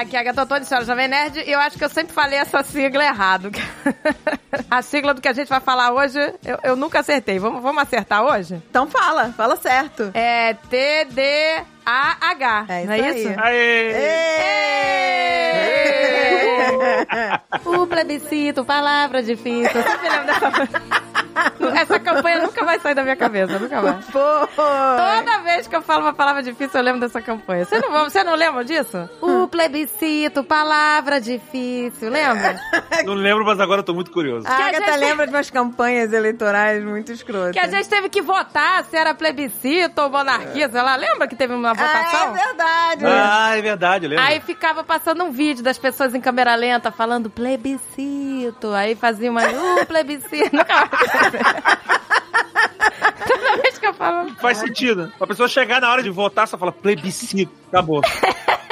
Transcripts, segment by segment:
Aqui é a Gatotone, senhora Jovem Nerd, e eu acho que eu sempre falei essa sigla errado. a sigla do que a gente vai falar hoje, eu, eu nunca acertei. Vamos, vamos acertar hoje? Então fala, fala certo. É TD. A-H. É isso não é aí. isso? Aê! Ê! o plebiscito, palavra difícil. Eu sempre lembro dessa... Essa campanha nunca vai sair da minha cabeça, nunca vai. Pô! Toda vez que eu falo uma palavra difícil, eu lembro dessa campanha. Você não, você não lembra disso? O plebiscito, palavra difícil, lembra? Não lembro, mas agora eu tô muito curioso. A a Agatha gente- lembra de umas campanhas eleitorais muito escrotas. Que a gente teve que votar se era plebiscito ou monarquia, sei lá. Lembra que teve uma Ah, votação? é verdade. Ah, é verdade, lembra? Aí ficava passando um vídeo das pessoas em câmera lenta falando plebiscito. Aí fazia uma, uh, plebiscito. Nunca. Toda vez que eu falo. Faz sentido. A pessoa chegar na hora de votar, só fala plebiscito. Acabou.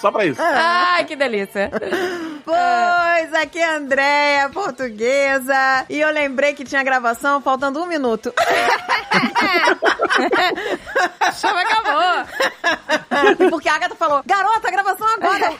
Só pra isso. Ai, que delícia. Pois, aqui é a Andréia, portuguesa. E eu lembrei que tinha gravação faltando um minuto. Show acabou. Porque a Agatha falou, garota, gravação agora.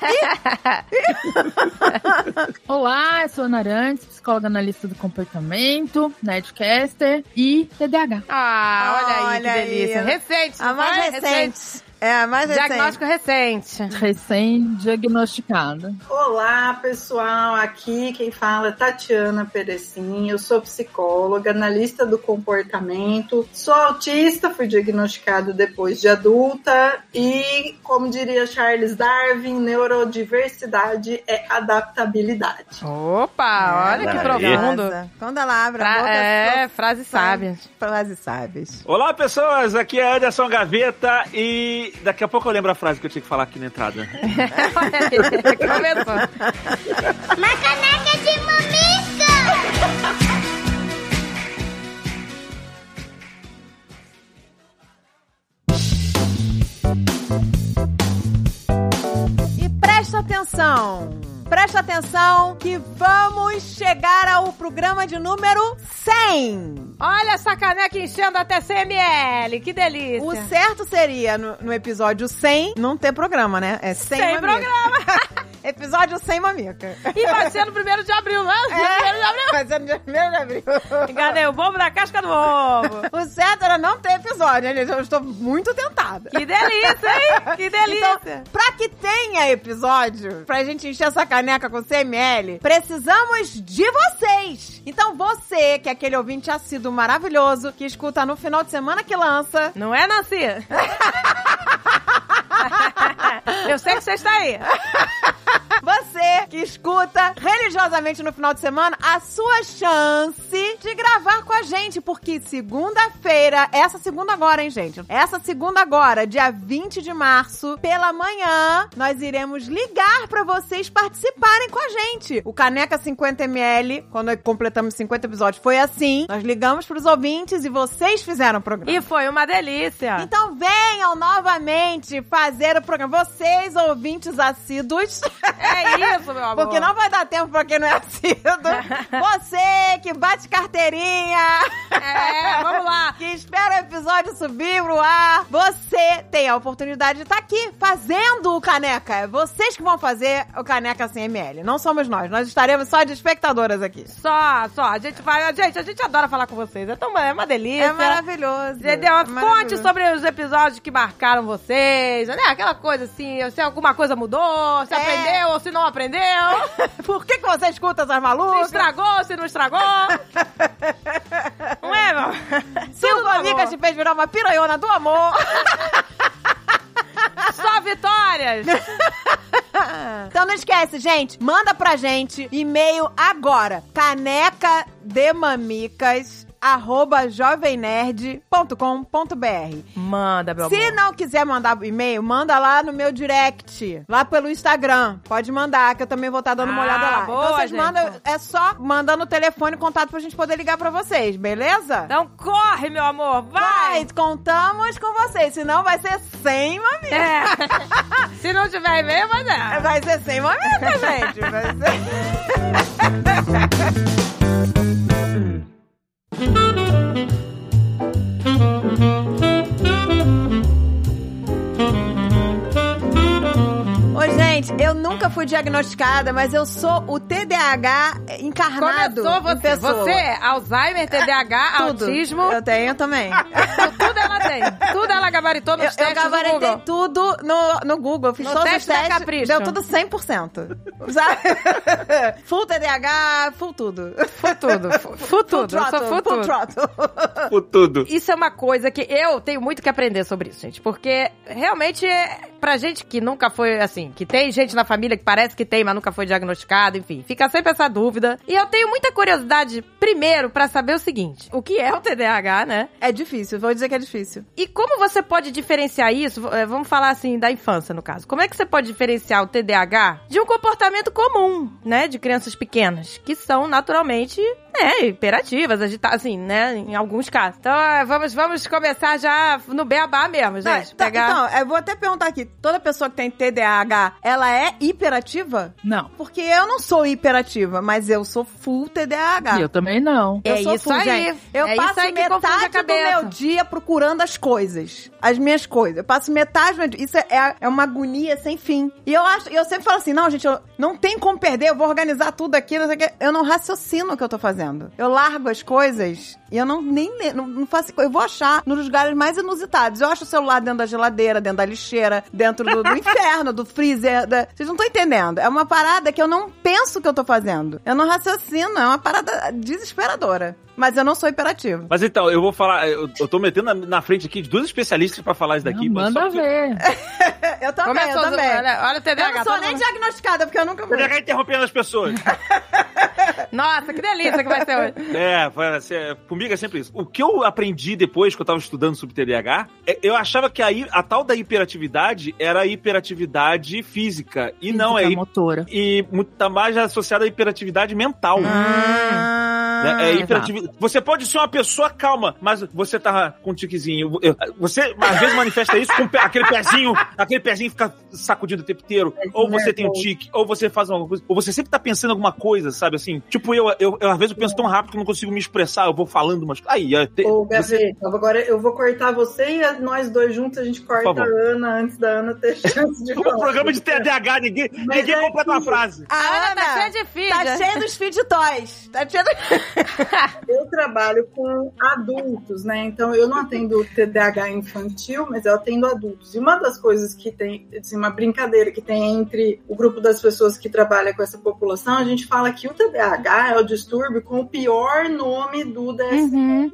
Olá, eu sou Ana Arantes, psicóloga analista do comportamento, Nerdcaster e TDAH. Ah, olha aí, Olha que aí. delícia. Recente, a mais recente. É, a mais recente. Diagnóstico recente. Recém-diagnosticada. Olá, pessoal. Aqui quem fala é Tatiana Perecin. Eu sou psicóloga, analista do comportamento. Sou autista, fui diagnosticado depois de adulta. E, como diria Charles Darwin, neurodiversidade é adaptabilidade. Opa, olha que profundo. Quando ela abre a Fra- boca, é, só frase sai sábia. Frases sábias. Olá, pessoas. Aqui é Anderson Gaveta e daqui a pouco eu lembro a frase que eu tinha que falar aqui na entrada. Começou. Uma caneca de mamica! E presta atenção! Presta atenção que vamos chegar ao programa de número 100! Olha essa caneca enchendo até 100 ml. Que delícia. O certo seria, no, no episódio 100, não ter programa, né? É 100 Sem programa. episódio 100 mamica. E vai ser no primeiro de abril, né? Primeiro de abril. Vai ser no dia 1 de abril. Enganei o bobo da casca do ovo. O certo era não ter episódio, gente. Eu estou muito tentada. Que delícia, hein? Que delícia. Então, pra que tenha episódio, pra gente encher essa caneca com 100 ml, precisamos de vocês. Então você, que é aquele ouvinte assíduo maravilhoso, que escuta no final de semana que lança, Não é, Nancy? Eu sei que você está aí. você que escuta religiosamente no final de semana, a sua chance de gravar com a gente, porque segunda-feira, essa segunda agora, hein, gente? Essa segunda agora, dia 20 de março, pela manhã, nós iremos ligar pra vocês participarem com a gente. O Caneca 50ml, quando completamos 50 episódios, foi assim. Nós ligamos pros ouvintes e vocês fizeram o programa. E foi uma delícia. Então venham novamente fazer o programa. Vocês, ouvintes assíduos. É isso, meu amor. Porque não vai dar tempo pra quem não é assíduo. Você que bate carteirinha. É, vamos lá. Que espera o episódio subir pro ar. Você tem a oportunidade de estar aqui fazendo o Caneca. É vocês que vão fazer o Caneca 100ml. Não somos nós. Nós estaremos só de espectadoras aqui. Só, só. A gente vai. Gente, a gente adora falar com vocês. É, tão, é uma delícia. É maravilhoso. Entendeu? É Conte sobre os episódios que marcaram vocês, né? Aquela coisa assim, se alguma coisa mudou, se É. aprendeu ou se não aprendeu, Por que, que você escuta essas se malucas? estragou, se não estragou. não é, meu? Tá Gomica bom. te fez virar uma piranhona do amor. Só vitórias. Então não esquece, gente. Manda pra gente e-mail agora. Caneca de mamicas arroba jovemnerd.com.br Manda, meu Se amor. não quiser mandar e-mail, manda lá no meu direct, lá pelo Instagram. Pode mandar, que eu também vou estar dando uma Ah, olhada lá. boa, então vocês gente. mandam, é só mandando o telefone e contato pra gente poder ligar pra vocês, beleza? Então corre, meu amor, vai. Vai, contamos com vocês, senão vai ser sem mamita. É. Se não tiver e-mail, vai dar. Vai ser sem mamita, gente. Vai ser... Thank you. Gente, eu nunca fui diagnosticada, mas eu sou o TDAH encarnado. Começou em você. pessoa. Você é Alzheimer, TDAH, Tudo. autismo. Eu tenho também. Tudo ela tem. Tudo ela gabaritou nos Eu, eu testes do gabaritei Google. tudo no, no Google. Eu fiz No todos teste os da testes. Capricho. Deu tudo 100%. Sabe? full TDAH, full tudo. Full tudo. Full, full tudo. Eu sou full tudo. throttle. Por tudo. Isso é uma coisa que eu tenho muito que aprender sobre isso, gente. Porque realmente, é- pra gente que nunca foi assim, que tem gente na família que parece que tem, mas nunca foi diagnosticado, enfim, fica sempre essa dúvida. E eu tenho muita curiosidade, primeiro, pra saber o seguinte: o que é o TDAH, né? É difícil, vou dizer que é difícil. E como você pode diferenciar isso? eh, Vamos falar assim da infância, no caso. Como é que você pode diferenciar o TDAH de um comportamento comum, né, de crianças pequenas, que são naturalmente, né, hiperativas, agitadas, assim, né, em alguns casos. Então, eh, vamos, vamos começar já no beabá mesmo, gente. tá, pegar... Então, eu vou até perguntar aqui: toda pessoa que tem TDAH, ela é hiperativa? Não. Porque eu não sou hiperativa, mas eu sou full TDAH. Eu também não. Eu É sou isso full, aí. gente. Eu É passo aí que metade do meu dia procurando as coisas. As minhas coisas. Eu passo metade do meu dia. Isso é, é uma agonia sem fim. E eu acho, eu sempre falo assim: não, gente, eu não tem como perder, eu vou organizar tudo aqui, não sei o quê. Eu não raciocino o que eu tô fazendo. Eu largo as coisas e eu não nem não, não faço. Eu vou achar nos lugares mais inusitados. Eu acho o celular dentro da geladeira, dentro da lixeira, dentro do, do inferno, do freezer. da- Vocês não estão entendendo. É uma parada que eu não penso que eu tô fazendo. Eu não raciocino. É uma parada desesperadora. Mas eu não sou hiperativo. Mas então, eu vou falar, eu, eu tô metendo na, na frente aqui de duas especialistas pra falar isso daqui. Não, manda só ver. Eu também, Começou, eu também. Olha, olha o Eu TDAH. não sou nem mundo- diagnosticada, porque eu nunca fui. TDAH interrompendo as pessoas. Nossa, que delícia que vai ser hoje. É, vai ser- comigo é sempre isso. O que eu aprendi depois que eu tava estudando sobre TDAH, é- eu achava que a, a tal da hiperatividade era a hiperatividade física. E não, é Física motora. e muito tá mais associada à hiperatividade mental. Ah, né? É hiperatividade. Você pode ser uma pessoa calma, mas você tá com um tiquezinho. eu- Você às vezes manifesta isso com aquele pezinho, aquele pezinho fica sacudindo o tempo inteiro. Ou você tem um tique, ou você faz alguma coisa, ou você sempre tá pensando em alguma coisa, sabe assim? Tipo, eu, eu, eu, às vezes eu penso tão rápido que eu não consigo me expressar, eu vou falando umas coisas. Aí, é, te- Ô, você- Gaveta, agora eu vou cortar você e nós dois juntos a gente corta a. Ana antes da Ana ter chance de um falar. programa de TDAH, ninguém, Mas ninguém é completa uma frase. A A Ana Ana tá cheia de filha. Tá cheia dos feed toys. Tá cheia do... Eu trabalho com adultos, né? Então eu não atendo TDAH infantil, mas eu atendo adultos. E uma das coisas que tem, assim, uma brincadeira que tem entre o grupo das pessoas que trabalha com essa população, a gente fala que o TDAH é o distúrbio com o pior nome do DSM. Uhum.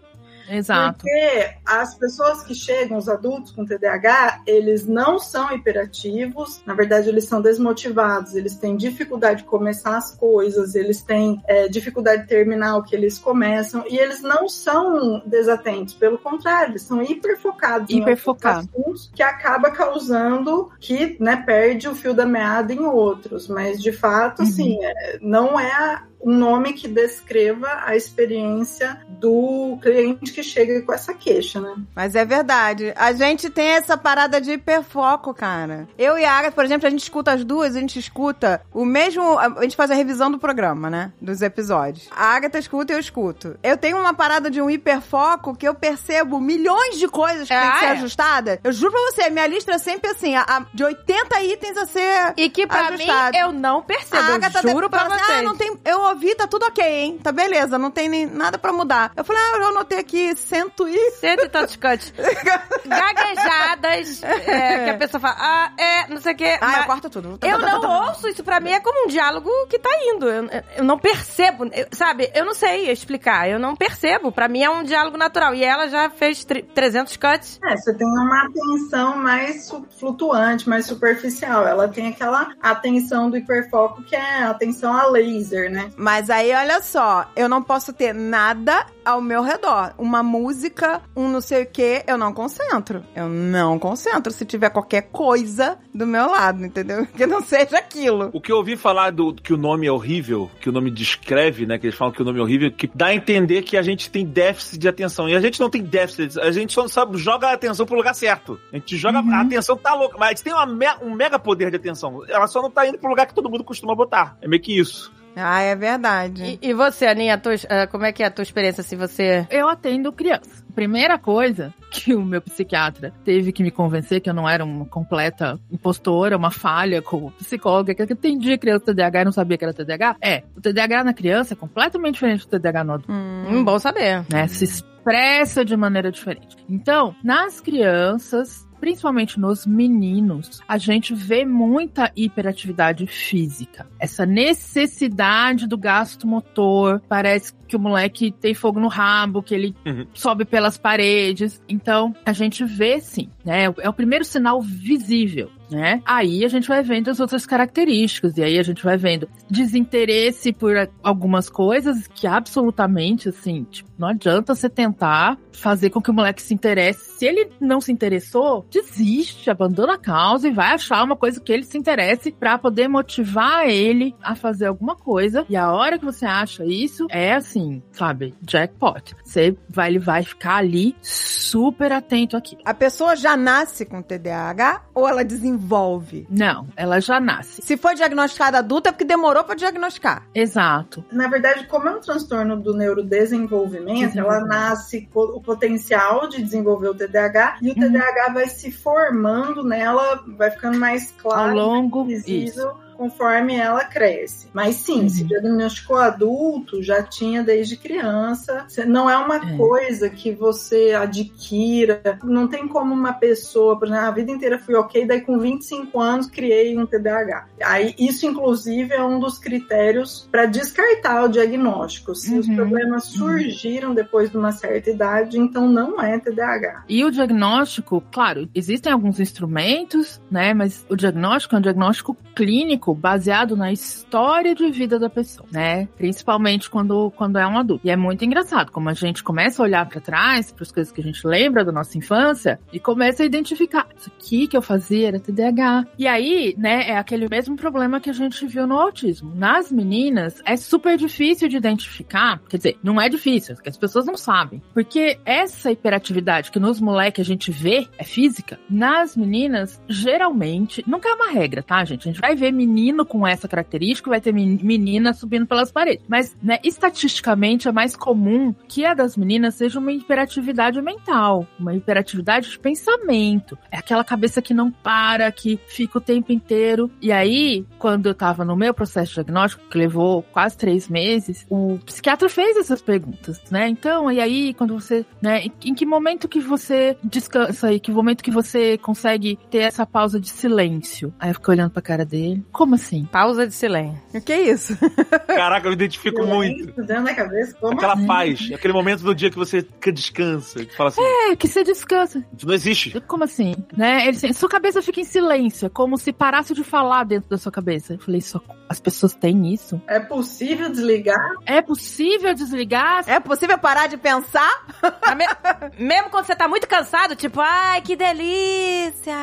Exato. Porque as pessoas que chegam, os adultos com TDAH, eles não são hiperativos, na verdade, eles são desmotivados, eles têm dificuldade de começar as coisas, eles têm é, dificuldade de terminar o que eles começam, e eles não são desatentos, pelo contrário, eles são hiperfocados em Hiperfocados. assuntos, que acaba causando que né, perde o fio da meada em outros. Mas, de fato, Uhum. assim, é, não é um nome que descreva a experiência do cliente que chega com essa queixa, né? Mas é verdade. A gente tem essa parada de hiperfoco, cara. Eu e a Agatha, por exemplo, a gente escuta as duas, a gente escuta o mesmo. A gente faz a revisão do programa, né? Dos episódios. A Agatha escuta e eu escuto. Eu tenho uma parada de um hiperfoco que eu percebo milhões de coisas que Ah, tem que ser é? ajustada. Eu juro pra você, minha lista é sempre assim, a, a- de 80 itens a ser. E que pra Ajustado. mim eu não percebo. A Agatha eu juro pra fala assim, vocês. Ah, não tem. Eu ouvi, tá tudo ok, hein? Tá beleza, não tem nem nada pra mudar. Eu falei, ah, eu anotei aqui cento e. Cento e tantos cuts. Gaguejadas. é, que a pessoa fala, ah, é, não sei o quê. Ah, mas eu corto tudo. eu não ouço, isso pra mim é como um diálogo que tá indo. Eu, eu não percebo, eu- sabe? Eu não sei explicar, eu não percebo. Pra mim é um diálogo natural. E ela já fez tri- 300 cuts. É, você tem uma atenção mais flutuante, mais superficial. Ela tem aquela atenção do hiperfoco que é a atenção a laser, né? Mas aí, olha só, eu não posso ter nada ao meu redor. Uma música, um não sei o que, eu não concentro. Eu não concentro se tiver qualquer coisa do meu lado, entendeu? Que não seja aquilo. O que eu ouvi falar do que o nome é horrível, que o nome descreve, né? Que eles falam que o nome é horrível, que dá a entender que a gente tem déficit de atenção. E a gente não tem déficit, a gente só sabe, joga a atenção pro lugar certo. A gente joga a atenção, tá louca, mas a gente tem uma um mega poder de atenção. Ela só não tá indo pro lugar que todo mundo costuma botar. É meio que isso. Ah, é verdade. E, e você, Aninha, tua- ah, como é que é a tua experiência se você... Eu atendo criança. Primeira coisa que o meu psiquiatra teve que me convencer que eu não era uma completa impostora, uma falha como psicóloga, que eu atendia criança TDAH e não sabia que era TDAH, é, o TDAH na criança é completamente diferente do TDAH no adulto, Hum, bom saber. né? Se expressa de maneira diferente. Então, nas crianças, principalmente nos meninos, a gente vê muita hiperatividade física. Essa necessidade do gasto motor, parece que o moleque tem fogo no rabo, que ele Uhum. sobe pelas paredes. Então, a gente vê sim, né? É o primeiro sinal visível. Né? Aí a gente vai vendo as outras características, e aí a gente vai vendo desinteresse por algumas coisas que absolutamente, assim, tipo, não adianta você tentar fazer com que o moleque se interesse. Se ele não se interessou, desiste, abandona a causa e vai achar uma coisa que ele se interesse pra poder motivar ele a fazer alguma coisa. E a hora que você acha isso, é assim, sabe, jackpot. Você vai, ele vai ficar ali super atento aqui. A pessoa já nasce com TDAH ou ela desenvolve? Não, ela já nasce. Se foi diagnosticada adulta é porque demorou pra diagnosticar. Exato. Na verdade, como é um transtorno do neurodesenvolvimento, ela nasce com o potencial de desenvolver o TDAH e o Uhum. TDAH vai se formando nela, vai ficando mais Ao claro, longo, mais isso. Conforme ela cresce. Mas sim, se Uhum. diagnosticou adulto, já tinha desde criança. Não é uma É. coisa que você adquira. Não tem como uma pessoa, por exemplo, a vida inteira fui ok, daí com 25 anos criei um TDAH. Aí isso, inclusive, é um dos critérios para descartar o diagnóstico. Se os Uhum. problemas surgiram depois de uma certa idade, então não é TDAH. E o diagnóstico, claro, existem alguns instrumentos, né? Mas o diagnóstico é um diagnóstico clínico baseado na história de vida da pessoa, né? Principalmente quando, quando é um adulto. E é muito engraçado como a gente começa a olhar pra trás, para as coisas que a gente lembra da nossa infância e começa a identificar isso aqui que eu fazia era TDAH. E aí, né, é aquele mesmo problema que a gente viu no autismo. Nas meninas é super difícil de identificar, quer dizer, não é difícil, que as pessoas não sabem. Porque essa hiperatividade que nos moleques a gente vê é física, nas meninas, geralmente, nunca é uma regra, tá, gente? A gente vai ver menino com essa característica, vai ter men- menina subindo pelas paredes. Mas, né, estatisticamente é mais comum que a das meninas seja uma hiperatividade mental, uma hiperatividade de pensamento. É aquela cabeça que não para, que fica o tempo inteiro. E aí, quando eu tava no meu processo diagnóstico, que levou quase três meses, o psiquiatra fez essas perguntas, né? Então, e aí, quando você, né, em- que momento que você descansa e que momento que você consegue ter essa pausa de silêncio? Aí eu fiquei olhando pra cara dele. Como assim? Pausa de silêncio. O que é isso? Caraca, eu identifico muito. Dentro da cabeça, como Aquela assim? paz, aquele momento do dia que você que descansa, que fala assim, É, que você descansa. isso não existe. Como assim? Né? Ele, assim, sua cabeça fica em silêncio, é como se parasse de falar dentro da sua cabeça. Eu falei, só, as pessoas têm isso? é possível desligar? É possível desligar? É possível parar de pensar? Tá me- Mesmo quando você tá muito cansado, tipo, ai, que delícia.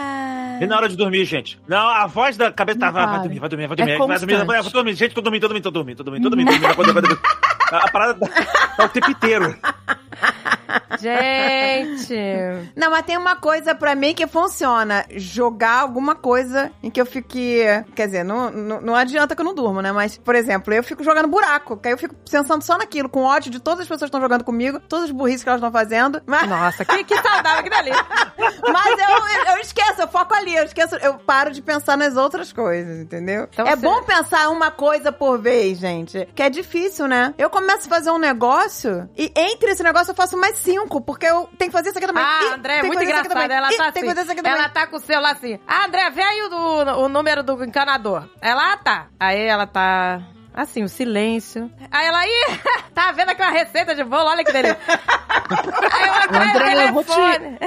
E na hora de dormir, gente? Não, a voz da cabeça tá, Não vai, dormir, vai dormir, vai É dormir, vai dormir, vai dormir, gente, tô dormindo, tô dormindo, tô dormindo, tô dormindo, tô dormindo, tô dormindo, tô dormindo, dormir, dormir. A parada tá o tempo inteiro. Gente. Não, mas tem uma coisa pra mim que funciona. Jogar alguma coisa em que eu fique. Quer dizer, não, não, não adianta que eu não durmo, né? Mas, por exemplo, eu fico jogando buraco. Que aí eu fico pensando só naquilo, com ódio de todas as pessoas que estão jogando comigo, todas as burrices que elas estão fazendo. Mas, Nossa, que, que saudável, que delícia. mas eu, eu, eu esqueço, eu foco ali, eu esqueço, eu paro de pensar nas outras coisas, entendeu? Então é você- bom pensar uma coisa por vez, gente. Que é difícil, né? Eu começo a fazer um negócio e entre esse negócio eu faço mais cinco, porque eu tenho que fazer isso aqui também. Ah, Ih, André, é muito engraçada. Ela Ih, tá assim. Ela tá com o celular assim. Ah, André, vê aí o, o número do encanador. Ela ah, tá. Aí ela tá. Assim, o silêncio. Aí ela, ih, tá vendo aqui uma receita de bolo, olha que delícia. Aí eu André, André, eu vou te- telefone.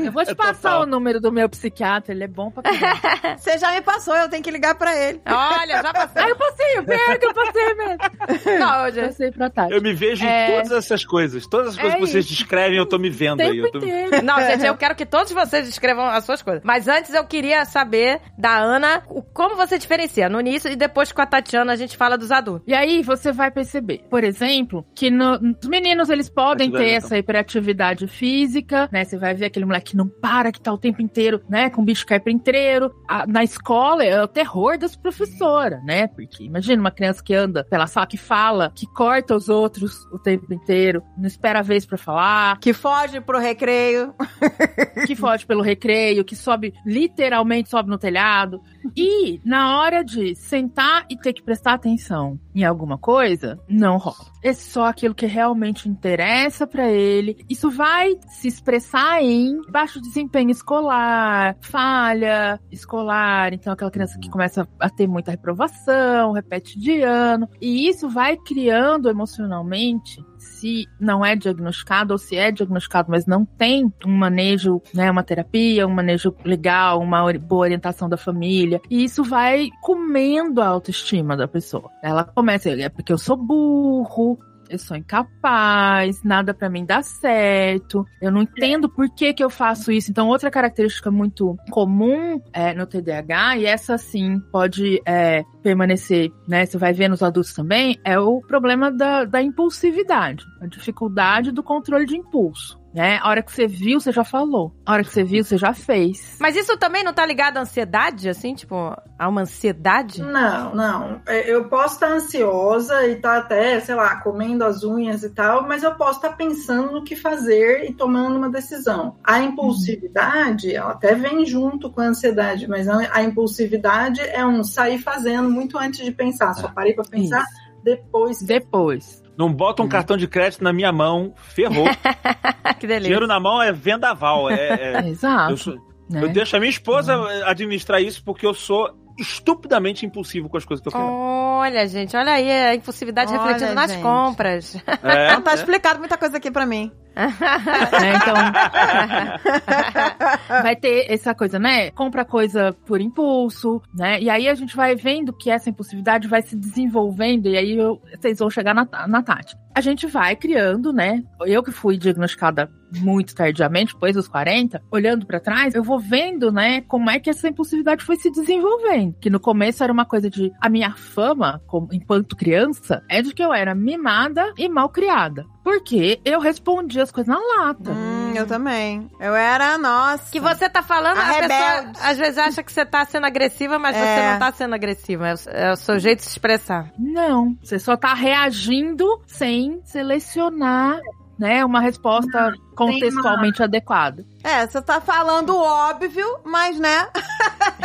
Eu vou te É passar total. o número do meu psiquiatra, ele é bom pra caramba. Você já me passou, eu tenho que ligar pra ele. Olha, já passei. ah, eu passei, eu pego, eu passei mesmo. Não, hoje. Passei pra Tati. Eu me vejo em É. todas essas coisas. Todas as coisas É que vocês isso. descrevem, eu tô me vendo aí. Eu tô... Não, gente, eu quero que todos vocês escrevam as suas coisas. Mas antes eu queria saber da Ana o- como você diferencia no início e depois com a Tatiana a gente fala dos adultos. E aí você vai perceber, por exemplo, que no- os meninos eles podem ter essa hiperatividade física, né? Você vai ver aquele moleque que não para, que tá o tempo inteiro, né? Com o bicho carpinteiro. A- na escola é o terror das professoras, né? Porque Imagina uma criança que anda pela sala, que fala, que corta os outros o tempo inteiro, não espera a vez pra falar, Que foge pro recreio. que foge pelo recreio, que sobe, literalmente sobe no telhado. E na hora de sentar e ter que prestar atenção em alguma coisa, não rola. É só aquilo que realmente interessa pra ele. Isso vai se expressar em baixo desempenho escolar, falha escolar, então aquela criança que começa a ter muita reprovação, repete de ano, e isso vai criando emocionalmente se não é diagnosticado ou se é diagnosticado, mas não tem um manejo, né, uma terapia, um manejo legal, uma boa orientação da família, e isso vai comendo a autoestima da pessoa. Ela começa, é porque eu sou burro, eu sou incapaz, nada pra mim dá certo, eu não entendo por que que eu faço isso. Então, outra característica muito comum é, no TDAH, e essa sim pode é, permanecer, né? Você vai ver nos adultos também, é o problema da, da impulsividade, a dificuldade do controle de impulso. Né? A hora que você viu, você já falou. A hora que você viu, você já fez. Mas isso também não tá ligado à ansiedade, assim? Tipo, a uma ansiedade? Não, não. É, Eu posso estar ansiosa e estar até, sei lá, comendo as unhas e tal, mas eu posso estar pensando no que fazer e tomando uma decisão. A impulsividade, ela até vem junto com a ansiedade, mas a, a impulsividade é um sair fazendo muito antes de pensar. Só parei para pensar depois. Depois. Não bota um cartão de crédito na minha mão, ferrou. que delícia. Dinheiro na mão é vendaval. É, é- Exato. eu, sou- né? eu deixo a minha esposa administrar isso porque eu sou estupidamente impulsivo com as coisas que eu quero. Olha, gente, olha aí a impulsividade Olha, refletindo nas gente. compras. É, Não tá é. explicado muita coisa aqui pra mim. Né? Então, vai ter essa coisa, né? Compra coisa por impulso, né? E aí a gente vai vendo que essa impulsividade vai se desenvolvendo, e aí eu- vocês vão chegar na, na Tati. A gente vai criando, né? Eu que fui diagnosticada muito tardiamente, depois dos 40, olhando pra trás, eu vou vendo, né, como é que essa impulsividade foi se desenvolvendo. Que no começo era uma coisa de a minha fama, como, enquanto criança, é de que eu era mimada e mal criada. Porque eu respondia as coisas na lata. Hum, eu também. Eu era, nossa. Que você tá falando, A a, pessoa rebelde. às vezes acha que você tá sendo agressiva, mas você É. não tá sendo agressiva. É o, é o seu jeito de se expressar. Não, você só tá reagindo sem selecionar, né, uma resposta contextualmente adequada. É, você tá falando óbvio, mas, né?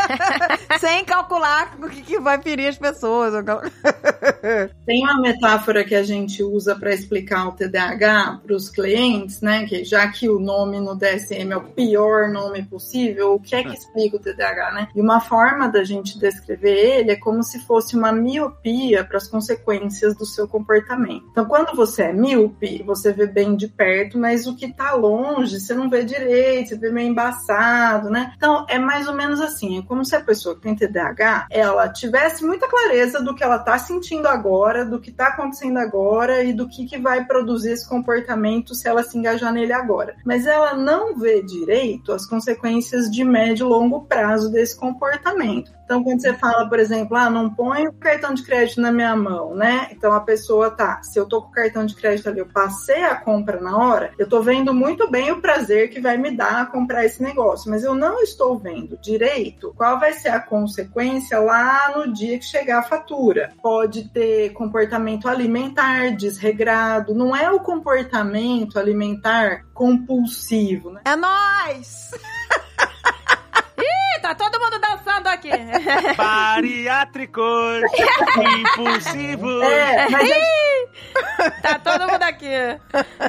Sem calcular o que, que vai ferir as pessoas. Tem uma metáfora que a gente usa para explicar o TDAH para os clientes, né? Que já que o nome no DSM é o pior nome possível, o que é que explica o TDAH, né? E uma forma da gente descrever ele é como se fosse uma miopia para as consequências do seu comportamento. Então, quando você é míope, você vê bem de perto, mas o que tá longe, você não vê direito, você vê meio embaçado, né? Então, é mais ou menos assim, é como se a pessoa que tem TDAH, ela tivesse muita clareza do que ela tá sentindo agora, do que tá acontecendo agora e do que, que vai produzir esse comportamento se ela se engajar nele agora. Mas ela não vê direito as consequências de médio e longo prazo desse comportamento. Então, quando você fala, por exemplo, ah, não põe o cartão de crédito na minha mão, né? Então a pessoa tá, se eu tô com o cartão de crédito ali, eu passei a compra na hora, eu tô vendo muito bem o prazer que vai me dar a comprar esse negócio, mas eu não estou vendo direito qual vai ser a consequência lá no dia que chegar a fatura. Pode ter comportamento alimentar desregrado, não é o comportamento alimentar compulsivo, né? É nóis! Tá todo mundo dançando aqui. Bariátricos, impulsivos. É, mas é tá todo mundo aqui.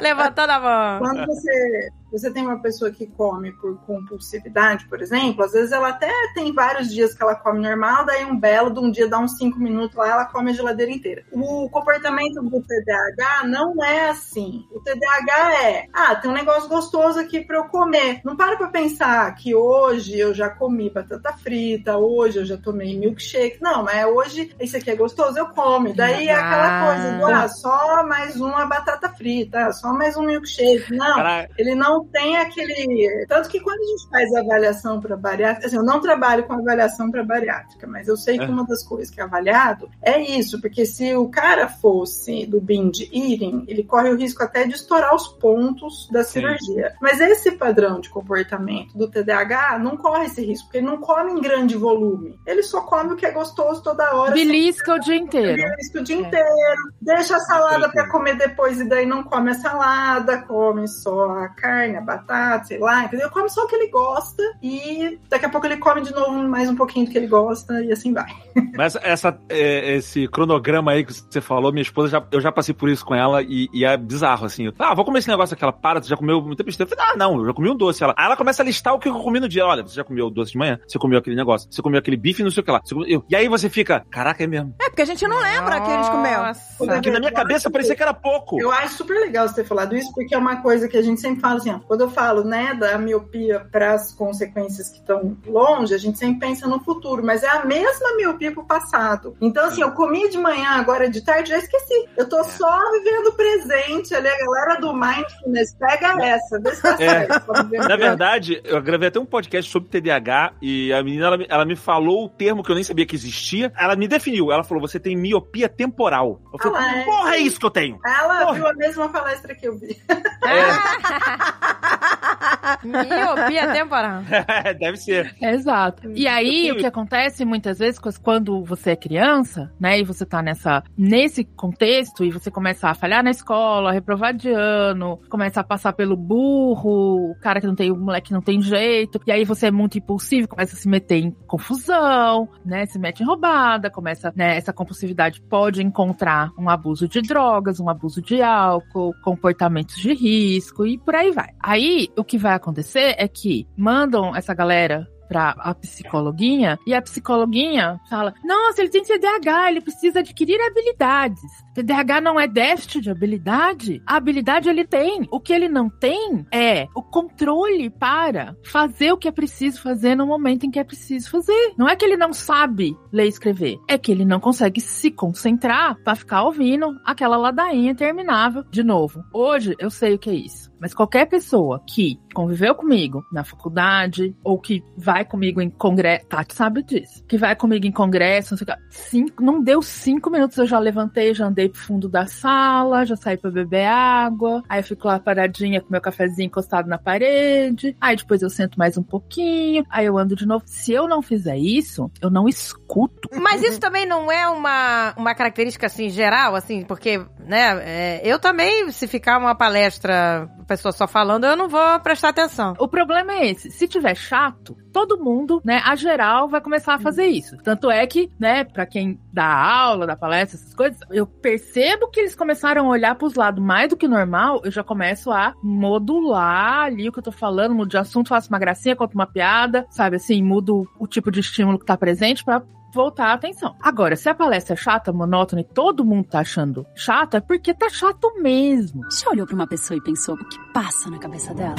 Levantando a mão. Quando você, você tem uma pessoa que come por compulsividade, por exemplo, às vezes ela até tem vários dias que ela come normal, daí um belo de um dia dá uns 5 minutos lá, ela come a geladeira inteira. O comportamento do TDAH não é assim. O TDAH é, ah, tem um negócio gostoso aqui para eu comer. Não para pra pensar que hoje eu já comi batata frita, hoje eu já tomei milkshake. Não, mas hoje isso aqui é gostoso, eu como. Daí é aquela coisa do, ah, só mais uma batata frita, ah, só mais um milkshake. Não, Cara, ele não não tem aquele. Tanto que quando a gente faz avaliação para bariátrica, assim, eu não trabalho com avaliação para bariátrica, mas eu sei que É. uma das coisas que é avaliado é isso, porque se o cara fosse do binge eating, ele corre o risco até de estourar os pontos da cirurgia. Mas esse padrão de comportamento do TDAH não corre esse risco, porque ele não come em grande volume. Ele só come o que é gostoso toda hora. Belisca o dia inteiro. Belisca o dia inteiro, deixa a salada pra comer depois e daí não come a salada, come só a carne, a batata, sei lá, entendeu? Come só o que ele gosta e daqui a pouco ele come de novo mais um pouquinho do que ele gosta e assim vai. Mas essa, é, esse cronograma aí que você falou, minha esposa, já, eu já passei por isso com ela e, e é bizarro, assim. Ah, vou comer esse negócio aqui. Ela para, tu já comeu muita besteira? Eu falei, ah, não, eu já comi um doce. Ela, aí ela começa a listar o que eu comi no dia. Olha, você já comeu o doce de manhã? Você comeu aquele negócio? Você comeu aquele bife, não sei o que lá. Você comeu- eu- E aí você fica, caraca, é mesmo. É, porque a gente não lembra que a gente comeu. Porque na minha cabeça parecia que era pouco. Eu acho super legal você ter falado isso, porque é uma coisa que a gente sempre fala assim, ó, quando eu falo, né, da miopia para as consequências que estão longe, a gente sempre pensa no futuro, mas é a mesma miopia pro passado. Então, assim, eu comi de manhã, agora de tarde, já esqueci. Eu tô só vivendo o presente ali, a galera do Mindfulness, pega essa, vê se tá É. Na o verdade, eu gravei até um podcast sobre TDAH e a menina, ela, me- ela me falou o termo que eu nem sabia que existia. Ela me definiu. Ela falou, você tem miopia temporal. Eu falei, Ah, é? porra, é isso que eu tenho. Ela Porra. viu a mesma palestra que eu vi. Miopia temporal. É, deve ser. Exato. E aí, o que acontece muitas vezes quando você é criança, né, e você tá nessa, nesse contexto e você começa a falhar na escola, reprovar de ano, começa a passar pelo burro, o cara que não tem, o moleque que não tem jeito, e aí você é muito impulsivo, começa a se meter em confusão, né, se mete em roubada, começa, né, essa compulsividade pode encontrar um abuso de drogas, um abuso de álcool, comportamentos de risco e por aí vai. Aí, o que vai acontecer é que mandam essa galera pra a psicologuinha e a psicologuinha fala: Nossa, ele tem TDAH, ele precisa adquirir habilidades. TDAH não é déficit de habilidade. A habilidade ele tem. O que ele não tem é o controle para fazer o que é preciso fazer no momento em que é preciso fazer. Não é que ele não sabe ler e escrever, é que ele não consegue se concentrar para ficar ouvindo aquela ladainha interminável de novo. Hoje eu sei o que é isso. Mas qualquer pessoa que conviveu comigo na faculdade ou que vai comigo em congresso, Tati sabe disso, que vai comigo em congresso, não sei o que, cinco, não deu cinco minutos, eu já levantei, já andei pro fundo da sala, já saí pra beber água, aí eu fico lá paradinha com meu cafezinho encostado na parede, aí depois eu sento mais um pouquinho, aí eu ando de novo. Se eu não fizer isso, eu não escuto. Mas isso também não é uma, uma característica, assim, geral, assim, porque, né, é, eu também, se ficar uma palestra, pessoa só falando, eu não vou prestar atenção. O problema é esse. Se tiver chato, todo mundo, né, a geral vai começar a fazer isso. Tanto é que, né, pra quem dá aula, dá palestra, essas coisas, eu percebo que eles começaram a olhar pros lados mais do que normal, eu já começo a modular ali o que eu tô falando, mudo de assunto, faço uma gracinha, conto uma piada, sabe assim, mudo o tipo de estímulo que tá presente pra voltar a atenção. Agora, se a palestra é chata, monótona e todo mundo tá achando chata, é porque tá chato mesmo. Já olhou pra uma pessoa e pensou o que passa na cabeça dela?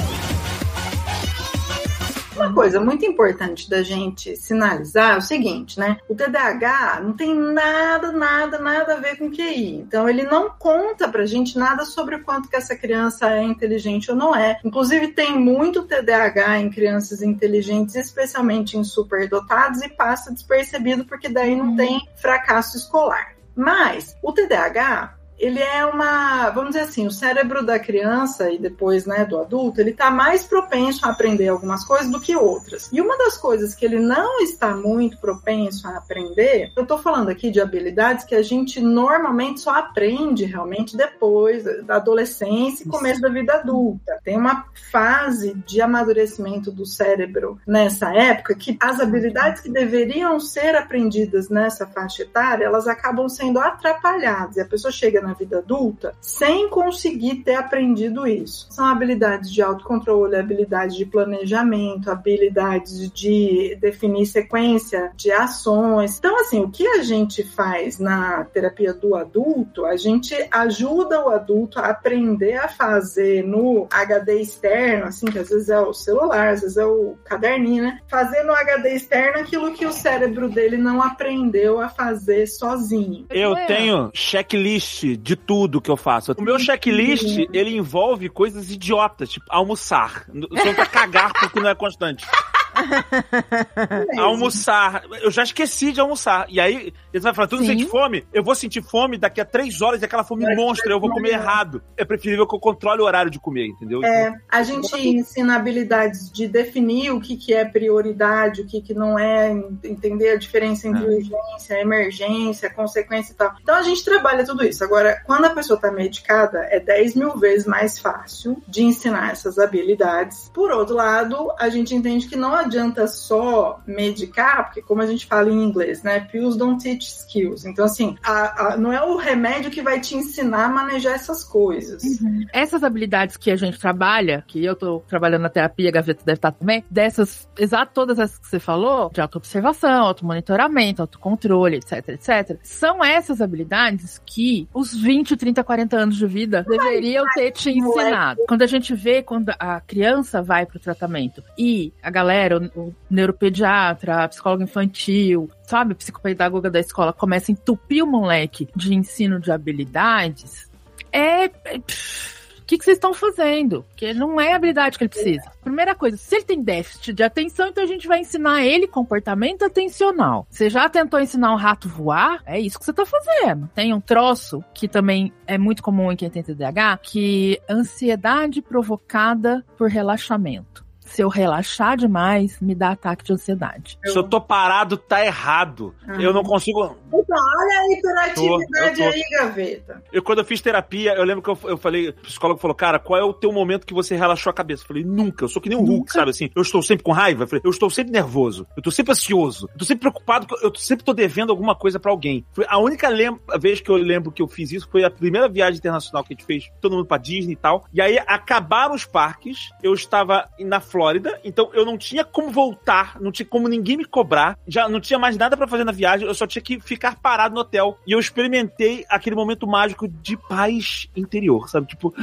Uma coisa muito importante da gente sinalizar é o seguinte, né? O TDAH não tem nada, nada, nada a ver com QI. Então, ele não conta pra gente nada sobre o quanto que essa criança é inteligente ou não é. Inclusive, tem muito TDAH em crianças inteligentes, especialmente em superdotados, e passa despercebido porque daí não tem fracasso escolar. Mas o TDAH ele é uma, vamos dizer assim, o cérebro da criança e depois, né, do adulto, ele tá mais propenso a aprender algumas coisas do que outras. E uma das coisas que ele não está muito propenso a aprender, eu tô falando aqui de habilidades que a gente normalmente só aprende realmente depois da adolescência e começo da vida adulta. Tem uma fase de amadurecimento do cérebro nessa época que as habilidades que deveriam ser aprendidas nessa faixa etária, elas acabam sendo atrapalhadas. E a pessoa chega na vida adulta sem conseguir ter aprendido isso. São habilidades de autocontrole, habilidades de planejamento, habilidades de definir sequência de ações. Então, assim, o que a gente faz na terapia do adulto, a gente ajuda o adulto a aprender a fazer no HD externo, assim, que às vezes é o celular, às vezes é o caderninho, né? Fazer no HD externo aquilo que o cérebro dele não aprendeu a fazer sozinho. Eu tenho checklist de tudo que eu faço. O meu checklist, ele envolve coisas idiotas, tipo almoçar. Só pra cagar porque não é constante. Almoçar. Eu já esqueci de almoçar. E aí, ele vai falar, tu não Sim. sente fome? Eu vou sentir fome daqui a três horas e aquela fome monstra, eu vou comer errado. É preferível que eu controle o horário de comer, entendeu? É, a gente ensina habilidades de definir o que, que é prioridade, o que, que não é, en- entender a diferença entre urgência, emergência, consequência e tal. Então a gente trabalha tudo isso. Agora, quando a pessoa está medicada, é 10 mil vezes mais fácil de ensinar essas habilidades. Por outro lado, a gente entende que não adianta só medicar, porque como a gente fala em inglês, né? Pills don't teach skills. Então, assim, a- a- não é o remédio que vai te ensinar a manejar essas coisas. Essas habilidades que a gente trabalha, que eu tô trabalhando na terapia, a Gaveta deve estar também, dessas, exato todas essas que você falou, de autoobservação, automonitoramento, autocontrole, etc, etc, são essas habilidades que os 20, 30, 40 anos de vida deveriam ter te ensinado. Quando a gente vê quando a criança vai pro tratamento e a galera, o, neuropediatra, a psicóloga infantil, sabe, a psicopedagoga da escola começa a entupir o moleque de ensino de habilidades, é. é, O que, que vocês estão fazendo? Porque não é a habilidade que ele precisa. Primeira coisa, se ele tem déficit de atenção, então a gente vai ensinar ele comportamento atencional. Você já tentou ensinar um rato voar? É isso que você tá fazendo. Tem um troço que também é muito comum em quem tem TDAH, que é ansiedade provocada por relaxamento. Se eu relaxar demais, me dá ataque de ansiedade. Se eu tô parado, tá errado. Eu não consigo. Então, olha a hiperatividade Tô, tô. aí, gaveta. Eu, quando eu fiz terapia, eu lembro que eu, eu falei, o psicólogo falou, cara, qual é o teu momento que você relaxou a cabeça? Eu falei, nunca. Eu sou que nem um Hulk, sabe assim? Eu estou sempre com raiva. Eu falei, eu estou sempre nervoso. Eu estou sempre ansioso. Eu estou sempre preocupado. Eu sempre tô devendo alguma coisa pra alguém. A única vez que eu lembro que eu fiz isso foi a primeira viagem internacional que a gente fez, todo mundo pra Disney e tal. E aí acabaram os parques. Eu estava na Flórida, então eu não tinha como voltar, não tinha como ninguém me cobrar. Já não tinha mais nada pra fazer na viagem, eu só tinha que ficar parado no hotel. E eu experimentei aquele momento mágico de paz interior, sabe? Tipo,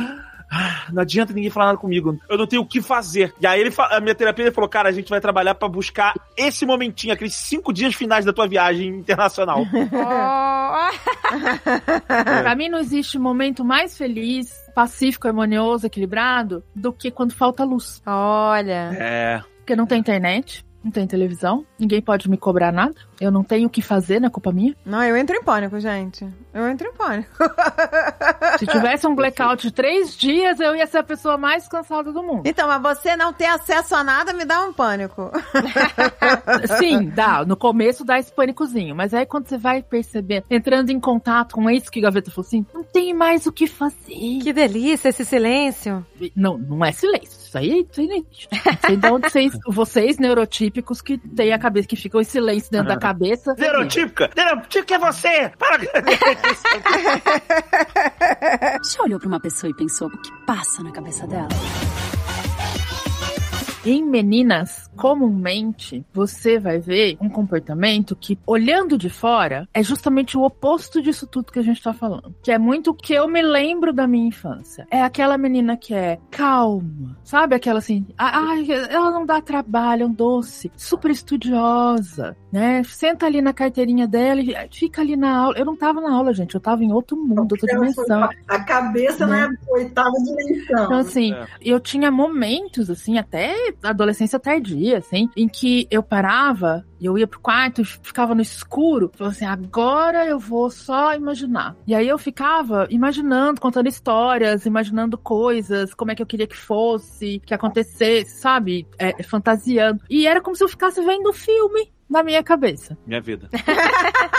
ah, não adianta ninguém falar nada comigo. Eu não tenho o que fazer. E aí ele a minha terapia ele falou: cara, a gente vai trabalhar pra buscar esse momentinho, aqueles cinco dias finais da tua viagem internacional. Pra mim não existe momento mais feliz, pacífico, harmonioso, equilibrado do que quando falta luz. Olha. é. Porque não tem internet, não tem televisão, ninguém pode me cobrar nada. Eu não tenho o que fazer, não é culpa minha. Não, eu entro em pânico, gente. Eu entro em pânico. Se tivesse um blackout de três dias, eu ia ser a pessoa mais cansada do mundo. Então, mas você não ter acesso a nada me dá um pânico. Sim, dá. No começo dá esse pânicozinho. Mas aí quando você vai perceber, entrando em contato com isso que Gaveta falou assim, não tem mais o que fazer. Que delícia esse silêncio. Não, não é silêncio. Isso aí. Não sei de onde vocês, vocês neurotípicos que têm a cabeça, que ficam em silêncio dentro da cabeça. Neurotípica! Neurotípica é você! Para! Já olhou pra uma pessoa e pensou o que passa na cabeça dela? Em meninas, comumente, você vai ver um comportamento que, olhando de fora, é justamente o oposto disso tudo que a gente tá falando. Que é muito o que eu me lembro da minha infância. É aquela menina que é calma, sabe? Aquela assim, ai, ela não dá trabalho, é um doce, super estudiosa, né? Senta ali na carteirinha dela e fica ali na aula. Eu não tava na aula, gente, eu tava em outro mundo, outra dimensão. A cabeça não é a oitava dimensão. Então, assim, É. eu tinha momentos, assim, até adolescência tardia, assim, em que eu parava e eu ia pro quarto e ficava no escuro. Falava assim, agora eu vou só imaginar. E aí eu ficava imaginando, contando histórias, imaginando coisas, como é que eu queria que fosse, que acontecesse, sabe? É, fantasiando. E era como se eu ficasse vendo um filme na minha cabeça. Minha vida.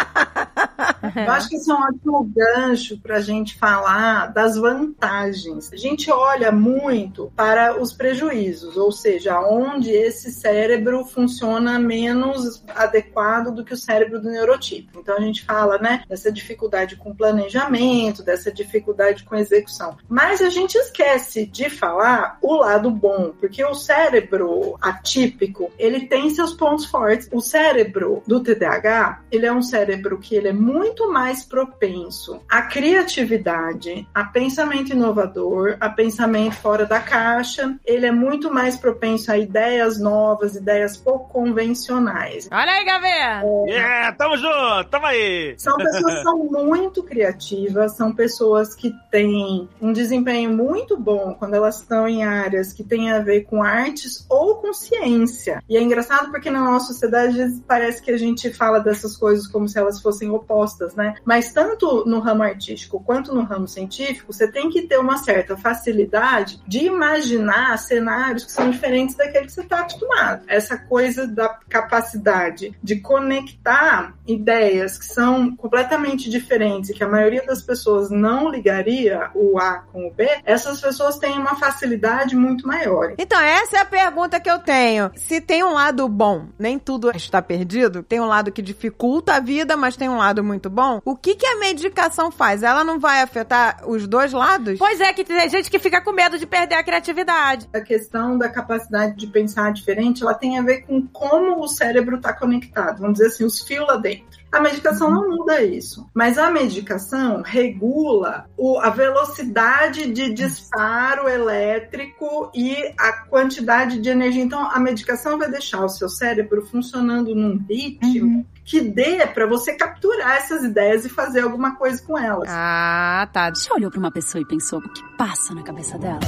Eu acho que isso é um ótimo gancho para a gente falar das vantagens. A gente olha muito para os prejuízos, ou seja, onde esse cérebro funciona menos adequado do que o cérebro do neurotipo. Então a gente fala, né, dessa dificuldade com planejamento, dessa dificuldade com execução. Mas a gente esquece de falar o lado bom, porque o cérebro atípico, ele tem seus pontos fortes. O cérebro do TDAH, ele é um cérebro que ele é muito muito mais propenso à criatividade, a pensamento inovador, a pensamento fora da caixa. Ele é muito mais propenso a ideias novas, ideias pouco convencionais. Olha aí, Gaveta! Yeah, tamo junto, tamo aí. São pessoas que são muito criativas, são pessoas que têm um desempenho muito bom quando elas estão em áreas que têm a ver com artes ou com ciência. E é engraçado porque na nossa sociedade parece que a gente fala dessas coisas como se elas fossem opostas, né? Mas tanto no ramo artístico quanto no ramo científico, você tem que ter uma certa facilidade de imaginar cenários que são diferentes daquele que você está acostumado. Essa coisa da capacidade de conectar ideias que são completamente diferentes e que a maioria das pessoas não ligaria o A com o B, essas pessoas têm uma facilidade muito maior. Então, essa é a pergunta que eu tenho. Se tem um lado bom, nem tudo está perdido, tem um lado que dificulta a vida, mas tem um lado muito bom, o que, que a medicação faz? Ela não vai afetar os dois lados? Pois é, que tem gente que fica com medo de perder a criatividade. A questão da capacidade de pensar diferente, ela tem a ver com como o cérebro está conectado. Vamos dizer assim, os fios lá dentro. A medicação não muda isso, mas a medicação regula o, a velocidade de disparo elétrico e a quantidade de energia. Então, a medicação vai deixar o seu cérebro funcionando num ritmo que dê para você capturar essas ideias e fazer alguma coisa com elas. Ah, tá. Você olhou pra uma pessoa e pensou, o que passa na cabeça dela?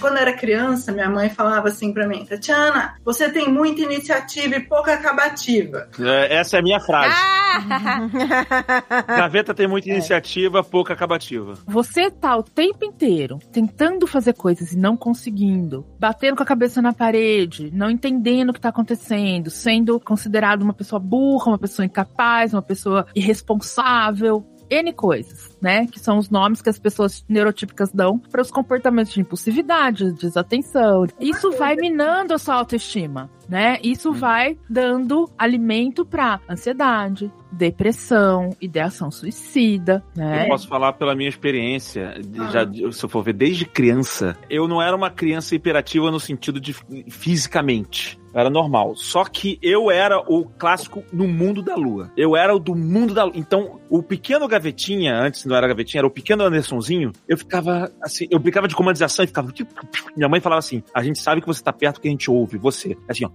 Quando eu era criança, minha mãe falava assim para mim: Tatiana, você tem muita iniciativa e pouca acabativa. É, essa é a minha frase. Ah! Gaveta tem muita iniciativa, pouca acabativa. Você tá o tempo inteiro tentando fazer coisas e não conseguindo, batendo com a cabeça na parede, não entendendo o que tá acontecendo, sendo considerado uma pessoa burra, uma pessoa incapaz, uma pessoa irresponsável. N coisas, né? Que são os nomes que as pessoas neurotípicas dão para os comportamentos de impulsividade, desatenção. Isso vai minando a sua autoestima, né? Isso vai dando alimento para ansiedade, depressão, ideação suicida, né? Eu posso falar pela minha experiência, já, se eu for ver, desde criança, eu não era uma criança hiperativa no sentido de fisicamente. Eu Era normal. Só que eu era o clássico no mundo da lua. Eu era o do mundo da lua. Então, o pequeno gavetinha, antes não era gavetinha, era o pequeno Andersonzinho, eu ficava assim, eu brincava de comandização e ficava. tipo, Minha mãe falava assim: a gente sabe que você tá perto porque a gente ouve você. Assim, ó.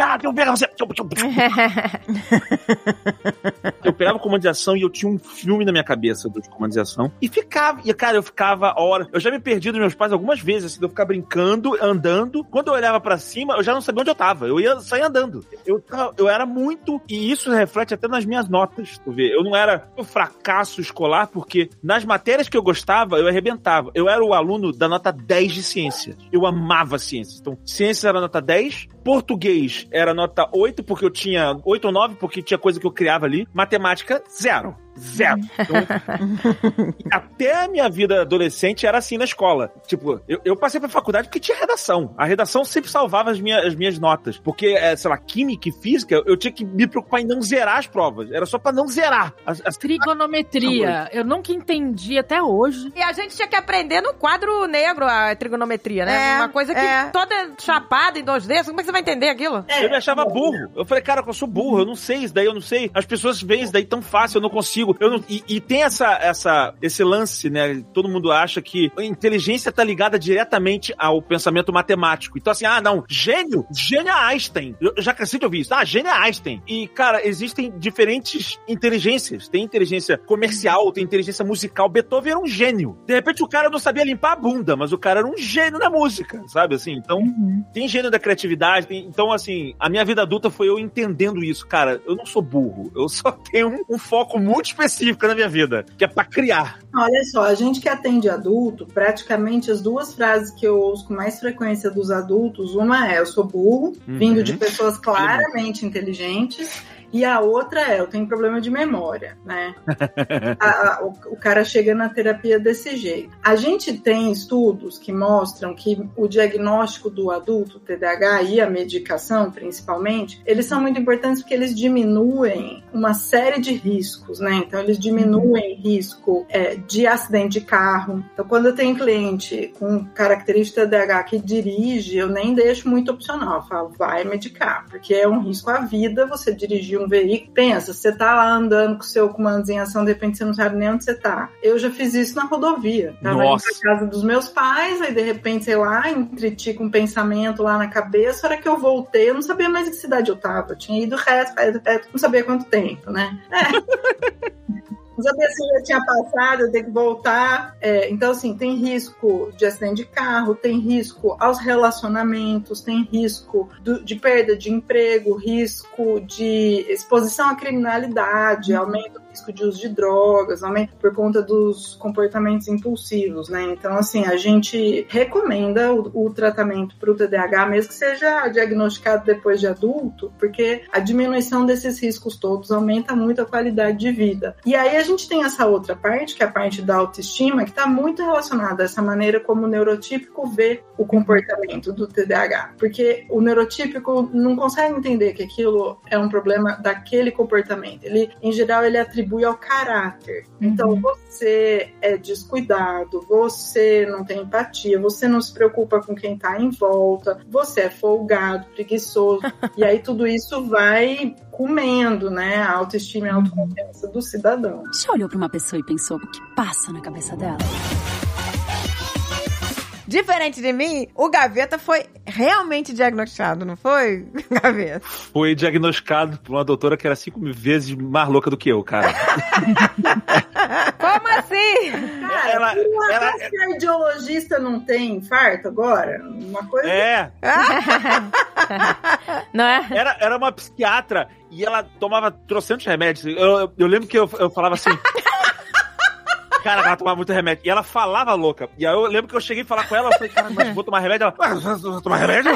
"Ah, eu pego você." Eu pegava comandização e eu tinha um filme na minha cabeça do de comandização. E ficava, e cara, eu ficava hora. Eu já me perdi dos meus pais algumas vezes, assim, de eu ficar brincando, andando. Quando eu olhava pra cima, eu já não sabia onde eu tava. Eu ia sair andando. Eu, eu era muito. E isso reflete até nas minhas notas. Tu vê, eu não era um fracasso escolar, porque nas matérias que eu gostava, eu arrebentava. Eu era o aluno da nota 10 de ciência. Eu amava ciência. Então, ciência era nota 10, português era nota 8, porque eu tinha 8 ou 9, porque tinha coisa que eu criava ali. Matemática, zero. Zero. Então, até a minha vida adolescente era assim na escola. Tipo, eu, eu passei pra faculdade porque tinha redação. A redação sempre salvava as minhas, as minhas notas. Porque, é, sei lá, química e física, eu tinha que me preocupar em não zerar as provas. Era só pra não zerar. As, as- Trigonometria. Eu nunca entendi até hoje. E a gente tinha que aprender no quadro negro a trigonometria, né? É, Uma coisa que é. toda chapada em 2D, como é que você vai entender aquilo? Eu me achava burro. Eu falei, cara, eu sou burro, eu não sei isso daí, eu não sei. As pessoas veem isso daí tão fácil, eu não consigo. Eu não... E, e tem essa, essa, esse lance, né? Todo mundo acha que a inteligência tá ligada diretamente ao pensamento matemático. Então, assim, ah, não, gênio, gênio é Einstein. Eu já cansei de ouvir isso. Ah, gênio é Einstein. E, cara, existem diferentes inteligências. Tem inteligência comercial, tem inteligência musical. Beethoven era um gênio. De repente, o cara não sabia limpar a bunda, mas o cara era um gênio na música, sabe? Assim, então tem gênio da criatividade. tem- então, assim, a minha vida adulta foi eu entendendo isso. Cara, eu não sou burro. Eu só tenho um, um foco muito específico na minha vida, que é pra criar. Olha só, a gente que atende adulto, praticamente as duas frases que eu ouço com mais frequência dos adultos, uma é eu sou burro, Uhum. vindo de pessoas claramente inteligentes, e a outra é eu tenho problema de memória, né? A- a- o, o cara chega na terapia desse jeito. A gente tem estudos que mostram que o diagnóstico do adulto, TDAH e a medicação, principalmente, eles são muito importantes porque eles diminuem uma série de riscos, né? Então, eles diminuem risco é, de acidente de carro. Então, quando eu tenho cliente com característica TDAH que dirige, eu nem deixo muito opcional. Eu falo, vai medicar, porque é um risco à vida você dirigir de um veículo. Pensa, você tá lá andando com o seu comando em ação, de repente você não sabe nem onde você tá. Eu já fiz isso na rodovia. Tava Nossa. indo pra casa dos meus pais, aí de repente, sei lá, entreti com um pensamento lá na cabeça. A hora que eu voltei, eu não sabia mais em que cidade eu tava. Eu tinha ido reto, reto, reto, não sabia quanto tempo, né? É. Sabia se já tinha passado, tenho que voltar. É, então, assim, tem risco de acidente de carro, tem risco aos relacionamentos, tem risco do- de perda de emprego, risco de exposição à criminalidade, aumenta o risco de uso de drogas, aumenta por conta dos comportamentos impulsivos, né? Então, assim, a gente recomenda o, o tratamento para o TDAH, mesmo que seja diagnosticado depois de adulto, porque a diminuição desses riscos todos aumenta muito a qualidade de vida. E aí a gente tem essa outra parte, que é a parte da autoestima, que está muito relacionada a essa maneira como o neurotípico vê o comportamento do TDAH. Porque o neurotípico não consegue entender que aquilo é um problema daquele comportamento. Ele, em geral, ele atribui ao caráter. Então, você é descuidado, você não tem empatia, você não se preocupa com quem está em volta, você é folgado, preguiçoso. e aí tudo isso vai comendo, né, a autoestima e a autoconfiança do cidadão. Já olhou pra uma pessoa e pensou o que passa na cabeça dela? Diferente de mim, o Gaveta foi realmente diagnosticado, não foi, Gaveta? Foi diagnosticado por uma doutora que era cinco vezes mais louca do que eu, cara. Como assim? Cara, Ela- por um ela- cardiologista não tem infarto agora? Uma coisa É, Não é? era, era uma psiquiatra e ela tomava trocentos remédios. Eu, eu lembro que eu, eu falava assim. Cara, ela tomava muito remédio. E ela falava louca. E aí eu lembro que eu cheguei a falar com ela, eu falei, cara, mas vou tomar remédio? Ela, "Ah, você vai tomar remédio?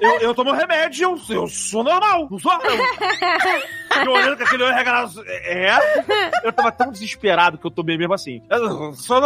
Eu, eu, tomo remédio, eu, eu sou normal, não sou? Eu, eu olhando com aquele olho regalado, é? Eu tava tão desesperado que eu tomei mesmo assim. Eu, Só,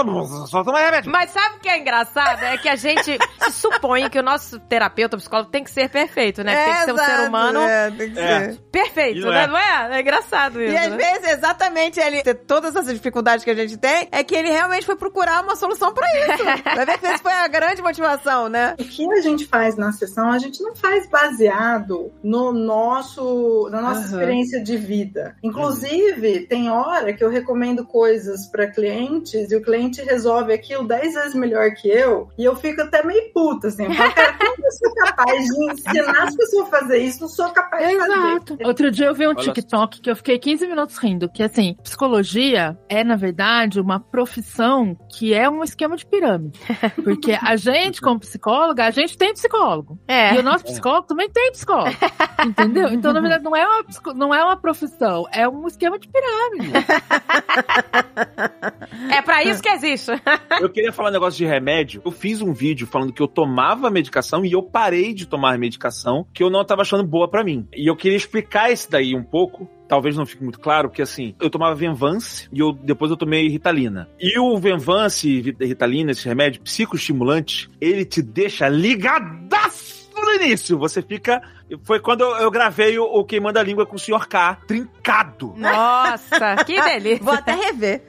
só tomar remédio. Mas sabe o que é engraçado? É que a gente se supõe que o nosso terapeuta, psicólogo, tem que ser perfeito, né? tem que ser um ser exato, humano é, tem que É. ser. perfeito, não né? é. Não é? É engraçado isso. E às né? vezes, exatamente, ele ter todas essas dificuldades que a gente tem, é que ele realmente foi procurar uma solução pra isso. Vai ver que essa foi a grande motivação, né? O que a gente faz na sessão, a gente não faz baseado no nosso, na nossa Aham. experiência de vida. Inclusive, tem hora que eu recomendo coisas para clientes e o cliente resolve aquilo 10 vezes melhor que eu, e eu fico até meio puta, assim. Eu falo, cara, como eu sou capaz de ensinar as pessoas a fazer isso? Não sou capaz de fazer. Exato. Outro dia eu vi um TikTok que eu fiquei 15 minutos rindo, que assim, psicologia é, na verdade, uma profissão que é um esquema de pirâmide. Porque a gente, como psicóloga, a gente tem psicólogo. É. E o nosso psicólogo também tem psicólogo. Entendeu? Então, na verdade, não é uma, não é uma profissão, é um esquema de pirâmide. É pra isso que existe. Eu queria falar um negócio de remédio. Eu fiz um vídeo falando que eu tomava medicação e eu parei de tomar medicação que eu não tava achando boa pra mim. E eu queria explicar isso daí um pouco. Talvez não fique muito claro, porque assim, eu tomava Venvance e eu, depois eu tomei Ritalina. E o Venvance e Ritalina, esse remédio psicoestimulante, ele te deixa ligadaço no início. Você fica. Foi quando eu, eu gravei o, o Queimando a Língua com o Sr. K, trincado. Nossa, que delícia. Vou até rever.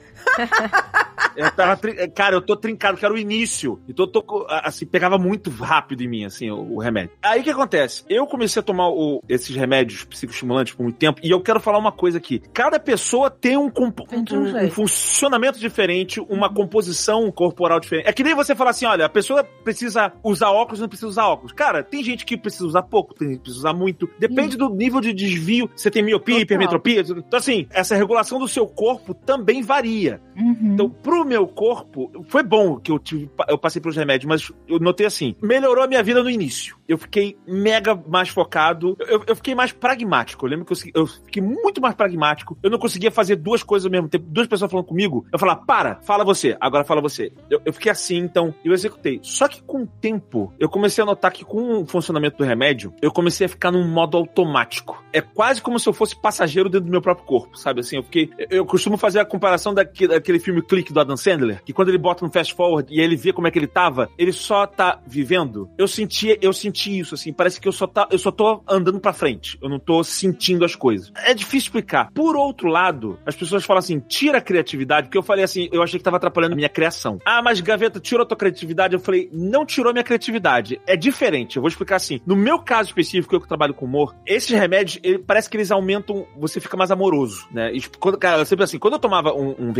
Eu tava trin- Cara, eu tô trincado, que era o início. Então eu tô. Assim, pegava muito rápido em mim, assim, o, o remédio. Aí o que acontece? Eu comecei a tomar o- esses remédios psicoestimulantes por muito tempo, e eu quero falar uma coisa aqui. Cada pessoa tem um, um um- um funcionamento diferente, uma composição corporal diferente. É que nem você falar assim: olha, a pessoa precisa usar óculos não precisa usar óculos. Cara, tem gente que precisa usar pouco, tem gente que precisa usar muito. Depende do nível de desvio. Você tem miopia, Total. hipermetropia. Então, assim, essa regulação do seu corpo também varia. Uhum. Então, pro meu corpo, foi bom que eu tive, eu passei pelos remédios, mas eu notei assim, melhorou a minha vida no início. Eu fiquei mega mais focado, eu, eu fiquei mais pragmático. Eu lembro que eu, eu fiquei muito mais pragmático. Eu não conseguia fazer duas coisas ao mesmo tempo. Duas pessoas falando comigo, eu falava, para, fala você, agora fala você. Eu, eu fiquei assim, então, eu executei. Só que com o tempo, eu comecei a notar que com o funcionamento do remédio, eu comecei a ficar num modo automático. É quase como se eu fosse passageiro dentro do meu próprio corpo, sabe? Assim, eu fiquei. Eu costumo fazer a comparação daquele, daquele filme Clique do Adam Sandler, que quando ele bota no fast forward e ele vê como é que ele tava, ele só tá vivendo. Eu senti, eu senti isso, assim, parece que eu só, tá, eu só tô andando pra frente. Eu não tô sentindo as coisas. É difícil explicar. Por outro lado, as pessoas falam assim: tira a criatividade, porque eu falei assim, eu achei que tava atrapalhando a minha criação. Ah, mas Gaveta, tirou a tua criatividade? Eu falei, não tirou minha criatividade. É diferente. Eu vou explicar assim. No meu caso específico, que eu que trabalho com humor, esses remédios, ele- parece que eles aumentam, você fica mais amoroso, né? E, quando, cara, sempre assim, quando eu tomava um, um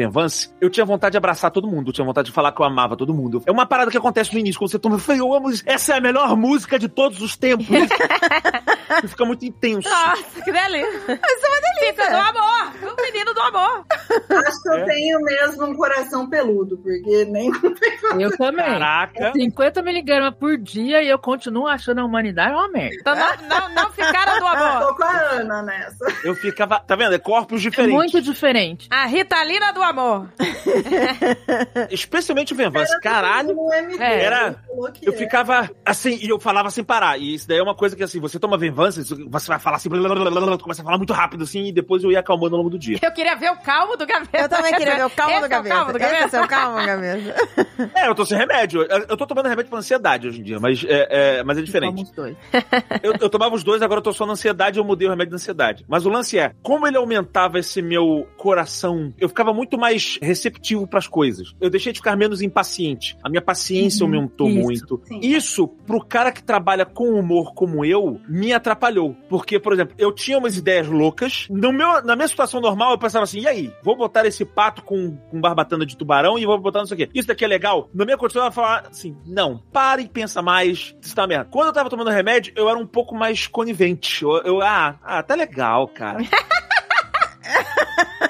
Eu tinha vontade de abraçar todo mundo, eu tinha vontade de falar que eu amava todo mundo. É uma parada que acontece no início, quando você toma, eu falei, eu amo, essa é a melhor música de todos os tempos. e fica muito intenso. Nossa, que delícia. Isso é uma delícia. do amor. O menino do amor. Acho que eu É. tenho mesmo um coração peludo, porque nem Eu também. Caraca. 50 miligramas por dia e eu continuo achando a humanidade uma merda. Então não, não, não ficaram do amor. tô com a Ana nessa. Eu ficava, tá vendo? É corpos É diferentes. muito diferente. A Ritalina do amor. Especialmente o Venvance. Caralho. É. Era- Eu é. ficava assim, e eu falava sem parar. E isso daí é uma coisa que, assim, você toma Venvance, você vai falar assim, blá, blá, blá, blá, blá, começa a falar muito rápido, assim, e depois eu ia acalmando ao longo do dia. Eu queria ver o calmo do gaveta. Eu também queria ver o calmo Esse do é o gaveta. calmo do Esse é gaveta. o calmo, gaveta. É, eu tô sem remédio. Eu tô tomando remédio pra ansiedade hoje em dia, mas é, é- mas é diferente. Dois. Eu, eu tomava os dois, agora eu tô só na ansiedade e eu mudei o remédio da ansiedade. Mas o lance é, como ele aumentava esse meu coração, eu ficava muito mais receptivo pras coisas. Eu deixei de ficar menos impaciente. A minha paciência Uhum, aumentou isso, muito. sim. Isso, pro cara que trabalha com humor como eu, me atrapalhou. Porque, por exemplo, eu tinha umas ideias loucas. No meu, na minha situação normal, eu pensava assim, e aí? Vou botar esse pato com, com barbatana de tubarão e vou botar não sei o quê. Isso daqui é legal? Na minha condição, eu ia falar assim, não, para e pensa mais. Isso tá merda. Quando eu tava tomando remédio, eu era um pouco mais conivente. Eu, eu ah, ah, tá legal, cara.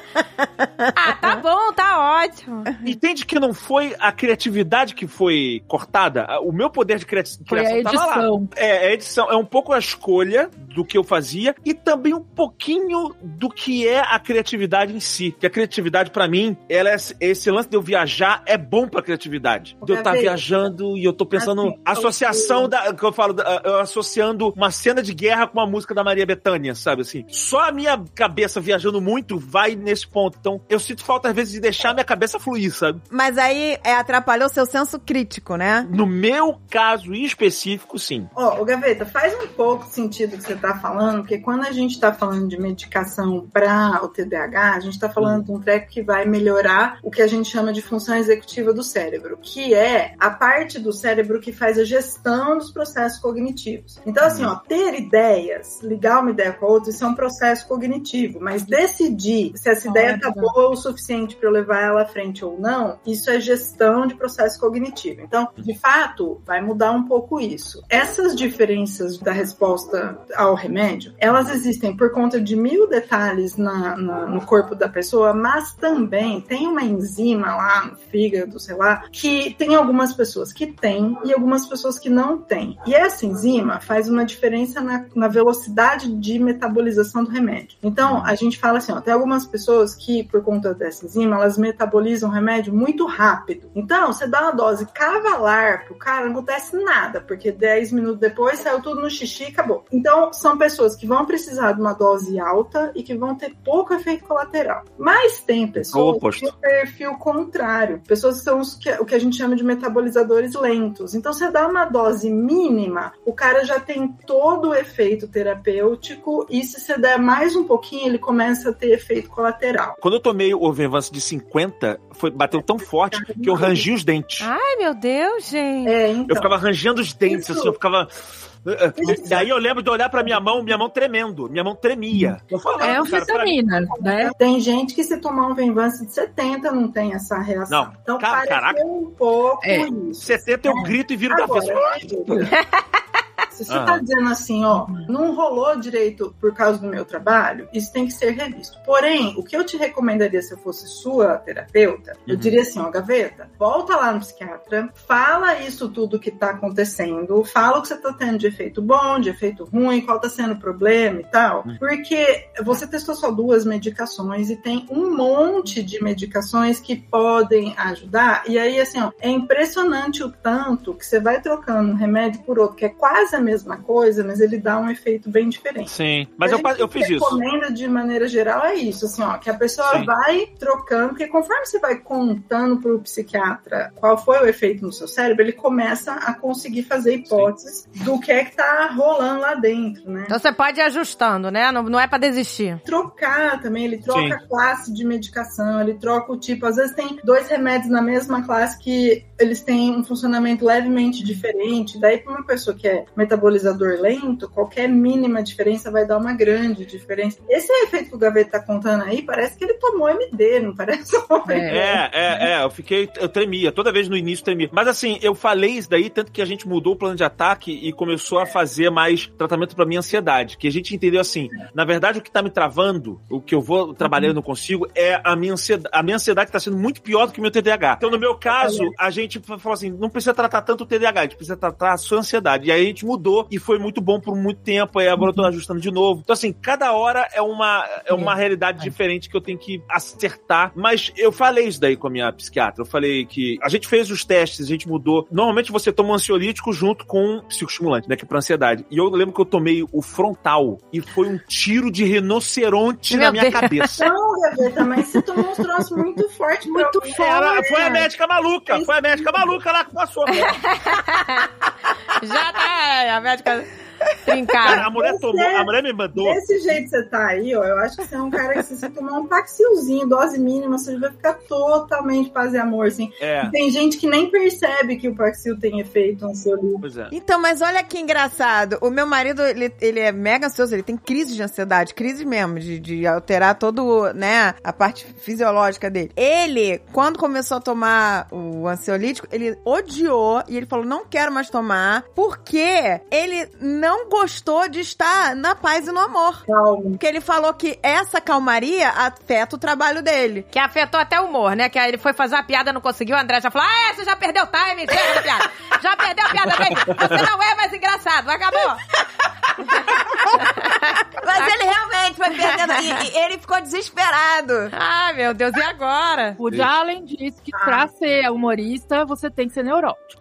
Ah, tá bom, tá ótimo. Entende que não foi a criatividade que foi cortada? O meu poder de criati- Foi a criação tava lá. edição. É, a edição é um pouco a escolha do que eu fazia e também um pouquinho do que é a criatividade em si. Que a criatividade, pra mim, ela é esse lance de eu viajar é bom pra criatividade. De eu estar Gaveta. viajando e eu tô pensando Assim, associação eu- da que eu falo, eu associando uma cena de guerra com a música da Maria Bethânia, sabe assim? Só a minha cabeça viajando muito vai nesse ponto. Então, eu sinto falta às vezes de deixar a minha cabeça fluir, sabe? Mas aí é, atrapalhou seu senso crítico, né? No meu caso em específico, sim. Ó, ô Gaveta, faz um pouco sentido o que você tá falando, porque quando a gente tá falando de medicação para o TDAH, a gente tá falando de um treco que vai melhorar o que a gente chama de função executiva do cérebro, que é a parte do cérebro que faz a gestão dos processos cognitivos. Então, assim, ó, ter ideias, ligar uma ideia com a outra, isso é um processo cognitivo, mas decidir se essa ideia tá Ótimo. boa o suficiente para eu levar ela à frente ou não, isso é gestão de processo cognitivo. Então, de fato, vai mudar um pouco isso. Essas diferenças da resposta ao remédio, elas existem por conta de mil detalhes na- na- no corpo da pessoa, mas também tem uma enzima lá no fígado, sei lá, que tem algumas pessoas que têm e algumas pessoas que não têm. E essa enzima faz uma diferença na, na velocidade de metabolização do remédio. Então, a gente fala assim, ó, tem algumas pessoas que, por conta dessa enzima, elas metabolizam o remédio muito rápido. Então, você dá uma dose cavalar pro cara, não acontece nada, porque 10 minutos depois saiu tudo no xixi e acabou. Então, são pessoas que vão precisar de uma dose alta e que vão ter pouco efeito colateral. Mas tem pessoas que têm o perfil contrário. Pessoas que são que- o que a gente chama de metabolizadores lentos. Então, você dá uma dose mínima, o cara já tem todo o efeito terapêutico e se você der mais um pouquinho, ele começa a ter efeito colateral. Quando eu tomei o Venvance de 50, foi, bateu tão forte que eu rangi os dentes. Ai, meu Deus, gente. É, então. Eu ficava rangendo os dentes, Isso. assim, eu ficava. Isso. Daí eu lembro de olhar pra minha mão, minha mão tremendo, minha mão tremia. Eu falava, É cara, mim- anfetamina, né? Tem gente que se tomar um Venvance de 70 não tem essa reação. Não. Então Ca- pareceu caraca. um pouco É. isso. 70 eu grito e viro da Agora, frente. Se você Ah. tá dizendo assim, ó, não rolou direito por causa do meu trabalho, isso tem que ser revisto. Porém, o que eu te recomendaria se eu fosse sua terapeuta, eu Uhum. diria assim, ó, gaveta, volta lá no psiquiatra, fala isso tudo que tá acontecendo, fala o que você tá tendo de efeito bom, de efeito ruim, qual tá sendo o problema e tal. Uhum. Porque você testou só duas medicações e tem um monte de medicações que podem ajudar. E aí, assim, ó, é impressionante o tanto que você vai trocando um remédio por outro, que é quase a mesma coisa, mas ele dá um efeito bem diferente. Sim, mas eu, eu fiz isso. recomenda de maneira geral é isso, assim, ó, que a pessoa Sim. vai trocando, porque conforme você vai contando pro psiquiatra qual foi o efeito no seu cérebro, ele começa a conseguir fazer hipóteses do que é que tá rolando lá dentro, né? Então você pode ir ajustando, né? Não, não é pra desistir. trocar também, ele troca Sim. a classe de medicação, ele troca o tipo. Às vezes tem dois remédios na mesma classe que eles têm um funcionamento levemente diferente. Daí, para uma pessoa que é metabolizador lento, qualquer mínima diferença vai dar uma grande diferença. Esse efeito que o Gaveta tá contando aí, parece que ele tomou MD, não parece? É, é, é, eu fiquei, eu tremia, toda vez no início tremia. Mas assim, eu falei isso daí, tanto que a gente mudou o plano de ataque e começou a fazer mais tratamento pra minha ansiedade. Que a gente entendeu assim, na verdade o que tá me travando, o que eu vou trabalhando não consigo, é a minha ansiedade, a minha ansiedade tá sendo muito pior do que o meu TDAH. Então no meu caso, a gente falou assim, não precisa tratar tanto o TDAH, a gente precisa tratar a sua ansiedade. E aí a gente mudou e foi muito bom por muito tempo, aí agora eu tô ajustando de novo. Então assim, cada hora é uma, é uma realidade diferente que eu tenho que acertar. Mas eu falei isso daí com a minha psiquiatra. Eu falei que a gente fez os testes, a gente mudou. Normalmente você toma um ansiolítico junto com um psicoestimulante, né? Que é pra ansiedade. E eu lembro que eu tomei o frontal e foi um tiro de rinoceronte Meu na minha Deus. cabeça. Não, Gaveta, mas você tomou uns troços muito fortes. Muito forte. Ela, foi a médica maluca, foi a médica maluca lá que passou. Já tá a médica Cara, trincada. a mulher tomou, a mulher me mandou. Desse jeito que você tá aí, ó, eu acho que você é um cara que se você tomar um paxilzinho, dose mínima, você vai ficar totalmente paz e amor, assim. É, Tem gente que nem percebe que o paxil tem efeito ansiolítico. pois é. Então, mas olha que engraçado. O meu marido, ele, ele é mega ansioso, ele tem crise de ansiedade, crise mesmo, de, de alterar todo, né, a parte fisiológica dele. Ele, quando começou a tomar o ansiolítico, ele odiou e ele falou, não quero mais tomar, porque ele não gostou de estar na paz e no amor. Calma. Porque ele falou que essa calmaria afeta o trabalho dele. Que afetou até o humor, né? Que aí ele foi fazer a piada, não conseguiu. O André já falou: Ah, é, você já perdeu o time, da piada. Já perdeu a piada dele. Você não é mais engraçado. Acabou. Mas ele realmente foi perdendo. e, e ele ficou desesperado. Ai, meu Deus, e agora? O Jalen disse que pra ser humorista, você tem que ser neurótico.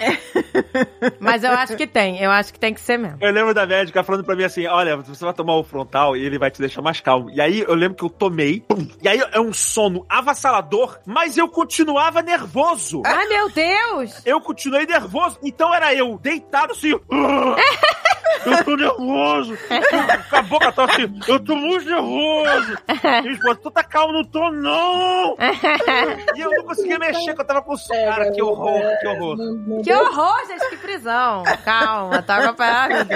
Mas eu acho que tem, eu acho que tem que ser mesmo. Eu lembro da médica falando pra mim assim: olha, você vai tomar o frontal e ele vai te deixar mais calmo. E aí eu lembro que eu tomei, pum, e aí é um sono avassalador, mas eu continuava nervoso. Ai, meu Deus! Eu continuei nervoso. Então era eu deitado assim. Eu tô nervoso. Com a boca toda assim. Eu tô muito nervoso. E minha esposa, tu tá calmo, não tô, não. E eu não conseguia mexer, que eu tava com sono. Cara, que horror, que horror. Que horror, gente, que prisão. Calma, tá acompanhado.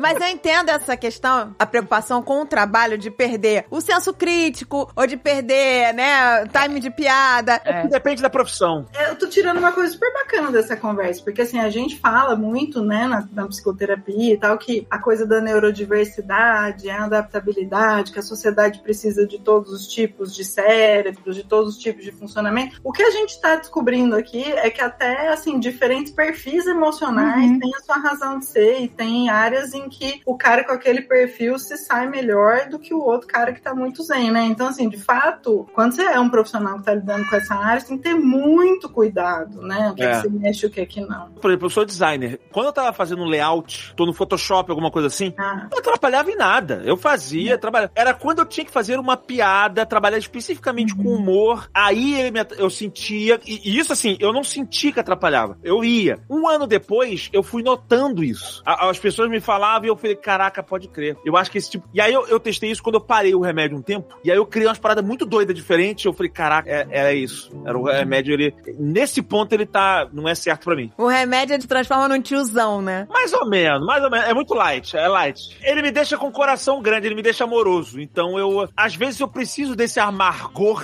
Mas eu entendo essa questão, a preocupação com o trabalho de perder o senso crítico ou de perder, né, time de piada. Depende da profissão. É, Eu tô tirando uma coisa super bacana dessa conversa, porque assim, a gente fala muito, né, na, na psicoterapia e tal, que a coisa da neurodiversidade, a adaptabilidade, que a sociedade precisa de todos os tipos de cérebros, de todos os tipos de funcionamento. O que a gente tá descobrindo aqui é que até, assim, diferentes perfis emocionais têm a sua razão de ser e tem áreas em que o cara com aquele perfil se sai melhor do que o outro cara que tá muito zen, né? Então, assim, de fato, quando você é um profissional que tá lidando com essa área, você tem que ter muito cuidado, né? O que, É. que você mexe e o que, que não. Por exemplo, eu sou designer. Quando eu tava fazendo um layout, tô no Photoshop, alguma coisa assim, Ah, não atrapalhava em nada. Eu fazia, trabalhava. Era quando eu tinha que fazer uma piada, trabalhar especificamente com humor. Aí ele eu sentia. E, e isso, assim, eu não senti que atrapalhava. Eu ia. Um ano depois, eu fui notando isso. A- as pessoas me falavam e eu falei, caraca, pode crer. Eu acho que esse tipo. E aí eu, eu testei isso quando eu parei o remédio um tempo. E aí eu criei umas paradas muito doidas diferentes. Eu falei, caraca, é, era isso. Era o remédio, ele. Nesse ponto, ele tá. Não é certo pra mim. O remédio te transforma num tiozão, né? Mais ou menos, mais ou menos. É muito light, é light. Ele me deixa com o coração grande, ele me deixa amoroso. Então eu, às vezes eu preciso desse amargor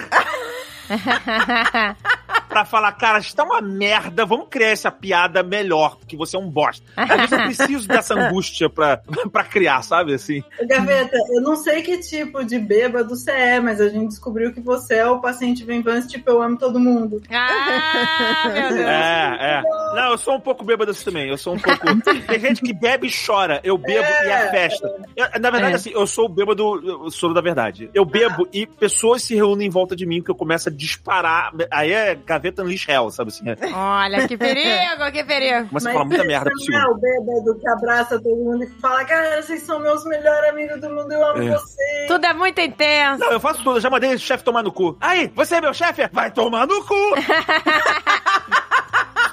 pra falar, cara, isso tá uma merda, vamos criar essa piada melhor, porque você é um bosta. Às vezes eu preciso dessa angústia pra, pra criar, sabe, assim. Gaveta, eu não sei que tipo de bêbado você é, mas a gente descobriu que você é o paciente Venvance, tipo, eu amo todo mundo. Ah, meu Deus. É, é. Não, eu sou um pouco bêbado assim também. Eu sou um pouco. Tem gente que bebe e chora. Eu bebo e é festa. Eu- na verdade, É. assim, eu sou o bêbado, eu sou da verdade. Eu bebo e pessoas se reúnem em volta de mim que eu começo a disparar. Aí é gaveta unleash hell, sabe assim? É. Olha, que perigo, que perigo. Começa a falar muita merda pro você não é o bêbado que abraça todo mundo e fala, cara, vocês são meus melhores amigos do mundo, eu amo É. vocês. Tudo é muito intenso. Não, eu faço tudo, eu já mandei o chefe tomar no cu. Aí, você é meu chefe? Vai tomar no cu!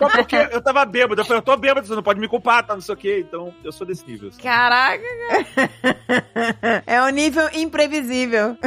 Só porque eu tava bêbado. Eu falei, eu tô bêbado, você não pode me culpar, tá? Não sei o quê. Então, eu sou desse nível. assim. Caraca. É um nível imprevisível.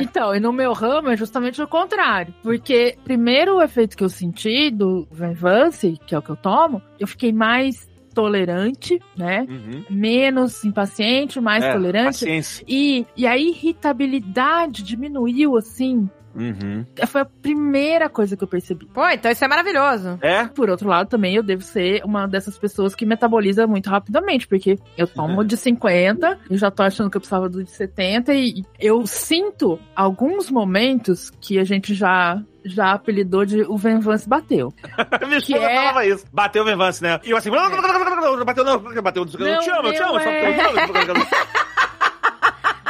Então, e no meu ramo é justamente o contrário. Porque, primeiro, o efeito que eu senti do Venvance, que é o que eu tomo, eu fiquei mais tolerante, né? Uhum. Menos impaciente, mais É, tolerante. Paciência. E, e a irritabilidade diminuiu, assim. Uhum. Foi a primeira coisa que eu percebi. Pô, então isso é maravilhoso. É? Por outro lado, também eu devo ser uma dessas pessoas que metaboliza muito rapidamente, porque eu tomo de 50, eu já tô achando que eu precisava do de 70, e eu sinto alguns momentos que a gente já já apelidou de o Venvance bateu. Minha Que é- falava isso. Bateu o Venvance, né? E eu assim, bateu não, bateu, eu te Não, amo, eu te amo. meu só é. porque eu te amo.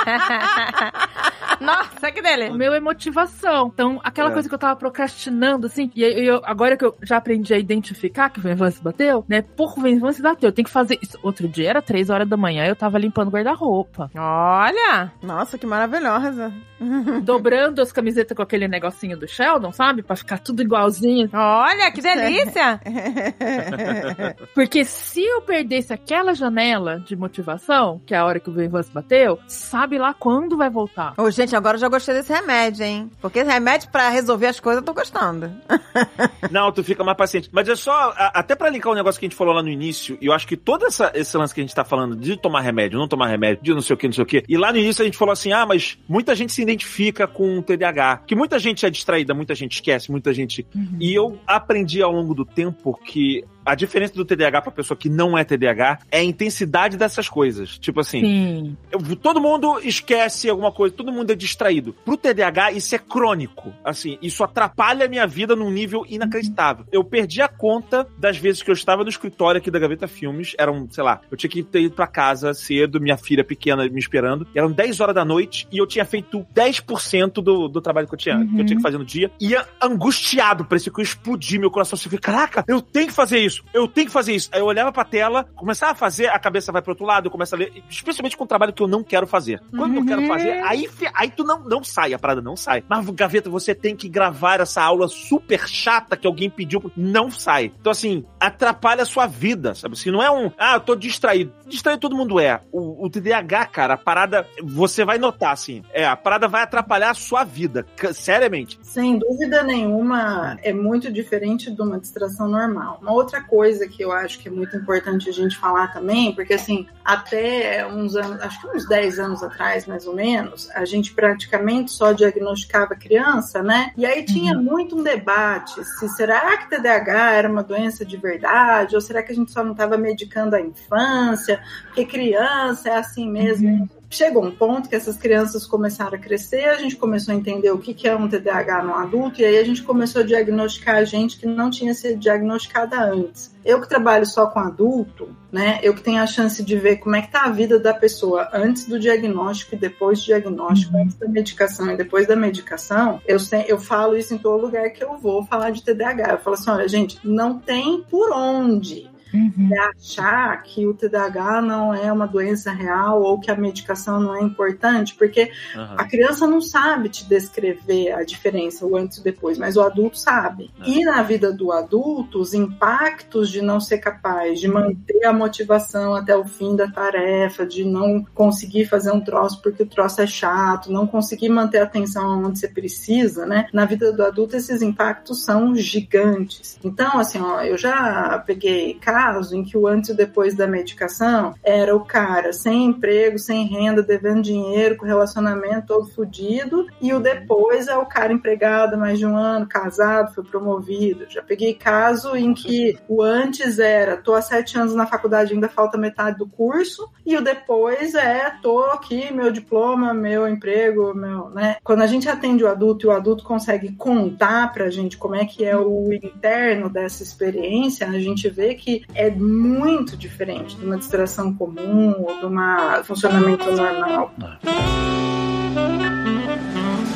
Nossa, que O delícia. meu é motivação. Então, aquela É. coisa que eu tava procrastinando, assim, e eu, agora que eu já aprendi a identificar que o Venvance bateu, né? Por Venvance bateu, eu tenho que fazer isso. Outro dia era três horas da manhã, eu tava limpando o guarda-roupa, Olha. Nossa, que maravilhosa. dobrando as camisetas com aquele negocinho do Sheldon, sabe? Pra ficar tudo igualzinho. Olha, que delícia. Porque se eu perdesse aquela janela de motivação, que é a hora que o Venvance bateu, sabe lá quando vai voltar. Ô, gente, agora eu já gostei desse remédio, hein? Porque remédio pra resolver as coisas eu tô gostando. Não, tu fica mais paciente. Mas é só, a- até pra linkar o negócio que a gente falou lá no início, e eu acho que todo essa, esse lance que a gente tá falando de tomar remédio, não tomar remédio, de não sei o que, não sei o que. E lá no início a gente falou assim: ah, mas muita gente se identifica com o TDAH. Que muita gente é distraída, muita gente esquece, muita gente. E eu aprendi ao longo do tempo que a diferença do TDAH pra pessoa que não é TDAH é a intensidade dessas coisas. Tipo assim, Sim. eu- todo mundo esquece alguma coisa, todo mundo é distraído. Pro TDAH, isso é crônico. Assim, isso atrapalha a minha vida num nível inacreditável. Eu perdi a conta das vezes que eu estava no escritório aqui da Gaveta Filmes. Eram, sei lá, eu tinha que ter ido pra casa cedo, minha filha pequena me esperando. Eram 10 horas da noite e eu tinha feito 10% do, do trabalho que eu tinha, que eu tinha que fazer no dia. E angustiado, parecia que eu explodi meu coração. Assim, eu falei, caraca, eu tenho que fazer isso, eu tenho que fazer isso. Aí eu olhava pra tela, começava a fazer, a cabeça vai pro outro lado, eu começo a ler, especialmente com um trabalho que eu não quero fazer. Quando eu quero fazer, aí, fe- aí tu não, não sai, a parada não sai. Mas, Gaveta, você tem que gravar essa aula super chata que alguém pediu, não sai. Então, assim, atrapalha a sua vida, sabe? Se não é um, ah, eu tô distraído. Distraído todo mundo é. O, o TDAH, cara, a parada, você vai notar, assim, é, a parada vai atrapalhar a sua vida, seriamente. Sem dúvida nenhuma, é muito diferente de uma distração normal. Uma outra coisa que eu acho que é muito importante a gente falar também, porque assim, até uns anos, acho que uns 10 anos atrás, mais ou menos, a gente praticamente só diagnosticava criança, né? E aí tinha muito um debate se será que TDAH era uma doença de verdade, ou será que a gente só não estava medicando a infância, porque criança é assim mesmo. Chegou um ponto que essas crianças começaram a crescer, a gente começou a entender o que que é um TDAH no adulto, e aí a gente começou a diagnosticar a gente que não tinha sido diagnosticada antes. Eu que trabalho só com adulto, né? Eu que tenho a chance de ver como é que tá a vida da pessoa antes do diagnóstico e depois do diagnóstico, antes da medicação e depois da medicação, eu, sei, eu falo isso em todo lugar que eu vou falar de TDAH. Eu falo assim, olha, gente, não tem por onde Uhum. é achar que o TDAH não é uma doença real ou que a medicação não é importante, porque a criança não sabe te descrever a diferença, o antes e o depois, mas o adulto sabe. É. E na vida do adulto, os impactos de não ser capaz de manter a motivação até o fim da tarefa, de não conseguir fazer um troço porque o troço é chato, não conseguir manter a atenção onde você precisa, né? Na vida do adulto, esses impactos são gigantes. Então, assim, ó, eu já peguei caso em que o antes e depois da medicação era o cara sem emprego, sem renda, devendo dinheiro, com relacionamento todo fodido, e o depois é o cara empregado mais de um ano, casado, foi promovido. Já peguei caso em que o antes era tô há sete anos na faculdade, ainda falta metade do curso, e o depois é tô aqui, meu diploma, meu emprego, meu, né? Quando a gente atende o adulto e o adulto consegue contar pra gente como é que é o interno dessa experiência, a gente vê que é muito diferente de uma distração comum ou de um funcionamento normal.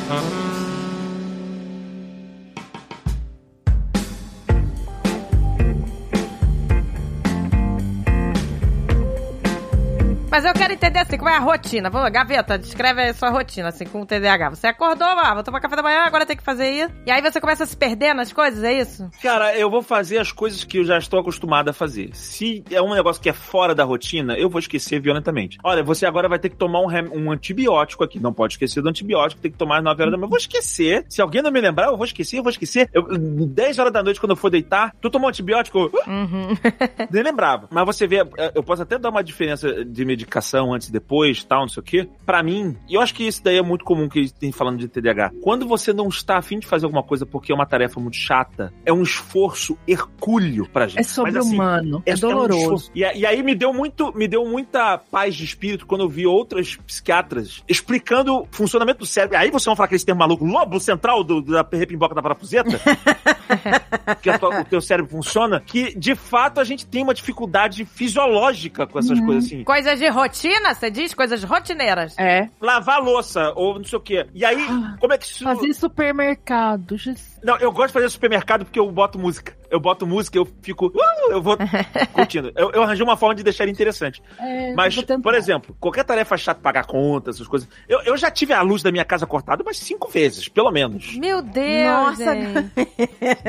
Mas mas eu quero entender assim, como é a rotina. Vamos, Gaveta, descreve a sua rotina, assim, com o TDAH. Você acordou, ah, vou tomar café da manhã, agora tem que fazer isso. E aí você começa a se perder nas coisas, é isso? Cara, eu vou fazer as coisas que eu já estou acostumado a fazer. Se é um negócio que é fora da rotina, eu vou esquecer violentamente. Olha, você agora vai ter que tomar um, rem- um antibiótico aqui. Não pode esquecer do antibiótico, tem que tomar às 9 horas da manhã. Eu vou esquecer. Se alguém não me lembrar, eu vou esquecer, eu vou esquecer. Eu, 10 horas da noite, quando eu for deitar, tu tomou antibiótico? Eu, Uhum. Nem lembrava. Mas você vê, é, eu posso até dar uma diferença de medicação antes e depois, tal, não sei o quê. Pra mim, e eu acho que isso daí é muito comum que a gente tem falando de TDAH. Quando você não está afim de fazer alguma coisa porque é uma tarefa muito chata, é um esforço hercúleo pra gente. É Mas, assim, sobre-humano. É, um doloroso. esforço. e, e aí me deu muito, me deu muita paz de espírito quando eu vi outras psiquiatras explicando o funcionamento do cérebro. Aí você vai falar aquele termo maluco, lobo central do, da repimboca da parafuseta, que a tua- o teu cérebro funciona, que de fato a gente tem uma dificuldade fisiológica com essas coisas assim. Coisas de rotina, você diz? Coisas rotineiras. É. Lavar a louça, ou não sei o quê. E aí, como é que isso. Fazer supermercado. Jesus. Não, eu gosto de fazer supermercado porque eu boto música. Eu boto música, eu fico. Uh, eu vou curtindo. Eu, eu arranjei uma forma de deixar ele interessante. É, Mas, por exemplo, qualquer tarefa chata, pagar conta, essas coisas. Eu, eu já tive a luz da minha casa cortada umas cinco vezes, pelo menos. Meu Deus, Nossa.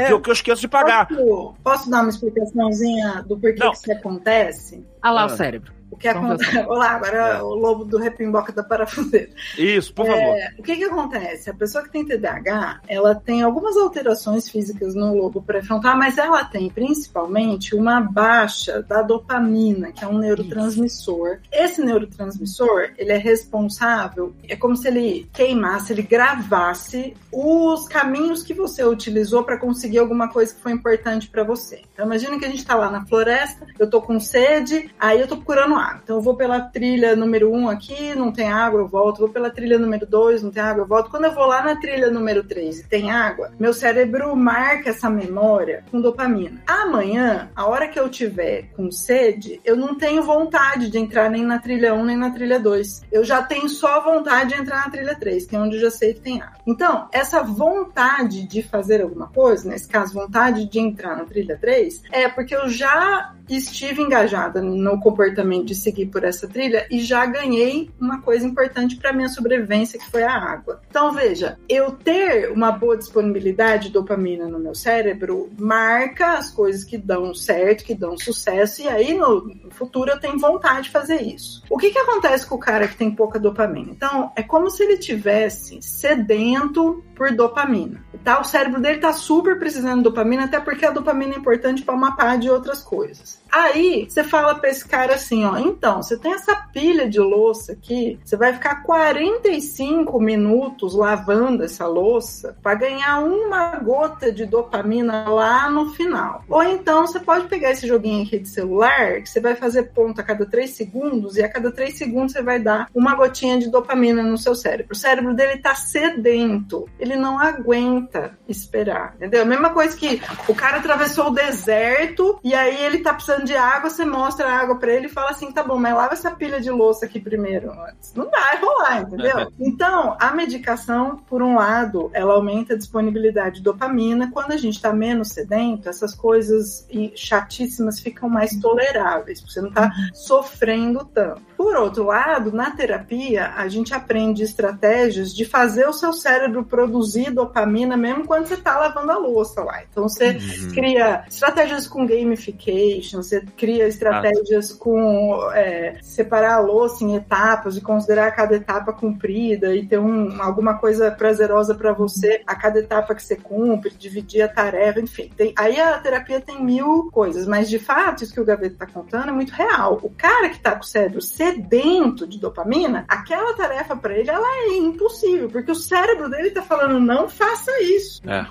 Que eu, que eu esqueço de pagar. Posso, posso dar uma explicaçãozinha do porquê Não. que isso acontece? Ah lá Ah. o cérebro. O que acontece? Olá, agora É. o lobo do repimboca da parafuseta. Isso, por favor. É, o que que acontece? A pessoa que tem TDAH, ela tem algumas alterações físicas no lobo pré-frontal, mas ela tem principalmente uma baixa da dopamina, que é um neurotransmissor. Esse neurotransmissor, ele é responsável, é como se ele queimasse, ele gravasse os caminhos que você utilizou para conseguir alguma coisa que foi importante para você. Então imagina que a gente tá lá na floresta, eu tô com sede, aí eu tô procurando Então eu vou pela trilha número um aqui, não tem água, eu volto. Vou pela trilha número dois, não tem água, eu volto. Quando eu vou lá na trilha número três e tem água, meu cérebro marca essa memória com dopamina. Amanhã, a hora que eu tiver com sede, eu não tenho vontade de entrar nem na trilha 1 nem na trilha 2. Eu já tenho só vontade de entrar na trilha 3, que é onde eu já sei que tem água. Então, essa vontade de fazer alguma coisa, nesse caso, vontade de entrar na trilha 3, é porque eu já estive engajada no comportamento de seguir por essa trilha e já ganhei uma coisa importante para minha sobrevivência, que foi a água. Então, veja, eu ter uma boa disponibilidade de dopamina no meu cérebro marca as coisas que dão certo, que dão sucesso, e aí no, futuro eu tenho vontade de fazer isso. O que, que acontece com o cara que tem pouca dopamina? Então, é como se ele tivesse sedento por dopamina. Tá? O cérebro dele tá super precisando de dopamina, até porque a dopamina é importante para uma par de outras coisas. Aí você fala para esse cara assim, ó, então, você tem essa pilha de louça aqui, você vai ficar 45 minutos lavando essa louça para ganhar uma gota de dopamina lá no final. Ou então você pode pegar esse joguinho aqui de celular, que você vai fazer ponto a cada 3 segundos e a cada 3 segundos você vai dar uma gotinha de dopamina no seu cérebro. O cérebro dele tá sedento, ele não aguenta esperar, entendeu? A mesma coisa que o cara atravessou o deserto e aí ele tá precisando de água, você mostra a água para ele e fala assim: tá bom, mas lava essa pilha de louça aqui primeiro. Não vai rolar, entendeu? Então, a medicação, por um lado, ela aumenta a disponibilidade de dopamina. Quando a gente tá menos sedento, essas coisas chatíssimas ficam mais toleráveis, porque você não tá sofrendo tanto. Por outro lado, na terapia, a gente aprende estratégias de fazer o seu cérebro produzir dopamina mesmo quando você tá lavando a louça lá. Então, você cria estratégias com gamification, você cria estratégias com é, separar a louça em etapas e considerar cada etapa cumprida e ter um, alguma coisa prazerosa para você a cada etapa que você cumpre, dividir a tarefa, enfim. Tem, aí a terapia tem mil coisas, mas de fato, isso que o Gaveta tá contando é muito real. O cara que tá com o cérebro sedento de dopamina, aquela tarefa para ele ela é impossível, porque o cérebro dele tá falando, não faça isso. É.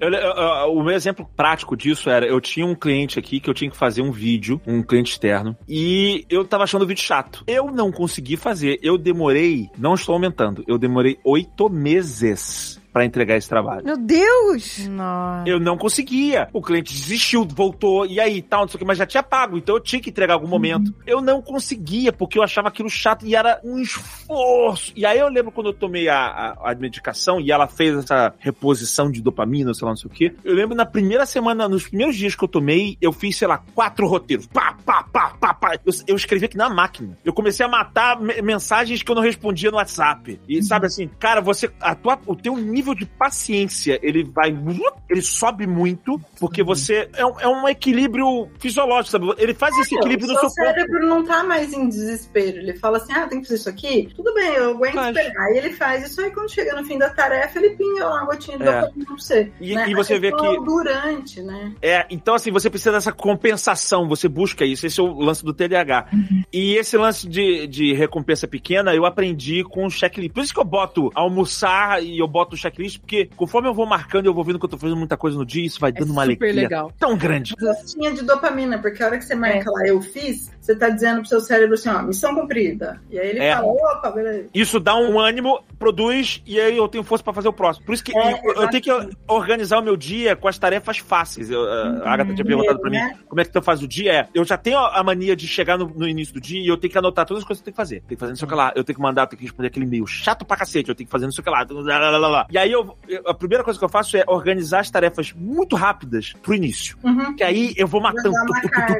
Eu- eu- eu- o meu exemplo prático disso era, eu tinha um cliente aqui que eu tinha que fazer um vídeo, um cliente externo, e eu tava achando o vídeo chato. Eu não consegui fazer, eu demorei, não estou aumentando, eu demorei oito meses pra entregar esse trabalho. Meu Deus! Nossa. Eu não conseguia. O cliente desistiu, voltou, e aí, tal, não sei o que, mas já tinha pago, então eu tinha que entregar em algum momento. Eu não conseguia, porque eu achava aquilo chato e era um esforço. E aí eu lembro quando eu tomei a, a, a medicação e ela fez essa reposição de dopamina, sei lá, não sei o que. Eu lembro na primeira semana, nos primeiros dias que eu tomei, eu fiz, sei lá, quatro roteiros. Pá, pá, pá, pá, pá. Eu, eu escrevi aqui na máquina. Eu comecei a matar me- mensagens que eu não respondia no WhatsApp. E sabe assim, cara, você, a tua, o teu nível de paciência, ele vai, ele sobe muito, porque você, é um, é um equilíbrio fisiológico, sabe? Ele faz esse equilíbrio o no seu corpo. cérebro não tá mais em desespero. Ele fala assim: ah, tem que fazer isso aqui? Tudo bem, eu aguento Faz. esperar. Aí ele faz isso aí, quando chega no fim da tarefa, ele pinga uma gotinha de É. dopamina pra você. E- né? e você vê que- o durante, né? É, então assim, você precisa dessa compensação, você busca isso, esse é o lance do TDAH. E esse lance de, de recompensa pequena, eu aprendi com o checklist. Por isso que eu boto almoçar e eu boto o checklist, porque conforme eu vou marcando, eu vou vendo que eu tô fazendo muita coisa no dia, isso vai dando uma super alegria legal. tão grande. Listinha de dopamina, porque a hora que você marca lá, eu fiz, você tá dizendo pro seu cérebro assim, ó, missão cumprida. E aí ele É. fala, opa, beleza. Isso dá um ânimo, produz, e aí eu tenho força pra fazer o próximo. Por isso que É, eu, eu tenho que organizar o meu dia com as tarefas fáceis. Eu, a Agatha tinha perguntado pra mim né? como é que tu faz o dia. É, eu já tenho a mania de chegar no, no início do dia e eu tenho que anotar todas as coisas que eu tenho que fazer. Tem que fazer não sei o que lá, eu tenho que mandar, eu tenho que responder aquele e-mail chato pra cacete, eu tenho que fazer não sei o que lá. lá, lá, lá, lá. E aí eu, eu- a primeira coisa que eu faço é organizar as tarefas muito rápidas pro início. Uhum. Que aí eu vou matando. uma carga,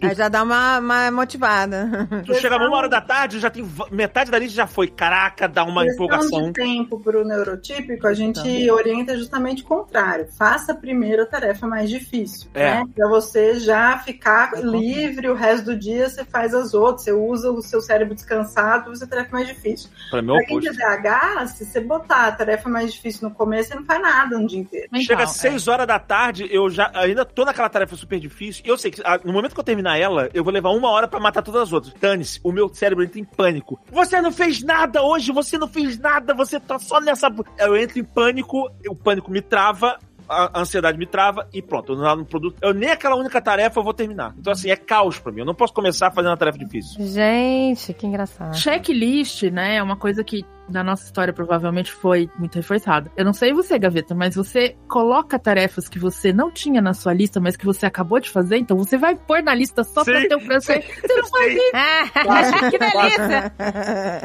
né? já dá uma, uma motivada. Tu chega uma hora da tarde, já tem metade da lista já foi. Caraca, dá uma questão empolgação. de tempo para o neurotípico, a gente orienta justamente o contrário. Faça primeiro a tarefa mais difícil, É. né? Para você já ficar livre, o resto do dia você faz as outras, você usa o seu cérebro descansado você tarefa mais difícil. Pra mim é o Para quem tem TDAH, se você botar a tarefa mais difícil no começo, você não faz nada um dia inteiro. Chega Mental, às 6 horas da tarde, eu já ainda tô naquela tarefa super difícil. E eu sei que ah, no momento que eu terminar ela, eu vou levar uma hora pra matar todas as outras. Dane-se, o meu cérebro entra em pânico. Você não fez nada hoje, você não fez nada, você tá só nessa. Eu entro em pânico, o pânico me trava. A a ansiedade me trava e pronto, eu não no produto. Eu nem aquela única tarefa eu vou terminar. Então, assim, é caos pra mim. Eu não posso começar fazendo uma tarefa difícil. Gente, que engraçado. Checklist, né, é uma coisa que na nossa história provavelmente foi muito reforçada. Eu não sei você, Gaveta, mas você coloca tarefas que você não tinha na sua lista, mas que você acabou de fazer, então você vai pôr na lista só pra Sim, ter o prazer. Você não faz isso. Ah, que delícia!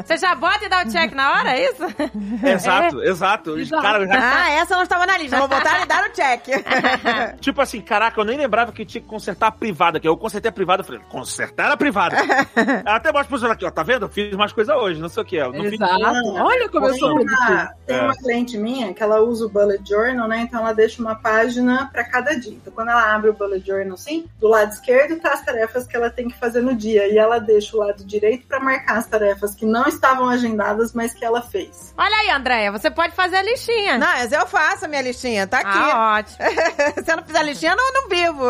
Você já bota e dá o check na hora, é isso? Exato, exato. Os Exato. caras já Ah, essa não estava na lista. Vou botar e dar o check. Tipo assim, caraca, eu nem lembrava que tinha que consertar a privada, que eu consertei a privada, eu falei, consertar a privada. Ela até mostra pro aqui, ó, tá vendo? Eu fiz mais coisa hoje, não sei o que. Eu não fiz Exato. Olha como eu sou uma, produtiva. tem É. uma cliente minha que ela usa o Bullet Journal, né? Então ela deixa uma página para cada dia. Então quando ela abre o Bullet Journal assim, do lado esquerdo tá as tarefas que ela tem que fazer no dia e ela deixa o lado direito para marcar as tarefas que não estavam agendadas, mas que ela fez. Olha aí, Andréia, você pode fazer a listinha. Não, mas eu faço a minha listinha. Tá aqui. Ah, ótimo. Se eu não fizer listinha, eu não, não vivo.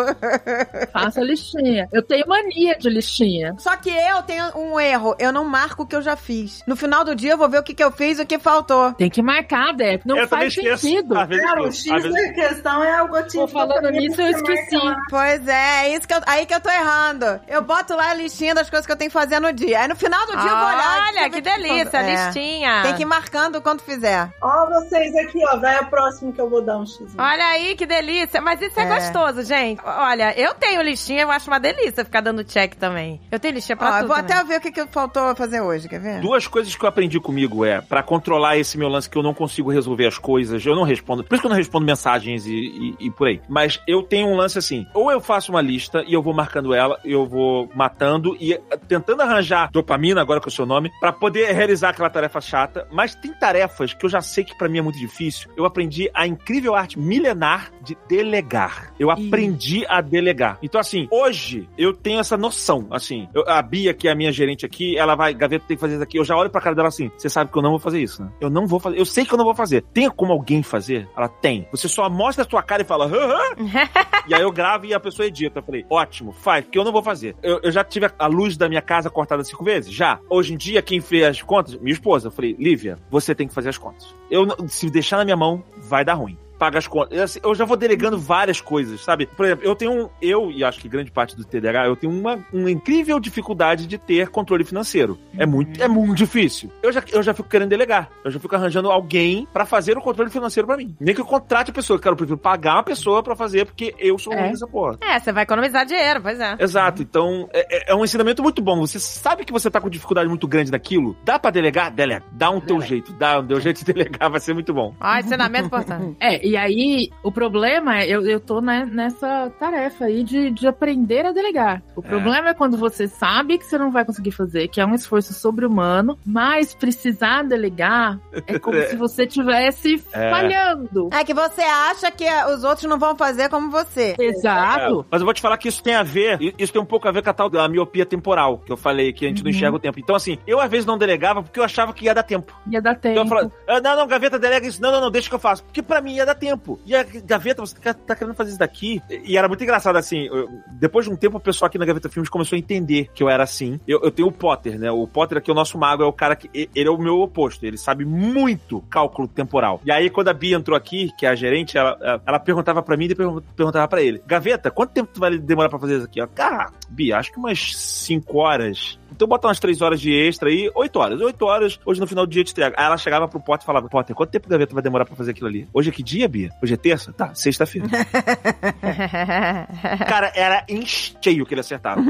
Faça a listinha. Eu tenho mania de listinha. Só que eu tenho um erro. Eu não marco o que eu já fiz. No final do dia, eu vou ver o que, que eu fiz e o que faltou. Tem que marcar, Dep. Não eu faz sentido. Às vezes Cara, o X às vezes- da questão é o gotinho de falando nisso, eu esqueci. Pois é, é isso que eu, aí que eu tô errando. Eu boto lá a listinha das coisas que eu tenho que fazer no dia. Aí no final do dia eu vou olhar. Olha, que o delícia, a É. listinha. Tem que ir marcando quando fizer. Ó, vocês aqui, ó. Vai a próxima que eu vou dar um X. Olha aí, que delícia. Mas isso é, É. gostoso, gente. Olha, eu tenho listinha, eu acho uma delícia ficar dando check também. Eu tenho listinha pra Ó, eu tudo vou também. até ver o que, que faltou fazer hoje, quer ver? Duas coisas que eu aprendi comigo é, pra controlar esse meu lance que eu não consigo resolver as coisas, eu não respondo. Por isso que eu não respondo mensagens e, e- e por aí. Mas eu tenho um lance assim: ou eu faço uma lista e eu vou marcando ela, eu vou matando e eh, tentando arranjar dopamina, agora com o seu nome, pra poder realizar aquela tarefa chata. Mas tem tarefas que eu já sei que pra mim é muito difícil. Eu aprendi a incrível arte milenar de delegar. Eu aprendi a delegar. Então, assim, hoje eu tenho essa noção. Assim, eu- a Bia, que é a minha gerente aqui, ela vai, Gaveta, tem que fazer isso aqui. Eu já olho pra cara dela assim: você sabe que eu não vou fazer isso, né? Eu não vou fazer. Eu sei que eu não vou fazer. Tem como alguém fazer? Ela tem. Você só mostra a sua cara e fala, "Hã, hã?" E aí eu gravo e a pessoa edita. Eu falei, ótimo, faz, porque eu não vou fazer. Eu, eu já tive a- a luz da minha casa cortada cinco vezes? Já. Hoje em dia, quem fez as contas? Minha esposa. Eu falei, Lívia, você tem que fazer as contas. Eu, se deixar na minha mão, vai dar ruim. Paga as contas. Eu, assim, eu já vou delegando várias coisas, sabe? Por exemplo, eu tenho um. Eu, e acho que grande parte do TDAH, eu tenho uma, uma incrível dificuldade de ter controle financeiro. É muito, é muito difícil. Eu já, eu já fico querendo delegar. Eu já fico arranjando alguém pra fazer o controle financeiro pra mim. Nem que eu contrate a pessoa. Eu quero, eu prefiro pagar uma pessoa pra fazer, porque eu sou É. ruim nessa porra. É, você vai economizar dinheiro, pois é. Exato, então é, é- é um ensinamento muito bom. Você sabe que você tá com dificuldade muito grande naquilo, dá pra delegar? Delega. Dá um teu jeito, dá um teu jeito de delegar, vai ser muito bom. Ó, ensinamento importante. É, e aí o problema é, eu, eu tô né, nessa tarefa aí de, de aprender a delegar. O problema é quando você sabe que você não vai conseguir fazer, que é um esforço sobre-humano, mas precisar delegar é como É. se você estivesse É. falhando. É que você acha que os outros não vão fazer como você. Exato. É, mas eu vou te falar que isso tem a ver, isso tem um pouco a ver com a tal da miopia temporal, que eu falei, que a gente não enxerga o tempo. Então, assim, eu às vezes não delegava porque eu achava que ia dar tempo. Ia dar tempo. Então eu falava, ah, não, não, gaveta delega isso. Não, não, não, deixa que eu faço. Porque pra mim ia dar tempo. E a gaveta, você tá, tá querendo fazer isso daqui? E era muito engraçado, assim, eu- depois de um tempo o pessoal aqui na Gaveta Filmes começou a entender que eu era assim. Eu, eu tenho o Potter, né? O Potter aqui, o nosso mago, é o cara que, ele é o meu oposto. Ele sabe muito cálculo temporal. E aí, quando a Bia entrou aqui, que é a gerente, ela, ela- perguntava pra mim e perguntava pra ele, Gaveta, quanto tempo tu vai demorar pra fazer isso aqui? Ela, Ah, Bia, acho que umas 5 horas. Então bota umas 3 horas de extra aí, 8 horas. 8 horas, hoje no final do dia te entrega. Aí ela chegava pro Potter e falava, Potter, quanto tempo o Gaveta vai demorar pra fazer aquilo ali? Hoje é que dia, Bia? Hoje é terça? Tá, sexta-feira. Cara, era em cheio que ele acertava.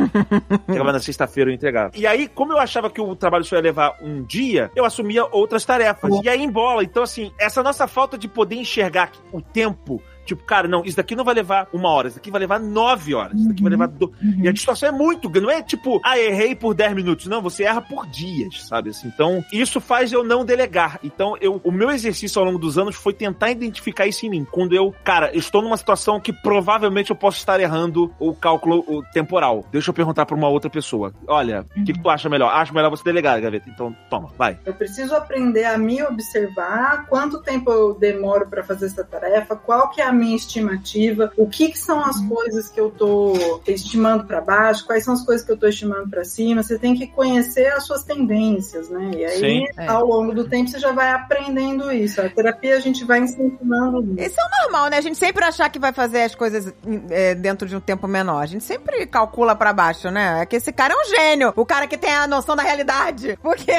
Chegava na sexta-feira e entregava. E aí, como eu achava que o trabalho só ia levar um dia, eu assumia outras tarefas. E aí embola. Então, assim, essa nossa falta de poder enxergar o tempo. Tipo, cara, não, isso daqui não vai levar uma hora, isso daqui vai levar nove horas, isso daqui vai levar. Do... E a distorção é muito grande, não é tipo, ah, errei por dez minutos. Não, você erra por dias, sabe? Assim, então, isso faz eu não delegar. Então, eu, o meu exercício ao longo dos anos foi tentar identificar isso em mim. Quando eu, cara, estou numa situação que provavelmente eu posso estar errando o cálculo o temporal. Deixa eu perguntar pra uma outra pessoa. Olha, o que, que tu acha melhor? Acho melhor você delegar, Gaveta. Então, toma, vai. Eu preciso aprender a me observar, quanto tempo eu demoro para fazer essa tarefa, qual que é a minha estimativa, o que, que são as coisas que eu tô estimando para baixo, quais são as coisas que eu tô estimando para cima. Você tem que conhecer as suas tendências, né? E aí, Sim. É. ao longo do tempo, você já vai aprendendo isso. A terapia a gente vai incentivando isso. Isso é o normal, né? A gente sempre achar que vai fazer as coisas é, dentro de um tempo menor. A gente sempre calcula pra baixo, né? É que esse cara é um gênio. O cara que tem a noção da realidade. Porque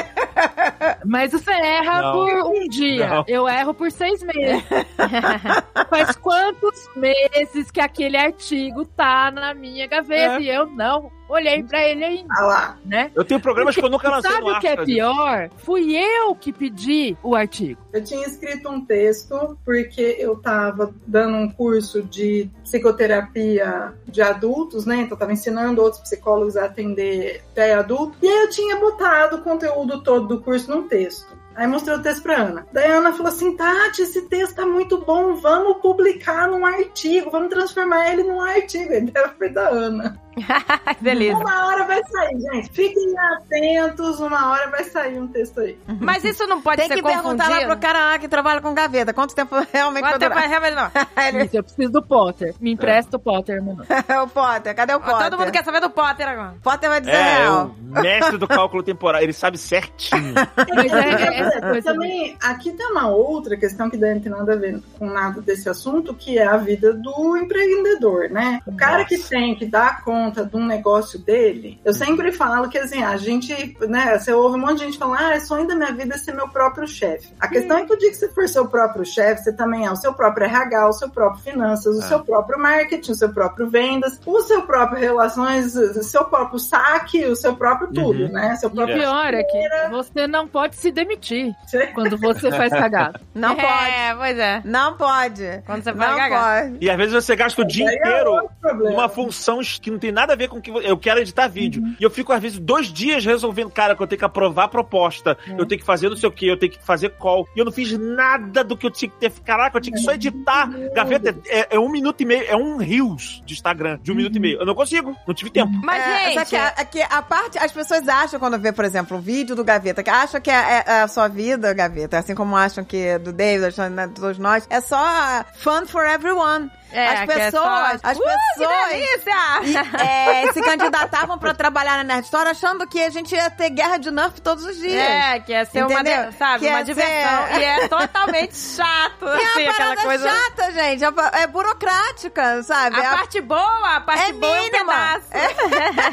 Mas você erra Não. por um dia. Não. Eu erro por seis meses. Faz quantos meses que aquele artigo tá na minha gaveta É. e eu não olhei pra ele ainda, Ah lá. né? Eu tenho programas que eu nunca lancei Sabe no o que é pior? Fui eu que pedi o artigo. Eu tinha escrito um texto porque eu estava dando um curso de psicoterapia de adultos, né? Então eu tava ensinando outros psicólogos a atender até adulto. E aí eu tinha botado o conteúdo todo do curso num texto. Aí mostrei o texto pra Ana. Daí a Ana falou assim: Tati, esse texto tá muito bom, vamos publicar num artigo, vamos transformar ele num artigo. A ideia foi da Ana. Beleza. Uma hora vai sair, gente. Fiquem atentos, uma hora vai sair um texto aí. Mas isso não pode tem ser que perguntar lá confundido. pro cara lá que trabalha com gaveta. Quanto tempo realmente Quanto vai tempo durar? vai realmente não? Ele- Isso, eu preciso do Potter. Me empresta o Potter, mano. o Potter, cadê o Potter? Todo mundo quer saber do Potter agora. Potter vai dizer É, é real. o mestre do cálculo temporal. Ele sabe certinho. Mas é, é essa coisa. Também, aqui tem uma outra questão que não tem nada a ver com nada desse assunto, que é a vida do empreendedor, né? O cara que tem que dar conta de um negócio dele, eu sempre falo que assim, a gente, né, você ouve um monte de gente falar, ah, o sonho da minha vida é ser meu próprio chefe. A questão é que o dia que você for seu próprio chefe, você também é o seu próprio RH, o seu próprio finanças, o É. seu próprio marketing, o seu próprio vendas, o seu próprio relações, o seu próprio saque, o seu próprio tudo, Uhum. né? Seu E o próprio pior é que você não pode se demitir quando você faz cagada. Não pode. É, pois é. Não pode. Quando você não vai cagar. pode. E às vezes você gasta o dia é inteiro outro problema. uma função que não tem nada a ver com o que eu quero editar vídeo. E eu fico, às vezes, dois dias resolvendo, cara, que eu tenho que aprovar a proposta, eu tenho que fazer não sei o que, eu tenho que fazer call. E eu não fiz nada do que eu tinha que ter. Caraca, eu tinha que só editar. Gaveta é, é um minuto e meio, é um Reels de Instagram, de um minuto e meio. Eu não consigo, não tive tempo. Mas, É, só gente, que a, é que a parte, as pessoas acham quando vê, por exemplo, um vídeo do Gaveta, que acham que é, é a sua vida, Gaveta, assim como acham que é do David, acham, né, de todos nós, é só fun for everyone. É, as que é só- pessoas, as Uh, pessoas e, é, se candidatavam pra trabalhar na Nerd Store achando que a gente ia ter guerra de Nerf todos os dias. É, que ia ser uma, Entendeu? de- sabe, Que uma diversão. ser- E é totalmente chato, E é assim, uma aquela coisa... chata, gente. É, é burocrática, sabe? A É, parte boa, a parte é boa é um mínima. pedaço.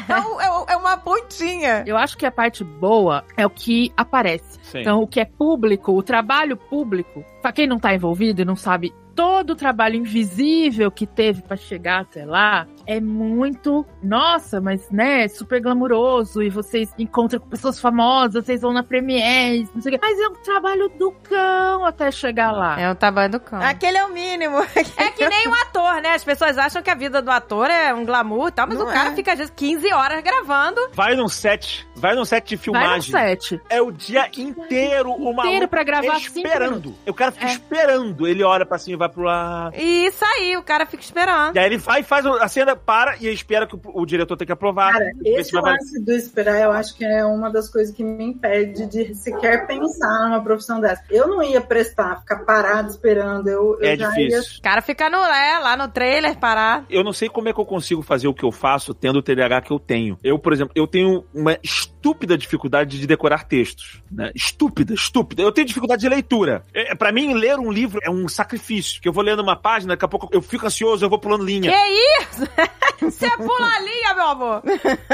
é, um- é um- é uma pontinha. Eu acho que a parte boa é o que aparece. Sim. Então, o que é público, o trabalho público, pra quem não tá envolvido e não sabe todo o trabalho invisível que teve pra chegar até lá, é muito, nossa, mas né, super glamuroso e vocês encontram com pessoas famosas, vocês vão na Premiere, não sei o quê. Mas é um trabalho do cão até chegar lá. É o tamanho do cão. Aquele é o mínimo. É que nem o ator, né? As pessoas acham que a vida do ator é um glamour e tal, mas Não o cara é. fica, às vezes, 15 horas gravando. Vai num set, vai num set de Vai no filmagem. set. É o dia inteiro o maluco Inteiro pra gravar esperando. O cara fica É. esperando. Ele olha pra cima e vai pro lado. E isso aí, o cara fica esperando. E aí ele vai e faz a cena, para e espera que o, o diretor tenha que aprovar. Cara, esse lance do esperar, eu acho que é uma das coisas que me impede de sequer pensar numa profissão dessa. Eu não ia prestar, ficar parado esperando. Eu, eu É já difícil. O cara fica no, é, lá no trailer parado. Eu não sei como é que eu consigo fazer o que eu faço tendo o TDAH que eu tenho. Eu, por exemplo, eu tenho uma estúpida dificuldade de decorar textos. Né? Estúpida, estúpida. Eu tenho dificuldade de leitura. É, para mim, ler um livro é um sacrifício. Porque eu vou lendo uma página, daqui a pouco eu fico ansioso, eu vou pulando linha. Que isso? Você pula a linha, meu amor.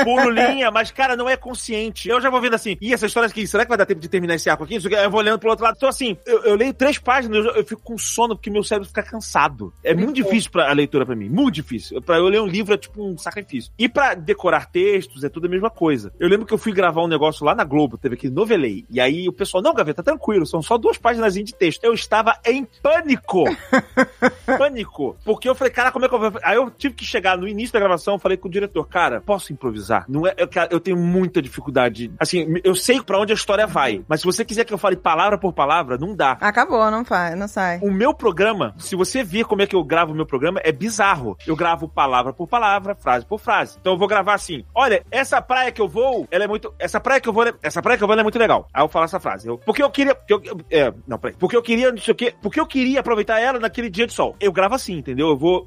Pulo linha, mas, cara, não é consciente. Eu já vou vendo assim, e essa história aqui, será que vai dar tempo de terminar esse arco aqui? Eu vou olhando pro outro lado. Então, assim, eu, eu leio três páginas, eu, eu fico com sono porque meu cérebro fica cansado. É muito difícil pra, a leitura pra mim, muito difícil. Pra eu ler um livro é tipo um sacrifício. E pra decorar textos é tudo a mesma coisa. Eu lembro que eu fui gravar um negócio lá na Globo, teve aquele novelei. E aí o pessoal, não, Gaveta, tranquilo, são só duas páginas de texto. Eu estava em pânico. pânico. Porque eu falei, cara, como é que eu vou. Aí eu tive que chegar no início da gravação, falei com o diretor, cara, posso improvisar? Não é, eu, eu tenho muita dificuldade. Assim, eu sei pra onde a história vai, mas se você quiser que eu fale palavra por palavra, não dá. Acabou, não faz, não sai. O meu programa, se você ver como é que eu gravo o meu programa, é bizarro. Eu gravo palavra por palavra, frase por frase. Então eu vou gravar assim: olha, essa praia que eu vou, ela é muito. Essa praia que eu vou, essa praia que eu vou é muito legal. Aí eu falo essa frase. Eu, porque eu queria. Porque eu, é, não, peraí. Porque eu queria, não sei o quê. Porque eu queria aproveitar ela naquele dia de sol. Eu gravo assim, entendeu? Eu vou.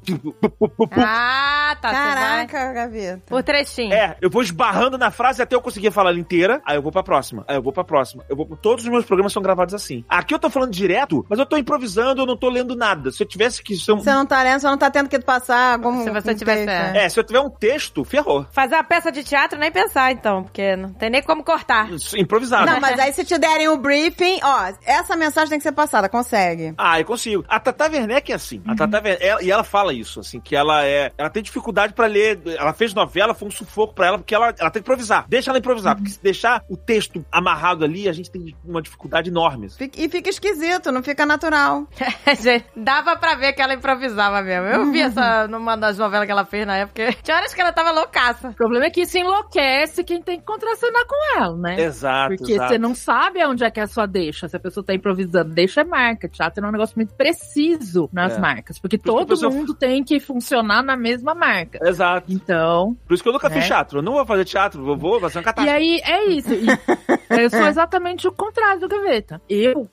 Ah, tá. Caraca, Gaveta. Por trechinho. É, eu vou esbarrando na frase até eu conseguir falar ela inteira. Aí eu vou pra próxima. Aí eu vou pra próxima. Eu vou. Todos os meus programas são gravados assim. Aqui eu tô falando direto, mas eu tô improvisando, eu não tô lendo nada. Se eu tivesse que. ser um- Você não tá lendo, você não tá tendo que passar como. Se você um tivesse- texto, é. É, se eu tiver um texto, ferrou. Fazer uma peça de teatro, nem pensar, então, porque não tem nem como cortar. Improvisado. Não, mas aí se te derem o briefing, ó, essa mensagem tem que ser passada, consegue. Ah, eu consigo. A Tata Werneck é assim. A Tata Werneck, ela- e ela fala isso, assim, que ela é. Ela tem dificuldade pra ler. Ela fez novela, foi um sufoco pra ela, porque ela, ela tem que improvisar. Deixa ela improvisar, porque se deixar o texto amarrado ali, a gente tem uma dificuldade enorme. assim. Fica- E fica esquisito, não fica natural. Gente, Dava pra ver que ela improvisava mesmo. Eu vi essa numa das novelas que ela fez na época. Tinha horas que ela tava loucaça. O problema é que isso enlouquece quem tem que contracenar com ela, né? Exato. Porque exato. você não sabe aonde é que é a sua deixa. Se a pessoa tá improvisando, deixa é marca. Teatro é um negócio muito preciso nas É. marcas. Porque Por todo pessoa- mundo tem que funcionar na mesma marca. Exato. Então, Por isso que eu nunca fiz Né? teatro. Eu não vou fazer teatro, vou, vai ser um e catástrofe. aí é isso. E eu sou exatamente o contrário do Gaveta. Eu.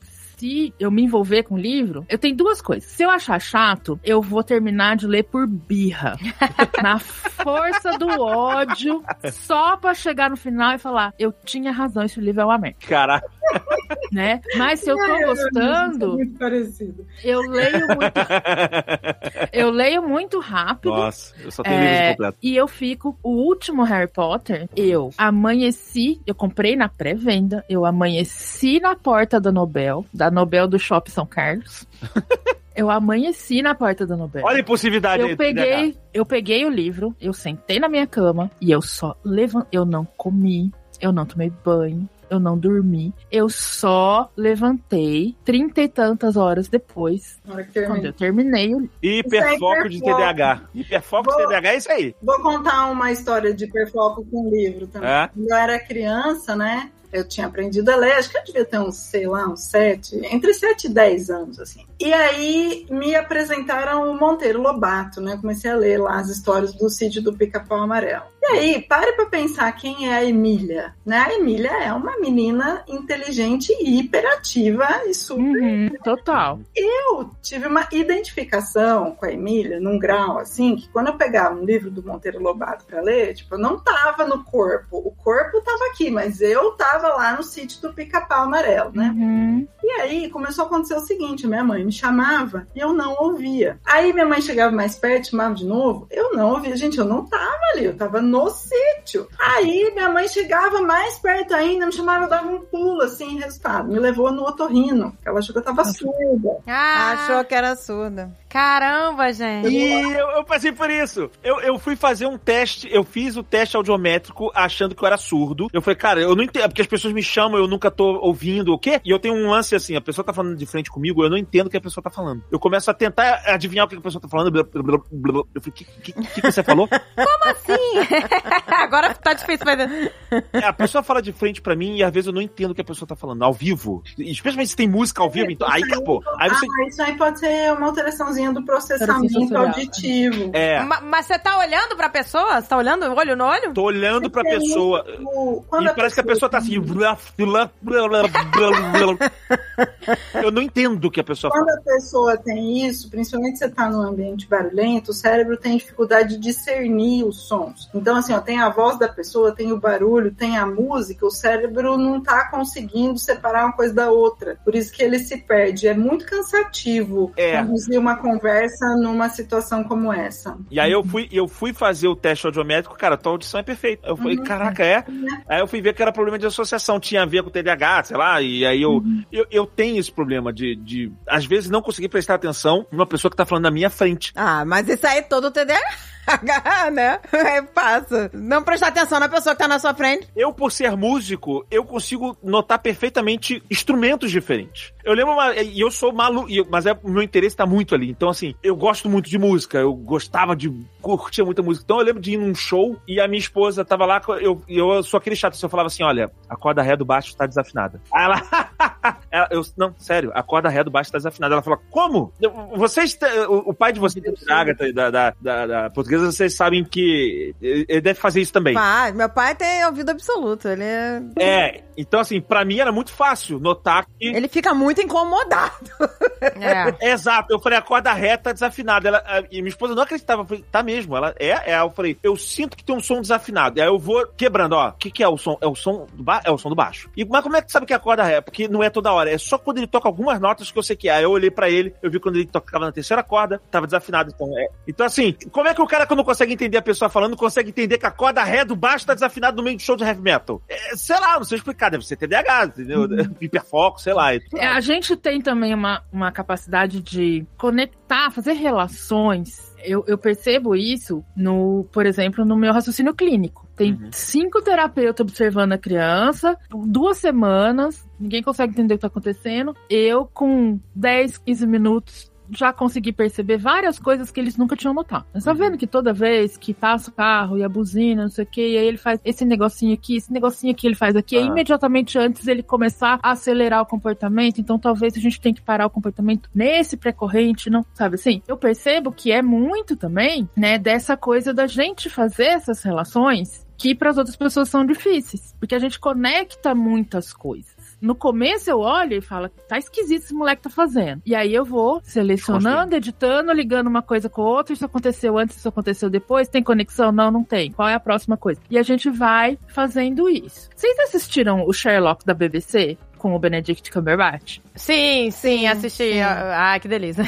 Se eu me envolver com o livro, eu tenho duas coisas. Se eu achar chato, eu vou terminar de ler por birra. na força do ódio, só pra chegar no final e falar: eu tinha razão, esse livro é uma merda, Caraca. Né? Mas se eu tô gostando, Muito parecido. eu leio muito, eu leio muito rápido. Nossa, eu só tenho É, livros completos. e eu fico. O último Harry Potter, eu amanheci. Eu comprei na pré-venda. Eu amanheci na porta da Nobel, da Nobel do Shopping São Carlos. eu amanheci na porta da Nobel. Olha a impulsividade aí eu peguei, eu peguei o livro, eu sentei na minha cama e eu só levantei. Eu não comi, eu não tomei banho. Eu não dormi, eu só levantei trinta e tantas horas depois, Na hora que quando eu terminei o Hiperfoco de hiperfoco. TDAH. Hiperfoco de. TDAH é isso aí. Vou contar uma história de hiperfoco com livro também. É? Quando eu era criança, né? Eu tinha aprendido a ler, acho que eu devia ter uns, sei lá, uns sete, entre sete e dez anos, assim. E aí me apresentaram o Monteiro Lobato, né? Comecei a ler lá as histórias do sítio do Pica-Pau Amarelo. E aí, pare pra pensar quem é a Emília, né? A Emília é uma menina inteligente e hiperativa e super Uhum, total. eu tive uma identificação com a Emília num grau assim que quando eu pegava um livro do Monteiro Lobato para ler, tipo, eu não tava no corpo, o corpo tava aqui, mas eu tava lá no sítio do Pica-Pau Amarelo, né? Uhum. E aí começou a acontecer o seguinte: minha mãe me chamava e eu não ouvia. Aí minha mãe chegava mais perto, chamava de novo, eu não ouvia. Gente, eu não tava ali, eu tava no sítio. Aí minha mãe chegava mais perto ainda, me chamava, eu dava um pulo assim, resultado. Me levou no otorrino, ela achou que eu tava surda. Ah, Achou que era surda. caramba, gente. E eu, eu passei por isso. Eu, eu fui fazer um teste, eu fiz o teste audiométrico achando que eu era surdo. Eu falei, cara, eu não entendo, porque as pessoas me chamam, eu nunca tô ouvindo o quê? E eu tenho um lance assim, a pessoa tá falando de frente comigo, eu não entendo o que a pessoa tá falando. Eu começo a tentar adivinhar o que a pessoa tá falando. blá, blá, blá, blá. Eu falei, o que, que, que, que você falou? Sim. Agora tá difícil fazer. É, a pessoa fala de frente pra mim e às vezes eu não entendo o que a pessoa tá falando, ao vivo. Especialmente se tem música ao vivo, então aí acabou. Aí você. Ah, isso aí pode ser uma alteraçãozinha do processamento auditivo. É, Ma- Mas você tá olhando pra pessoa? Você tá olhando olho no olho? tô olhando pra pessoa. O- quando E parece que a pessoa tá assim. Eu não entendo o que a pessoa Quando fala. a pessoa tem isso, principalmente se você tá num ambiente barulhento, o cérebro tem dificuldade de discernir os sons. Então, assim, ó, tem a voz da pessoa, tem o barulho, tem a música, o cérebro não tá conseguindo separar uma coisa da outra. Por isso que ele se perde. É muito cansativo É. conduzir uma conversa numa situação como essa. E aí eu fui, eu fui fazer o teste audiométrico, cara, tua audição é perfeita. Eu falei, caraca, é? Aí eu fui ver que era problema de associação, tinha a ver com o TDAH, sei lá, e aí eu, eu, eu tenho esse problema de, de, às vezes, não conseguir prestar atenção numa pessoa que tá falando na minha frente. Ah, mas isso aí é todo TDAH, né? É fácil. Não prestar atenção na pessoa que tá na sua frente. Eu, por ser músico, eu consigo notar perfeitamente instrumentos diferentes. Eu lembro, uma, e eu sou maluco, mas é, meu interesse tá muito ali. Então, assim, eu gosto muito de música, eu gostava de, curtia muita música. Então, eu lembro de ir num show e a minha esposa tava lá, eu, eu sou aquele chato, eu falava assim, olha, a corda ré do baixo tá desafinada. Aí ela, ela- eu, não, sério, a corda ré do baixo tá desafinada. Ela fala, como? Vocês, o, o pai de vocês, da Agatha, da, da, da, da portuguesa, vocês sabem que ele deve fazer isso também. Pai, meu pai tem ouvido absoluto. Ele, é- É, então assim, pra mim era muito fácil notar que. ele fica muito incomodado. É. Exato, eu falei, a corda reta desafinada. Ela, a- e minha esposa não acreditava. Eu falei, tá mesmo, ela é, é. Eu falei, eu sinto que tem um som desafinado. E aí eu vou quebrando, ó. O que, que é o som? É o som do baixo? É o som do baixo. E, mas como é que tu sabe que é a corda ré? Porque não é toda hora, é só quando ele toca algumas notas que eu sei que é. Aí eu olhei pra ele, eu vi quando ele tocava na terceira corda, tava desafinado. Então, é. então assim, como é que o cara que não consegue entender a pessoa falando, consegue entender que a corda ré do baixo tá desafinado no meio de show de heavy metal? É, sei lá, não sei explicar, deve ser TDAH, entendeu? Hiperfoco, sei lá. É, a gente tem também uma, uma capacidade de conectar, fazer relações. Eu, eu percebo isso, no, por exemplo, no meu raciocínio clínico. Tem Uhum. cinco terapeutas observando a criança, duas semanas, ninguém consegue entender o que está acontecendo. Eu, com 10, 15 minutos, já consegui perceber várias coisas que eles nunca tinham notado. Você tá vendo que toda vez que passa o carro e a buzina, não sei o que, e aí ele faz esse negocinho aqui, esse negocinho aqui ele faz aqui, Ah. imediatamente antes ele começar a acelerar o comportamento, então talvez a gente tenha que parar o comportamento nesse pré-corrente, não, sabe assim? Eu percebo que é muito também, né, dessa coisa da gente fazer essas relações que para as outras pessoas são difíceis, porque a gente conecta muitas coisas. No começo eu olho e falo, tá esquisito esse moleque tá fazendo. E aí eu vou selecionando, editando, ligando uma coisa com outra. Isso aconteceu antes, isso aconteceu depois. Tem conexão? Não, não tem. Qual é a próxima coisa? E a gente vai fazendo isso. Vocês assistiram o Sherlock da BBC? Com o Benedict Cumberbatch? Sim, sim, assisti. Ah, que delícia.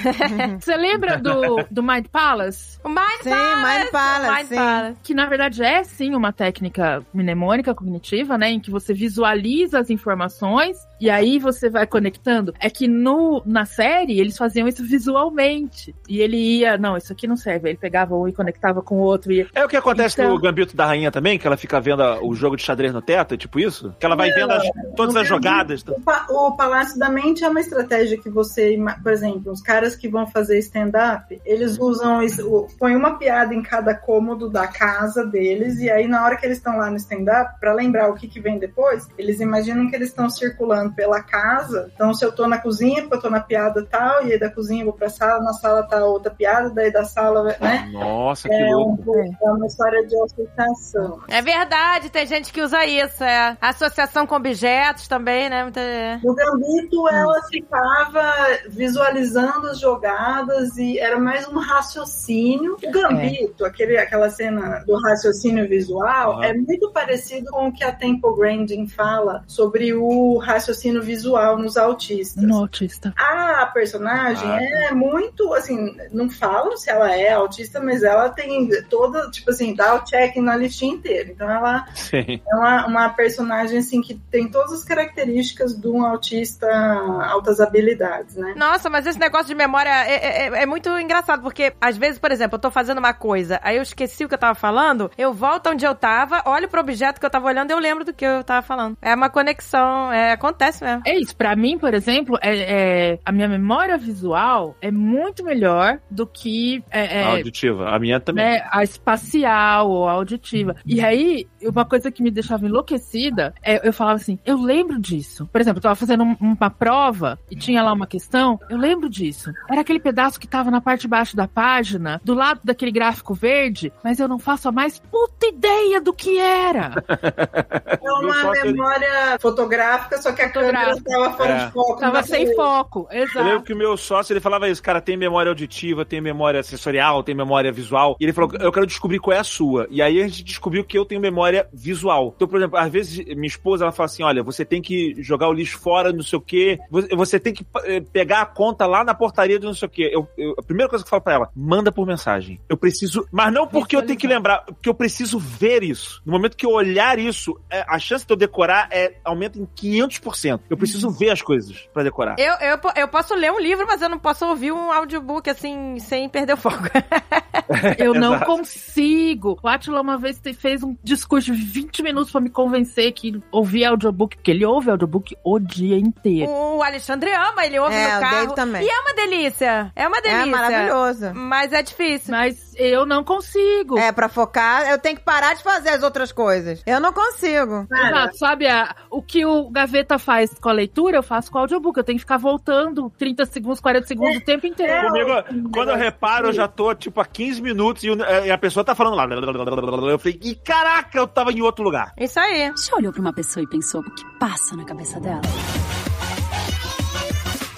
Você lembra do, do Mind Palace? o Mind Sim, Palace, Mind Palace, Mind sim. Palace. que na verdade é sim uma técnica mnemônica cognitiva, né, em que você visualiza as informações e aí você vai conectando. É que no na série eles faziam isso visualmente e ele ia, não, isso aqui não serve. Aí Ele pegava um e conectava com o outro e É o que acontece Então- no Gambito da Rainha também, que ela fica vendo o jogo de xadrez no teto, é tipo isso? Que ela vai vendo as- todas as jogadas. O, pa- o Palácio da Mente é uma estratégia que você, por exemplo, os caras que vão fazer stand-up, eles usam isso, o- põe uma piada em cada cômodo da casa deles, e aí na hora que eles estão lá no stand-up, pra lembrar o que, que vem depois, eles imaginam que eles estão circulando andando pela casa. Então, se eu tô na cozinha, porque eu tô na piada tal, e aí da cozinha eu vou pra sala, na sala tá outra piada, daí da sala, né? Nossa, que É, um louco. pouco- é uma história de associação. É verdade, tem gente que usa isso, é. Associação com objetos também, né? Muita... No Gambito, ela ficava visualizando as jogadas e era mais um raciocínio. O Gambito, aquele, aquela cena do raciocínio visual, Aham. é muito parecido com o que a Temple Grandin fala sobre o raciocínio visual nos autistas. No autista. A personagem Ah. é muito, assim, não falam se ela é autista, mas ela tem toda, tipo assim, dá o check na listinha inteira. Então ela Sim. é uma, uma personagem, assim, que tem todas as características de um autista altas habilidades, né? Nossa, mas esse negócio de memória é, é- é muito engraçado, porque às vezes, por exemplo, eu tô fazendo uma coisa, aí eu esqueci o que eu tava falando, eu volto onde eu tava, olho pro objeto que eu tava olhando e eu lembro do que eu tava falando. É uma conexão, é, acontece mesmo. É isso, pra mim, por exemplo, é, é- a minha memória visual é muito melhor do que é, é, Auditiva. A minha também. né, a espacial ou a auditiva. E aí, uma coisa que me deixava enlouquecida, é, eu falava assim, eu lembro disso. Por exemplo, eu tava fazendo um- uma prova e tinha lá uma questão, eu lembro disso. Era aquele pedaço que tava na parte de baixo da página, do lado daquele gráfico verde, mas eu não faço a mais puta ideia do que era. É uma memória fotográfica, só que a câmera Fotográfica. estava fora É. de foco. Tava sem pra foco, Eu lembro exato. que o meu sócio, ele falava isso, cara, tem memória auditiva, tem memória sensorial, tem memória visual. E ele falou, eu quero descobrir qual é a sua. E aí a gente descobriu que eu tenho memória visual. Então, por exemplo, às vezes minha esposa, ela fala assim, olha, você tem que jogar o lixo fora, não sei o quê. Você- tem que eh, pegar a conta lá na portaria do não sei o quê. Eu, eu- a primeira coisa que eu falo pra ela, manda por mensagem. Eu preciso, mas não porque eu tenho que lembrar, porque eu preciso ver isso. No momento que eu olhar isso, é, a chance de eu decorar é, aumenta em 500%. Eu preciso ver as coisas pra decorar. Eu, eu, eu posso ler um livro, mas eu não posso ouvir um audiobook assim, sem perder o foco. Eu não Exato. consigo. O Atila uma vez te- fez um discurso de 20 minutos pra me convencer que ouvia audiobook, porque ele ouve audiobook o dia inteiro. o Alexandre ama, ele ouve É, no o carro. Dave também. E é uma delícia. É uma delícia. É maravilhoso. Mas é difícil. Mas eu não consigo. É, pra focar, eu tenho que parar de fazer as outras coisas. Eu não consigo. Exato, sabe a- o que o Gaveta faz com a leitura, eu faço com o audiobook. Eu tenho que ficar voltando 30 segundos, 40 segundos o tempo inteiro. Comigo, quando eu reparo, eu já tô, tipo, há 15 minutos e, e a pessoa tá falando lá. Eu falei, e caraca, eu tava em outro lugar. Isso aí. Você olhou pra uma pessoa e pensou o que passa na cabeça dela?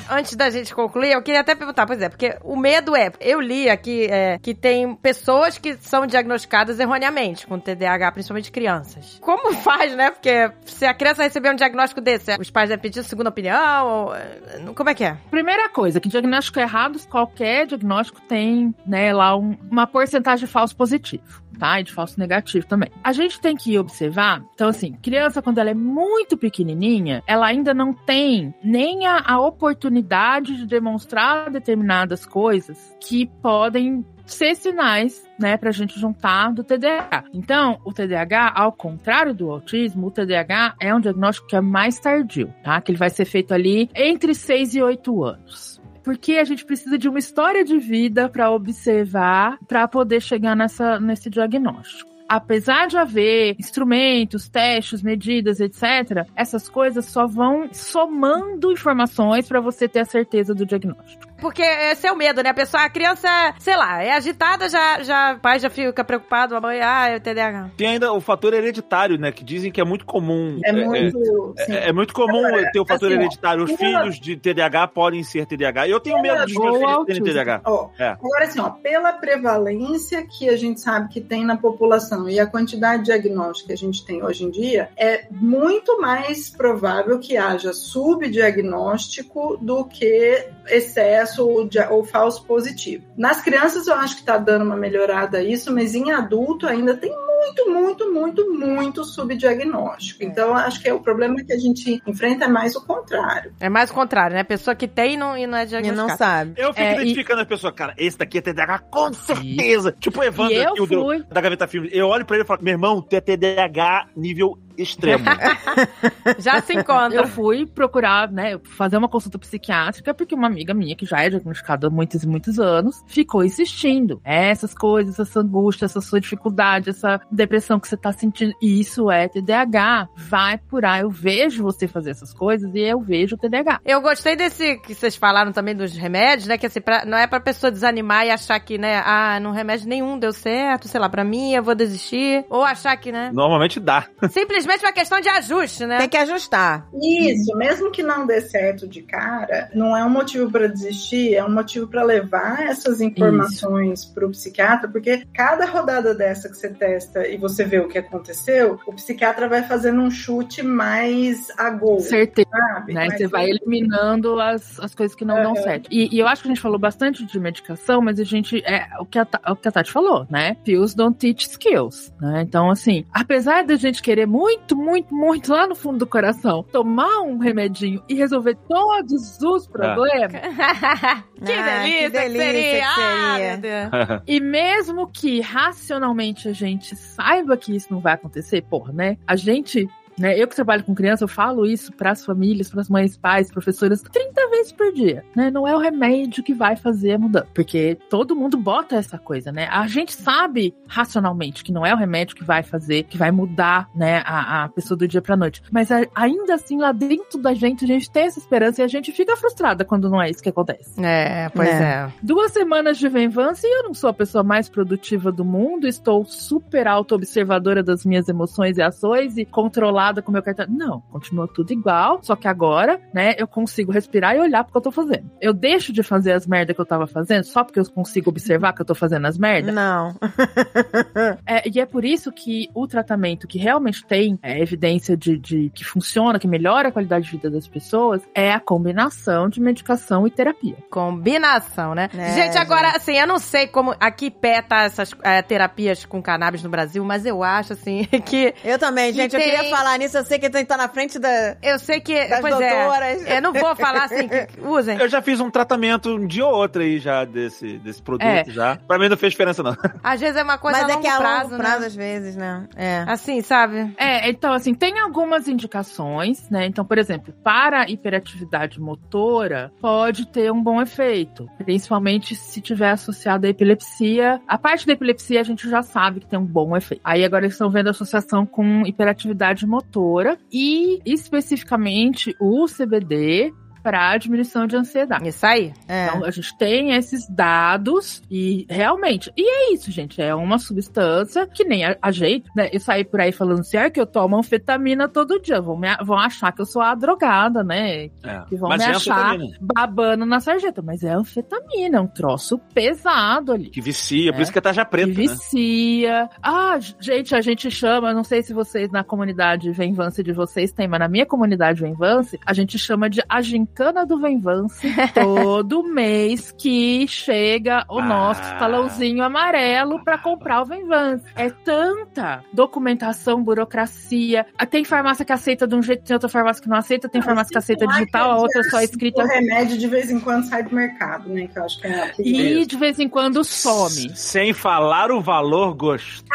Antes da gente concluir, eu queria até perguntar, pois é, porque o medo é, eu li aqui é, que tem pessoas que são diagnosticadas erroneamente com TDAH, principalmente crianças. Como faz, né? Porque se a criança receber um diagnóstico desse, os pais devem pedir segunda opinião, ou, é, como é que é? Primeira coisa, que diagnóstico errado, qualquer diagnóstico tem, né, lá um- uma porcentagem de falso positivo, tá? E de falso negativo também. A gente tem que observar, então assim, criança quando ela é muito pequenininha, ela ainda não tem nem a, a oportunidade de demonstrar determinadas coisas que podem ser sinais, né, pra gente juntar do TDAH. Então, o TDAH, ao contrário do autismo, o TDAH é um diagnóstico que é mais tardio, tá? Que ele vai ser feito ali entre 6 e 8 anos. Porque a gente precisa de uma história de vida para observar, para poder chegar nessa, nesse diagnóstico. Apesar de haver instrumentos, testes, medidas, etc., essas coisas só vão somando informações para você ter a certeza do diagnóstico. Porque esse é o medo, né? A pessoa, a criança, sei lá, é agitada, já, já, o pai já fica preocupado, a mãe, ah, é o TDAH. Tem ainda o fator hereditário, né? Que dizem que é muito comum. é muito. sim. É, é muito comum Agora, ter o fator assim, hereditário. Os filhos de TDAH podem ser TDAH. Eu tenho medo dos meus filhos terem. TDAH. Ó, É. Agora, assim, ó, pela prevalência que a gente sabe que tem na população e a quantidade de diagnóstico que a gente tem hoje em dia, é muito mais provável que haja subdiagnóstico do que excesso ou, falso positivo. Nas crianças, eu acho que está dando uma melhorada isso, mas em adulto ainda tem muito, muito, muito, muito subdiagnóstico. Então, eu acho que é o problema que a gente enfrenta é mais o contrário. É mais o contrário, né? A pessoa que tem e não, e não é E diagnosticada. não sabe. Eu fico É, identificando a pessoa, cara, esse daqui é TDAH com certeza. Tipo o Evandro E eu o do- fui. da Gaveta Filmes. Eu olho pra ele e falo, meu irmão, tu é TDAH nível extremo. Já se encontra. Eu fui procurar, né, fazer uma consulta psiquiátrica, porque uma amiga minha, que já é diagnosticada há muitos e muitos anos, ficou insistindo. Essas coisas, essa angústia, essa sua dificuldade, essa depressão que você tá sentindo, isso é TDAH. Vai por aí. Eu vejo você fazer essas coisas e eu vejo o TDAH. Eu gostei desse que vocês falaram também dos remédios, né? Que assim, pra- não é pra pessoa desanimar e achar que, né, ah, não remédio nenhum deu certo, sei lá, pra mim eu vou desistir. Ou achar que, né? Normalmente dá. Simplesmente uma questão de ajuste, né? Tem que ajustar. Isso, mesmo que não dê certo de cara, não é um motivo para desistir, é um motivo para levar essas informações para o psiquiatra, porque cada rodada dessa que você testa e você vê o que aconteceu, o psiquiatra vai fazendo um chute mais a gol, Certeza. sabe? Né? Você vai eliminando as, as coisas que não dão Aham. certo. E, e eu acho que a gente falou bastante de medicação, mas a gente. É o que a, o que a Tati falou, né? Pills don't teach skills. Né? Então, assim, apesar da gente querer muito, muito, muito lá no fundo do coração tomar um remedinho e resolver todos os problemas, que Ah, delícia que delícia que seria! que Ah, seria. meu Deus. E mesmo que racionalmente a gente saiba que isso não vai acontecer, porra, né? A gente. Né, eu que trabalho com criança, eu falo isso para as famílias, para as mães, pais, professoras, 30 vezes por dia. Né? Não é o remédio que vai fazer a mudança. Porque todo mundo bota essa coisa, né? A gente sabe racionalmente que não é o remédio que vai fazer, que vai mudar né, a, a pessoa do dia pra noite. Mas a- ainda assim, lá dentro da gente, a gente tem essa esperança e a gente fica frustrada quando não é isso que acontece. É, pois É. é. Duas semanas de Venvance e eu não sou a pessoa mais produtiva do mundo, estou super auto-observadora das minhas emoções e ações e com o meu cartão. Não, continua tudo igual, só que agora, né, eu consigo respirar e olhar pro que eu tô fazendo. Eu deixo de fazer as merdas que eu tava fazendo só porque eu consigo observar que eu tô fazendo as merdas. Não. É, e é por isso que o tratamento que realmente tem é, evidência de, de que funciona, que melhora a qualidade de vida das pessoas, é a combinação de medicação e terapia. Combinação, né? É, gente, agora, assim, eu não sei como aqui pé tá essas é, terapias com cannabis no Brasil, mas eu acho, assim, que. Eu também, E gente. Eu tem- queria falar nisso. Eu sei que tem que estar na frente da, Eu sei que. das pois doutoras. é. Eu não vou falar assim, que, usem. Eu já fiz um tratamento um dia ou outro aí já desse, desse produto É. já. Pra mim não fez diferença, não. Às vezes é uma coisa Mas a é longo que é a prazo, longo prazo, né? às vezes, né? É. Assim, sabe? É, então, assim, tem algumas indicações, né? Então, por exemplo, para a hiperatividade motora, pode ter um bom efeito, principalmente se tiver associado à epilepsia. A parte da epilepsia a gente já sabe que tem um bom efeito. Aí agora eles estão vendo a associação com hiperatividade motora e especificamente o CBD para diminuição de ansiedade. Isso aí. É. Então, a gente tem esses dados e realmente. E é isso, gente. É uma substância que nem a, a gente, né? Eu saí por aí falando assim, ah, que eu tomo anfetamina todo dia. Vão, me, vão achar que eu sou a drogada, né? É. Que vão Mas me é achar anfetamina. babando na sarjeta. Mas é anfetamina, é um troço pesado ali. Que vicia, por É. isso que é tarja preta, que né? vicia. Ah, gente, a gente chama, não sei se vocês na comunidade Venvance de vocês têm, mas na minha comunidade Venvance, a gente chama de a gincana do Venvance todo mês que chega o Ah. nosso talãozinho amarelo pra comprar o Venvance. É tanta documentação, burocracia. Ah, Tem farmácia que aceita de um jeito, tem outra farmácia que não aceita, tem farmácia que aceita digital, a outra só escrita. O remédio de vez em quando sai do mercado, né? Que eu acho que é E de vez em quando some. Sem falar o valor gostoso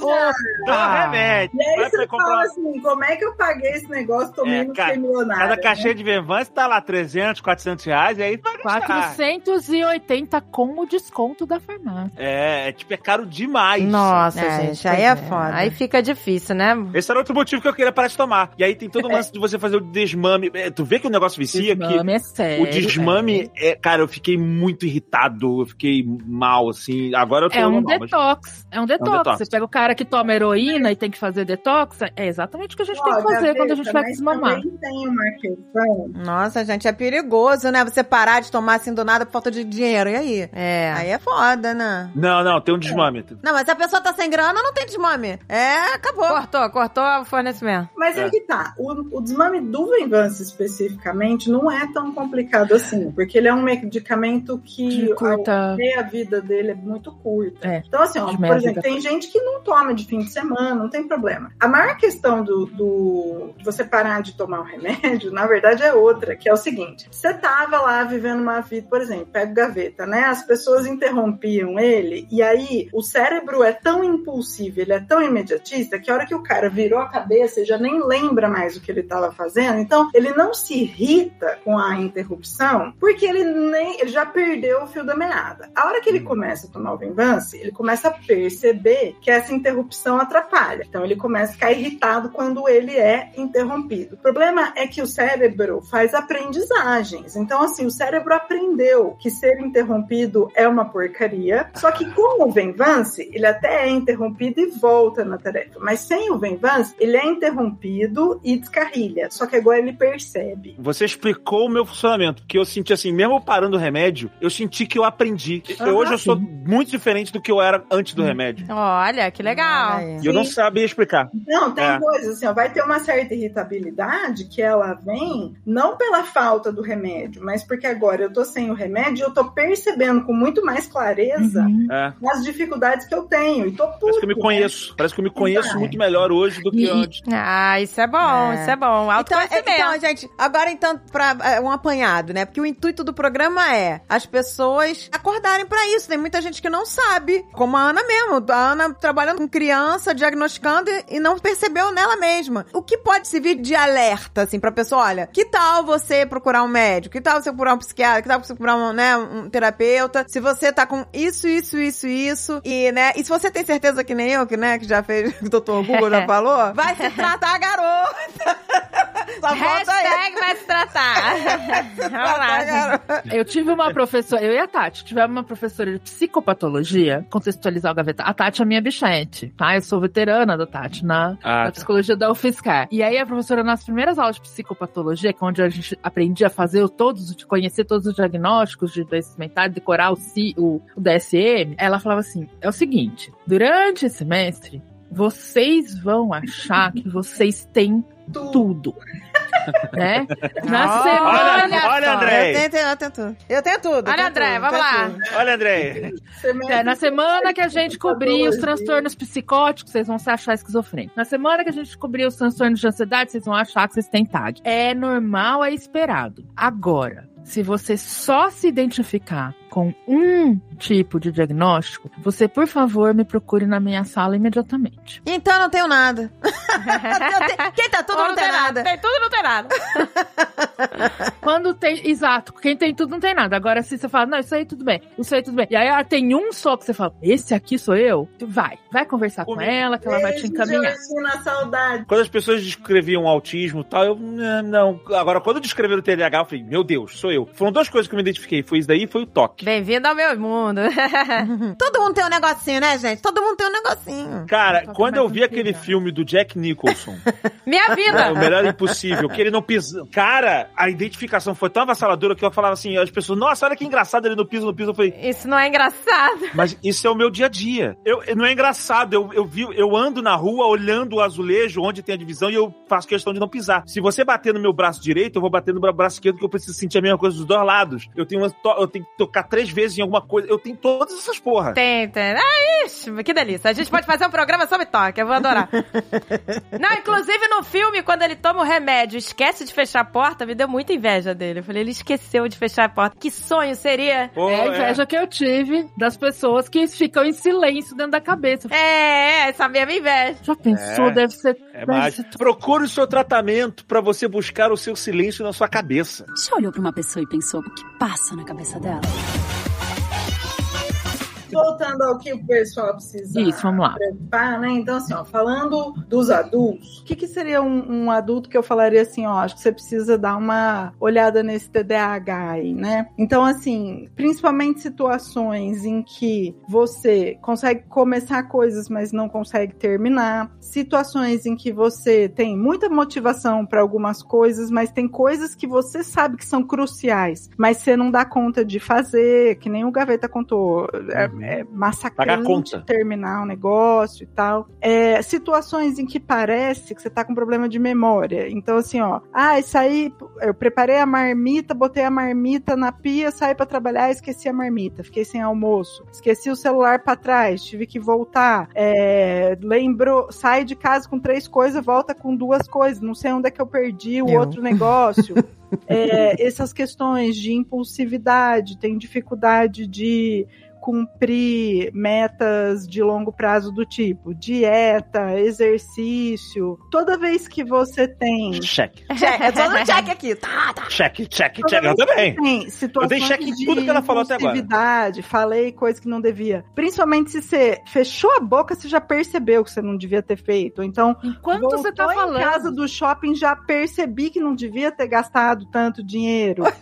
do remédio. E aí Vai você comprar fala assim, como é que eu paguei esse negócio, tomei É, no milionário? Cada né? caixinha de Venvance tá lá 300, 400 reais, e aí tu vai gastar. 480 com o desconto da farmácia. É, é, tipo, é caro demais. Nossa, É, gente. aí pois é foda. Aí fica difícil, né? Esse era outro motivo que eu queria parar de tomar. E aí tem todo o lance de você fazer o desmame. É, tu vê que o negócio vicia, que Desmame é sério. o desmame, é, cara, eu fiquei muito irritado, eu fiquei mal, assim. Agora eu tô É um normal, mas- detox. É um detox. detox. Você pega o cara que toma heroína e tem que fazer detox. É exatamente o que a gente tem que fazer quando a gente vai desmamar. Tem uma questão Nossa, gente, é perigoso, né? Você parar de tomar assim do nada por falta de dinheiro. E aí? É. Aí é foda, né? Não, não, tem um desmame. Não, mas se a pessoa tá sem grana, não tem desmame. É, acabou. Cortou, cortou o fornecimento. Mas é, É. que tá. O, o desmame do Venvance especificamente não é tão complicado assim, porque ele é um medicamento que curta- a meia-vida dele é muito curta. É, Então, assim, ó, por exemplo, vida tem gente que não toma de fim de semana, não tem problema. A maior questão do, do- de você parar de tomar o remédio, na verdade, é outra, que é o seguinte: você tava lá vivendo uma vida, por exemplo, pega o gaveta, né? As pessoas interrompiam ele, e aí o cérebro é tão impulsivo, ele é tão imediatista, que a hora que o cara virou a cabeça, ele já nem lembra mais o que ele estava fazendo. Então, ele não se irrita com a interrupção, porque ele nem ele já perdeu o fio da meada. A hora que ele começa a tomar o Venvance, ele começa a perceber que essa interrupção atrapalha. Então, ele começa a ficar irritado quando ele é interrompido. O problema é que o cérebro faz aprendizagens. Então, assim, o cérebro aprendeu que ser interrompido é uma porcaria. Só que com o Venvance, ele até é interrompido e volta na tarefa. Mas sem o Venvance, ele é interrompido e descarrilha. Só que agora ele percebe. Você explicou o meu funcionamento, porque eu senti assim, mesmo parando o remédio, eu senti que eu aprendi. Ah, hoje eu sou muito diferente do que eu era antes do remédio. Olha, que legal. Ah, é. E eu não sabia explicar. Não, tem É. coisas assim, ó, vai ter uma certa irritabilidade que ela vem não pela falta do remédio, mas porque agora eu tô sem o remédio e eu tô percebendo com muito mais clareza Uhum. É. as dificuldades que eu tenho. E tô puto, Parece que eu me né? conheço. Parece que eu me conheço muito melhor hoje do que E- antes. Ah, isso é bom, É. isso é bom. Então, é- então, gente, agora então, pra é, um apanhado, né? Porque o intuito do programa é as pessoas acordarem pra isso. Tem muita gente que não sabe, como a Ana mesmo. A Ana trabalhando com criança, diagnosticando e, e não percebeu nela mesma. O que pode servir de alerta, assim, pra pessoa? Olha, que tal você procurar um médico? Que tal você procurar um psiquiatra? Que tal você procurar um, né, um terapeuta? Se você tá com isso, isso, isso, isso, e, né, e se você tem certeza que nem eu, que, né, que já fez, que o doutor Google já falou, vai se tratar, garota! Só. Hashtag vai se tratar. Vamos lá. Eu tive uma professora, eu e a Tati, tivemos uma professora de psicopatologia, contextualizar o gaveta. A Tati é minha bichete, tá? Eu sou veterana da Tati na, Ah, na psicologia da UFSCar. E aí a professora, nas primeiras aulas de psicopatologia, que é onde a gente aprendia a fazer o todos, de conhecer todos os diagnósticos de doenças mentais, decorar o, C, o, o DSM, ela falava assim: é o seguinte, durante esse semestre, vocês vão achar que vocês têm tudo. né? Na Olha, semana. olha, Eu André. tenho, tenho, eu tenho tudo. Eu tenho tudo. eu Olha, André, tudo, vamos eu lá. Olha, André. É, na semana que a gente cobrir os transtornos psicóticos, vocês vão se achar esquizofrênicos. Na semana que a gente cobrir os transtornos de ansiedade, vocês vão achar que vocês têm TAG. É normal, é esperado. Agora, se você só se identificar com um tipo de diagnóstico, você, por favor, me procure na minha sala imediatamente. Então eu não tenho nada. Quem tá tudo Ou não tem nada. Tem tudo, não tem nada. Quando tem. Exato, quem tem tudo não tem nada. Agora, se você fala, não, isso aí tudo bem, isso aí tudo bem. E aí ah, tem um só que você fala, esse aqui sou eu, vai. Vai conversar com Comigo. ela, que ela vai te encaminhar. na saudade. Quando as pessoas descreviam autismo e tal, eu. "Não, Não. Agora, quando descreveram o TDAH, eu falei, meu Deus, sou eu. Foram duas coisas que eu me identifiquei. Foi isso daí e foi o toque. Bem-vindo ao meu mundo. Todo mundo tem um negocinho, né, gente? Todo mundo tem um negocinho. Cara, quando eu vi aquele filme do Jack Nicholson, Minha né, vida. o melhor impossível, que ele não pisa. Cara, a identificação foi tão avassaladora que eu falava assim, as pessoas, nossa, olha que engraçado, ele não pisa, não pisa. Eu falei, Isso não é engraçado. mas isso é o meu dia a dia. Eu, não é engraçado, eu, eu, vi, eu ando na rua olhando o azulejo onde tem a divisão e eu faço questão de não pisar. Se você bater no meu braço direito, eu vou bater no meu braço esquerdo, que eu preciso sentir a mesma coisa dos dois lados. Eu tenho, eu tenho que tocar três vezes em alguma coisa. Eu tenho todas essas porra. Tem, tem. Ah, ixi, que delícia. A gente pode fazer um programa sobre toque, eu vou adorar. Não, inclusive no filme, quando ele toma o remédio, esquece de fechar a porta, me deu muita inveja dele. Eu falei, ele esqueceu de fechar a porta. Que sonho seria? Pô, É a inveja que eu tive das pessoas que ficam em silêncio dentro da cabeça. É, essa mesma inveja. Já pensou? É. Deve ser. É deve mágico. ser- Procure o seu tratamento pra você buscar o seu silêncio na sua cabeça. Já olhou pra uma pessoa e pensou o que passa na cabeça dela? Voltando ao que o pessoal precisa Isso, vamos lá. preocupar, né? Então, assim, ó, falando dos adultos, o que, que seria um, um adulto que eu falaria assim, ó, acho que você precisa dar uma olhada nesse TDAH aí, né? Então, assim, principalmente situações em que você consegue começar coisas, mas não consegue terminar, situações em que você tem muita motivação para algumas coisas, mas tem coisas que você sabe que são cruciais, mas você não dá conta de fazer, que nem o Gaveta contou. É, é, massacrante conta. terminar um negócio e tal. É, situações em que parece que você tá com problema de memória. Então, assim, ó, ah, isso aí, eu preparei a marmita, botei a marmita na pia, saí pra trabalhar, esqueci a marmita, fiquei sem almoço, esqueci o celular pra trás, tive que voltar, é, lembrou, sai de casa com três coisas, volta com duas coisas, não sei onde é que eu perdi o Eu. outro negócio. É, essas questões de impulsividade, tem dificuldade de cumprir metas de longo prazo do tipo dieta, exercício. Toda vez que você tem Cheque. Check, eu tô no check aqui. Tá, tá. Cheque, cheque, Toda cheque. Eu também. Tem situações Eu dei check em tudo que ela falou até agora. falei coisa que não devia. Principalmente se você fechou a boca, você já percebeu que você não devia ter feito. Então, Enquanto você tá em falando. casa do shopping, já percebi que não devia ter gastado tanto dinheiro.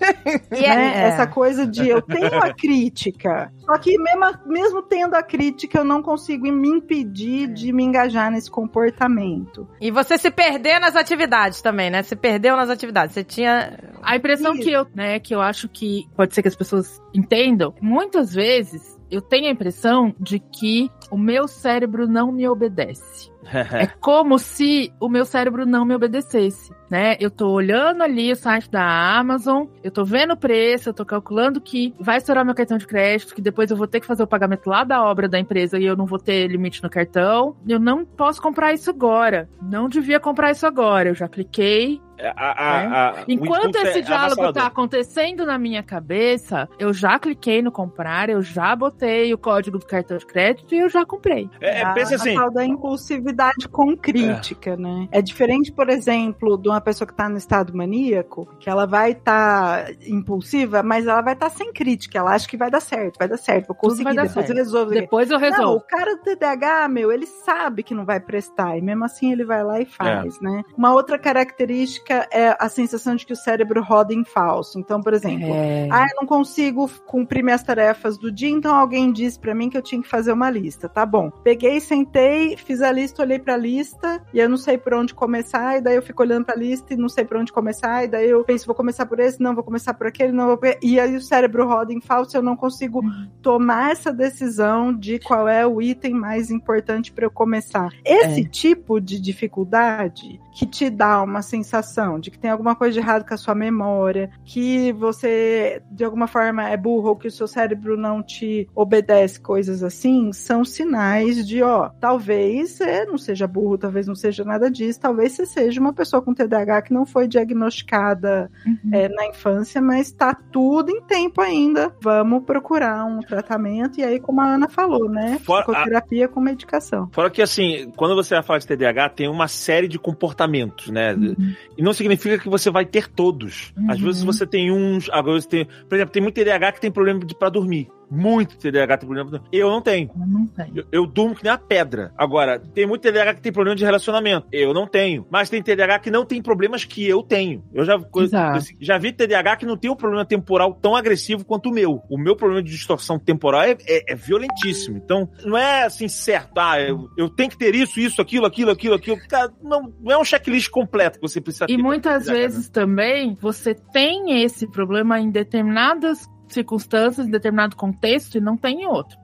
E né? é- Essa coisa de eu tenho a crítica, só que mesmo, mesmo tendo a crítica, eu não consigo me impedir de me engajar nesse comportamento. E você se perder nas atividades também, né? Se perdeu nas atividades. Você tinha. A impressão Isso. que eu, né, que eu acho que pode ser que as pessoas entendam, muitas vezes eu tenho a impressão de que o meu cérebro não me obedece. É como se o meu cérebro não me obedecesse, né? Eu tô olhando ali o site da Amazon, eu tô vendo o preço, eu tô calculando que vai estourar meu cartão de crédito, que depois eu vou ter que fazer o pagamento lá da obra da empresa e eu não vou ter limite no cartão. Eu não posso comprar isso agora. Não devia comprar isso agora. Eu já cliquei, A- a- a- o Enquanto impulso esse é diálogo avassalador. tá acontecendo na minha cabeça, eu já cliquei no comprar, eu já botei o código do cartão de crédito e eu já comprei. É, é, pensa a, assim, a tal da impulsividade com crítica, né? É diferente, por exemplo, de uma pessoa que tá no estado maníaco, que ela vai estar impulsiva, mas ela vai estar sem crítica. Ela acha que vai dar certo, vai dar certo, vou conseguir, depois certo. eu resolvo. Depois eu Não, o resolvo. cara do TDAH, meu, ele sabe que não vai prestar, e mesmo assim ele vai lá e faz, né? Uma outra característica é a sensação de que o cérebro roda em falso. Então, por exemplo, É. ah, eu não consigo cumprir minhas tarefas do dia, então alguém disse pra mim que eu tinha que fazer uma lista. Tá bom. Peguei, sentei, fiz a lista, olhei pra lista e eu não sei por onde começar, e daí eu fico olhando pra lista e não sei por onde começar, e daí eu penso, vou começar por esse, não, vou começar por aquele, não vou. E aí o cérebro roda em falso, eu não consigo tomar essa decisão de qual é o item mais importante pra eu começar. Esse tipo de dificuldade que te dá uma sensação de que tem alguma coisa de errado com a sua memória, que você de alguma forma é burro ou que o seu cérebro não te obedece, coisas assim, são sinais de, ó, talvez você não seja burro, talvez não seja nada disso, talvez você seja uma pessoa com TDAH que não foi diagnosticada Uhum. é, na infância, mas tá tudo em tempo ainda. Vamos procurar um tratamento e aí, como a Ana falou, né? Fora- Psicoterapia com medicação. Fora que, assim, quando você vai falar de TDAH, tem uma série de comportamentos, né? Uhum. E não significa que você vai ter todos. Às Uhum. vezes você tem uns. Agora você tem. Por exemplo, tem muito TDAH que tem problema de, pra dormir. Muito TDAH tem problema. Eu não tenho. Eu não tenho. Eu, eu durmo que nem uma pedra. Agora, tem muito TDAH que tem problema de relacionamento. Eu não tenho. Mas tem TDAH que não tem problemas que eu tenho. Eu já, eu já vi TDAH que não tem um problema temporal tão agressivo quanto o meu. O meu problema de distorção temporal é, é- é violentíssimo. Então, não é assim certo. Ah, eu, eu tenho que ter isso, isso, aquilo, aquilo, aquilo, aquilo. Cara, não, não é um checklist completo que você precisa ter. E muitas né? vezes também você tem esse problema em determinadas circunstâncias, em determinado contexto e não tem em outro.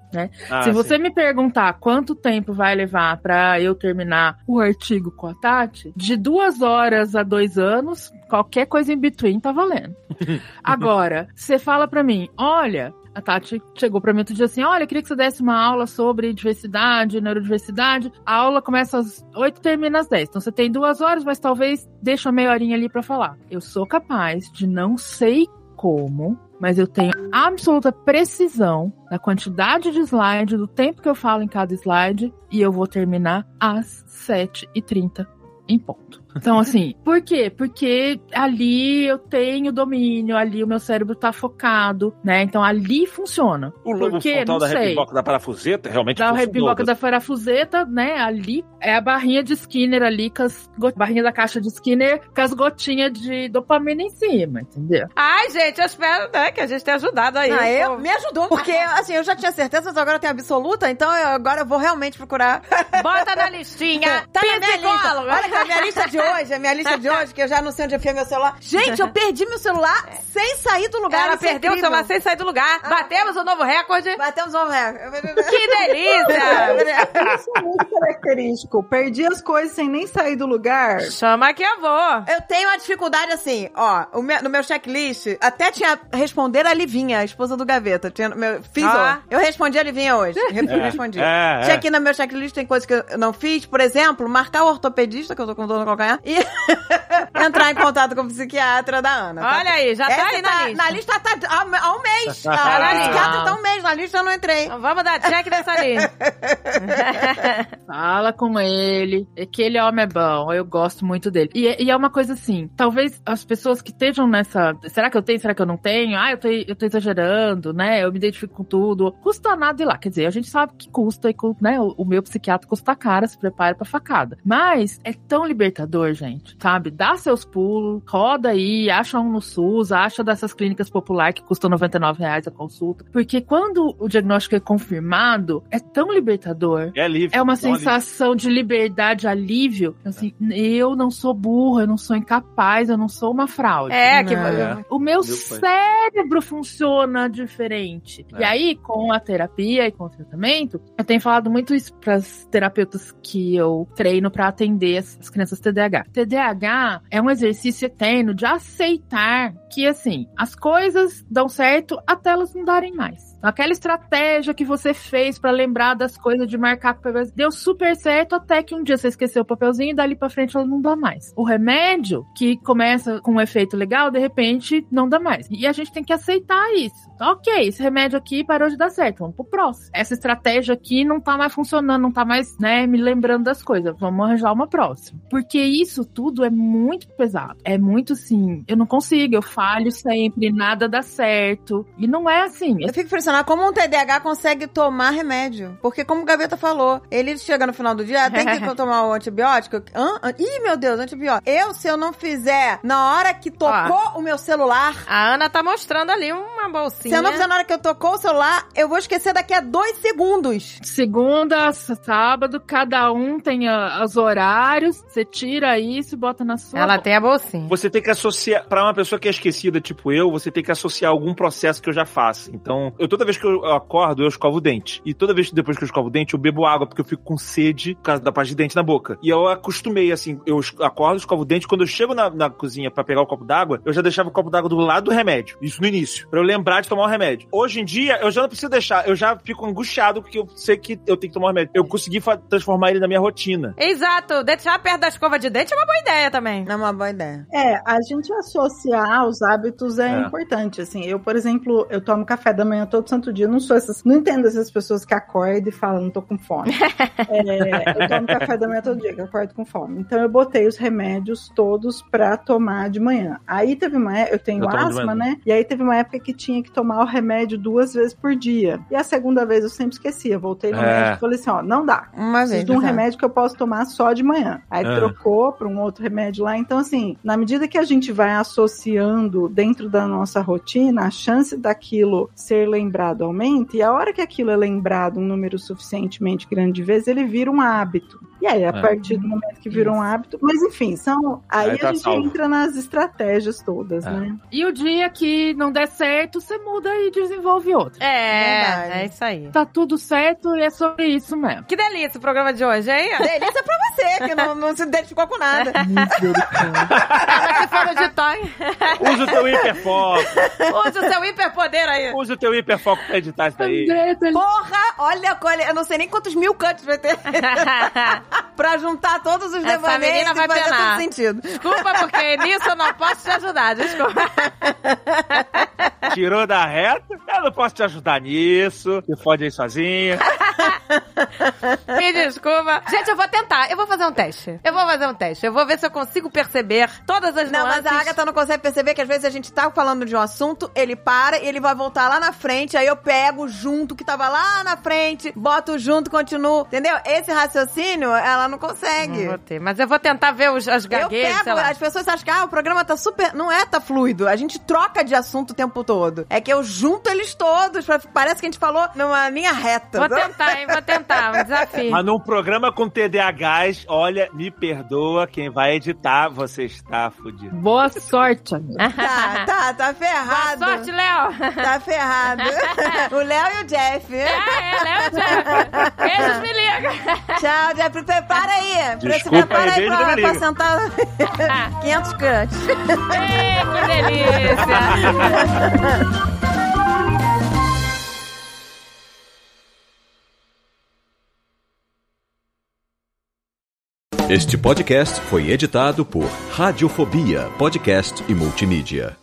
Ah, Se sim. você me perguntar quanto tempo vai levar pra eu terminar o artigo com a Tati, de duas horas a dois anos, qualquer coisa em between tá valendo. Agora, você fala pra mim, olha, a Tati chegou pra mim outro dia assim, olha, eu queria que você desse uma aula sobre diversidade, neurodiversidade. A aula começa às oito e termina às dez. Então você tem duas horas, mas talvez deixa uma meia horinha ali pra falar. Eu sou capaz de não sei como, mas eu tenho absoluta precisão da quantidade de slide, do tempo que eu falo em cada slide, e eu vou terminar às 7h30 em ponto. Então, assim, por quê? Porque ali eu tenho domínio, ali o meu cérebro tá focado, né? Então ali funciona. O lobo Por quê? frontal Não da repiboca da parafuseta realmente Da funcionou. repiboca da parafuseta, né? Ali é a barrinha de Skinner ali, com as barrinha da caixa de Skinner com as gotinhas de dopamina em cima, entendeu? Ai, gente, eu espero né, que a gente tenha ajudado aí. Ah, eu, me ajudou, porque assim, eu já tinha certeza, mas agora eu tenho absoluta, então eu, agora eu vou realmente procurar. Bota na listinha. Tá na minha lista. Olha que a minha lista de hoje, a minha lista de hoje, que eu já não sei onde enfiei meu celular. Gente, eu perdi meu celular sem sair do lugar. Ela é perdeu o incrível. celular sem sair do lugar. Batemos o novo recorde. Batemos um recorde. Que delícia! Isso é muito característico. Perdi as coisas sem nem sair do lugar. Chama aqui a avó. Eu tenho uma dificuldade assim, ó, o meu- no meu checklist, até tinha responder a Livinha, a esposa do Gaveta. Tinha, meu, fiz Ah. Eu respondi a Livinha hoje. É, respondi. é, Tinha é. aqui no meu checklist, tem coisas que eu não fiz. Por exemplo, marcar o ortopedista, que eu tô com dor no calcanhar, e entrar em contato com o psiquiatra da Ana. tá? Olha aí, já tá Essa aí na lista. Na lista tá há, um- há um mês. Tá na a lista. psiquiatra tá um mês na lista, eu não entrei. Então vamos dar check nessa lista. Fala com ele. É que ele homem é bom. Eu gosto muito dele. E, é- e é uma coisa assim: talvez as pessoas que estejam nessa. Será que eu tenho? Será que eu não tenho? Ah, eu tô, eu tô exagerando, né? Eu me identifico com tudo. Custa nada ir lá. Quer dizer, a gente sabe que custa, e né? O, o meu psiquiatra custa caro, se prepara pra facada. Mas é tão libertador, gente. Sabe? Dá seus pulos, roda aí, acha um no SUS, acha dessas clínicas populares que custam 99 reais a consulta. Porque quando o diagnóstico é confirmado, é tão libertador. É livre. É uma sensação de liberdade, alívio. Assim, eu não sou burra, eu não sou incapaz, eu não sou uma fraude. É, que. É. O meu Meu pai. cérebro funciona diferente. É. E aí, com a terapia e com o tratamento, eu tenho falado muito isso para as terapeutas que eu treino para atender as, as crianças TDAH. TDAH é um exercício eterno de aceitar que, assim, as coisas dão certo até elas não darem mais. Aquela estratégia que você fez para lembrar das coisas de marcar com deu super certo até que um dia você esqueceu o papelzinho e dali pra frente ela não dá mais. O remédio, que começa com um efeito legal, de repente não dá mais. E a gente tem que aceitar isso. Então, ok, esse remédio aqui parou de dar certo, vamos pro próximo. Essa estratégia aqui não tá mais funcionando, não tá mais, né, me lembrando das coisas. Vamos arranjar uma próxima. Porque isso tudo é muito pesado. É muito assim, eu não consigo, eu falho sempre, nada dá certo. E não é assim. Eu fico impressionada como um TDAH consegue tomar remédio. Porque, como o Gaveta falou, ele chega no final do dia, ah, tem que tomar o antibiótico. Hã? Ih, meu Deus, antibiótico. Eu, se eu não fizer na hora que tocou o meu celular, A Ana tá mostrando ali uma bolsinha. Se eu não fizer na hora que eu tocou o celular, eu vou esquecer daqui a dois segundos. Segunda, sábado, cada um tem a- os horários. Você tira isso e bota na sua. Ela tem a bolsinha. Você tem que associar, pra uma pessoa que é esquecida, tipo eu, você tem que associar algum processo que eu já faço. Então, eu toda vez que eu acordo, eu escovo o dente. E toda vez que depois que eu escovo o dente, eu bebo água, porque eu fico com sede por causa da parte de dente na boca. E eu acostumei, assim, eu acordo, escovo o dente, quando eu chego na, na cozinha pra pegar o copo d'água, eu já deixava o copo d'água do lado do remédio. Isso no início, pra eu lembrar de tomar o remédio. Hoje em dia, eu já não preciso deixar, eu já fico angustiado porque eu sei que eu tenho que tomar o remédio. Eu consegui transformar ele na minha rotina. Exato. Deixar perto da escova de dente é uma boa ideia também. É uma boa ideia. É, a gente associar os hábitos é, É. importante, assim. Eu, por exemplo, eu tomo café da manhã todo santo dia, não sou essas, não entendo essas pessoas que acordam e falam, não tô com fome. É, eu tomo café da manhã todo dia, que eu acordo com fome. Então eu botei os remédios todos pra tomar de manhã. Aí teve uma época, eu tenho Eu asma, né? E aí teve uma época que tinha que tomar o remédio duas vezes por dia. E a segunda vez eu sempre esquecia. Voltei no É. médico e falei assim, ó, não dá. Vez. Preciso de um exato. remédio que eu posso tomar só de manhã. Aí É. trocou para um outro remédio lá. Então, assim, na medida que a gente vai associando dentro da nossa rotina, a chance daquilo ser lembrado aumenta. E a hora que aquilo é lembrado um número suficientemente grande de vezes, ele vira um hábito. E aí, a É. partir do momento que vira um hábito. Mas enfim, são. Aí, Aí tá a gente salvo. entra nas estratégias todas, É. né? E o dia que não der certo, você muda e desenvolve outro. É, Verdade. é isso aí. Tá tudo certo e é sobre isso mesmo. Que delícia o programa de hoje, hein? Delícia pra você, que não, não se identificou com nada. Que for de Toy. Usa o teu hiperfoco. Use o seu hiperpoder aí. Usa o teu hiperfoco pra editar isso daí. André, Porra, olha, olha, eu não sei nem quantos mil cuts vai ter pra juntar todos os Essa devaneios menina e vai fazer penar. todo sentido. Desculpa, porque nisso eu não posso te ajudar. Desculpa. Tirou da reta? Eu não posso te ajudar nisso. Você fode aí sozinha. Me desculpa. Gente, eu vou tentar. Eu vou fazer um teste. Eu vou fazer um teste. Eu vou ver se eu consigo perceber todas as Não, nuances. mas a Agatha não consegue perceber que às vezes a gente tá falando de um assunto, ele para e ele vai voltar lá na frente, aí eu pego junto que tava lá na frente, boto junto, continuo. Entendeu? Esse raciocínio, ela não consegue. Não vou ter, mas eu vou tentar ver os, as Eu gagueiras, sei pego, as pessoas acham que ah, o programa tá super. Não é, tá fluido. A gente troca de assunto o tempo todo. É que eu junto eles todos, pra- parece que a gente falou numa linha reta. Vou tentar, hein? Vou tentar, um desafio. Mas num programa com TDAHs, olha, me perdoa, quem vai editar, você está fudido. Boa sorte, amigo. Tá, tá, tá ferrado. Boa sorte, Léo. Tá ferrado. o Léo e o Jeff. Ah, é, Léo Jeff. Beijos, me liga. Tchau, Jeff. Prepara aí. Desculpa Se prepara aí, aí beijo, pra, pra sentar 500 cantos. Ei, que delícia. Este podcast foi editado por Radiofobia, podcast e multimídia.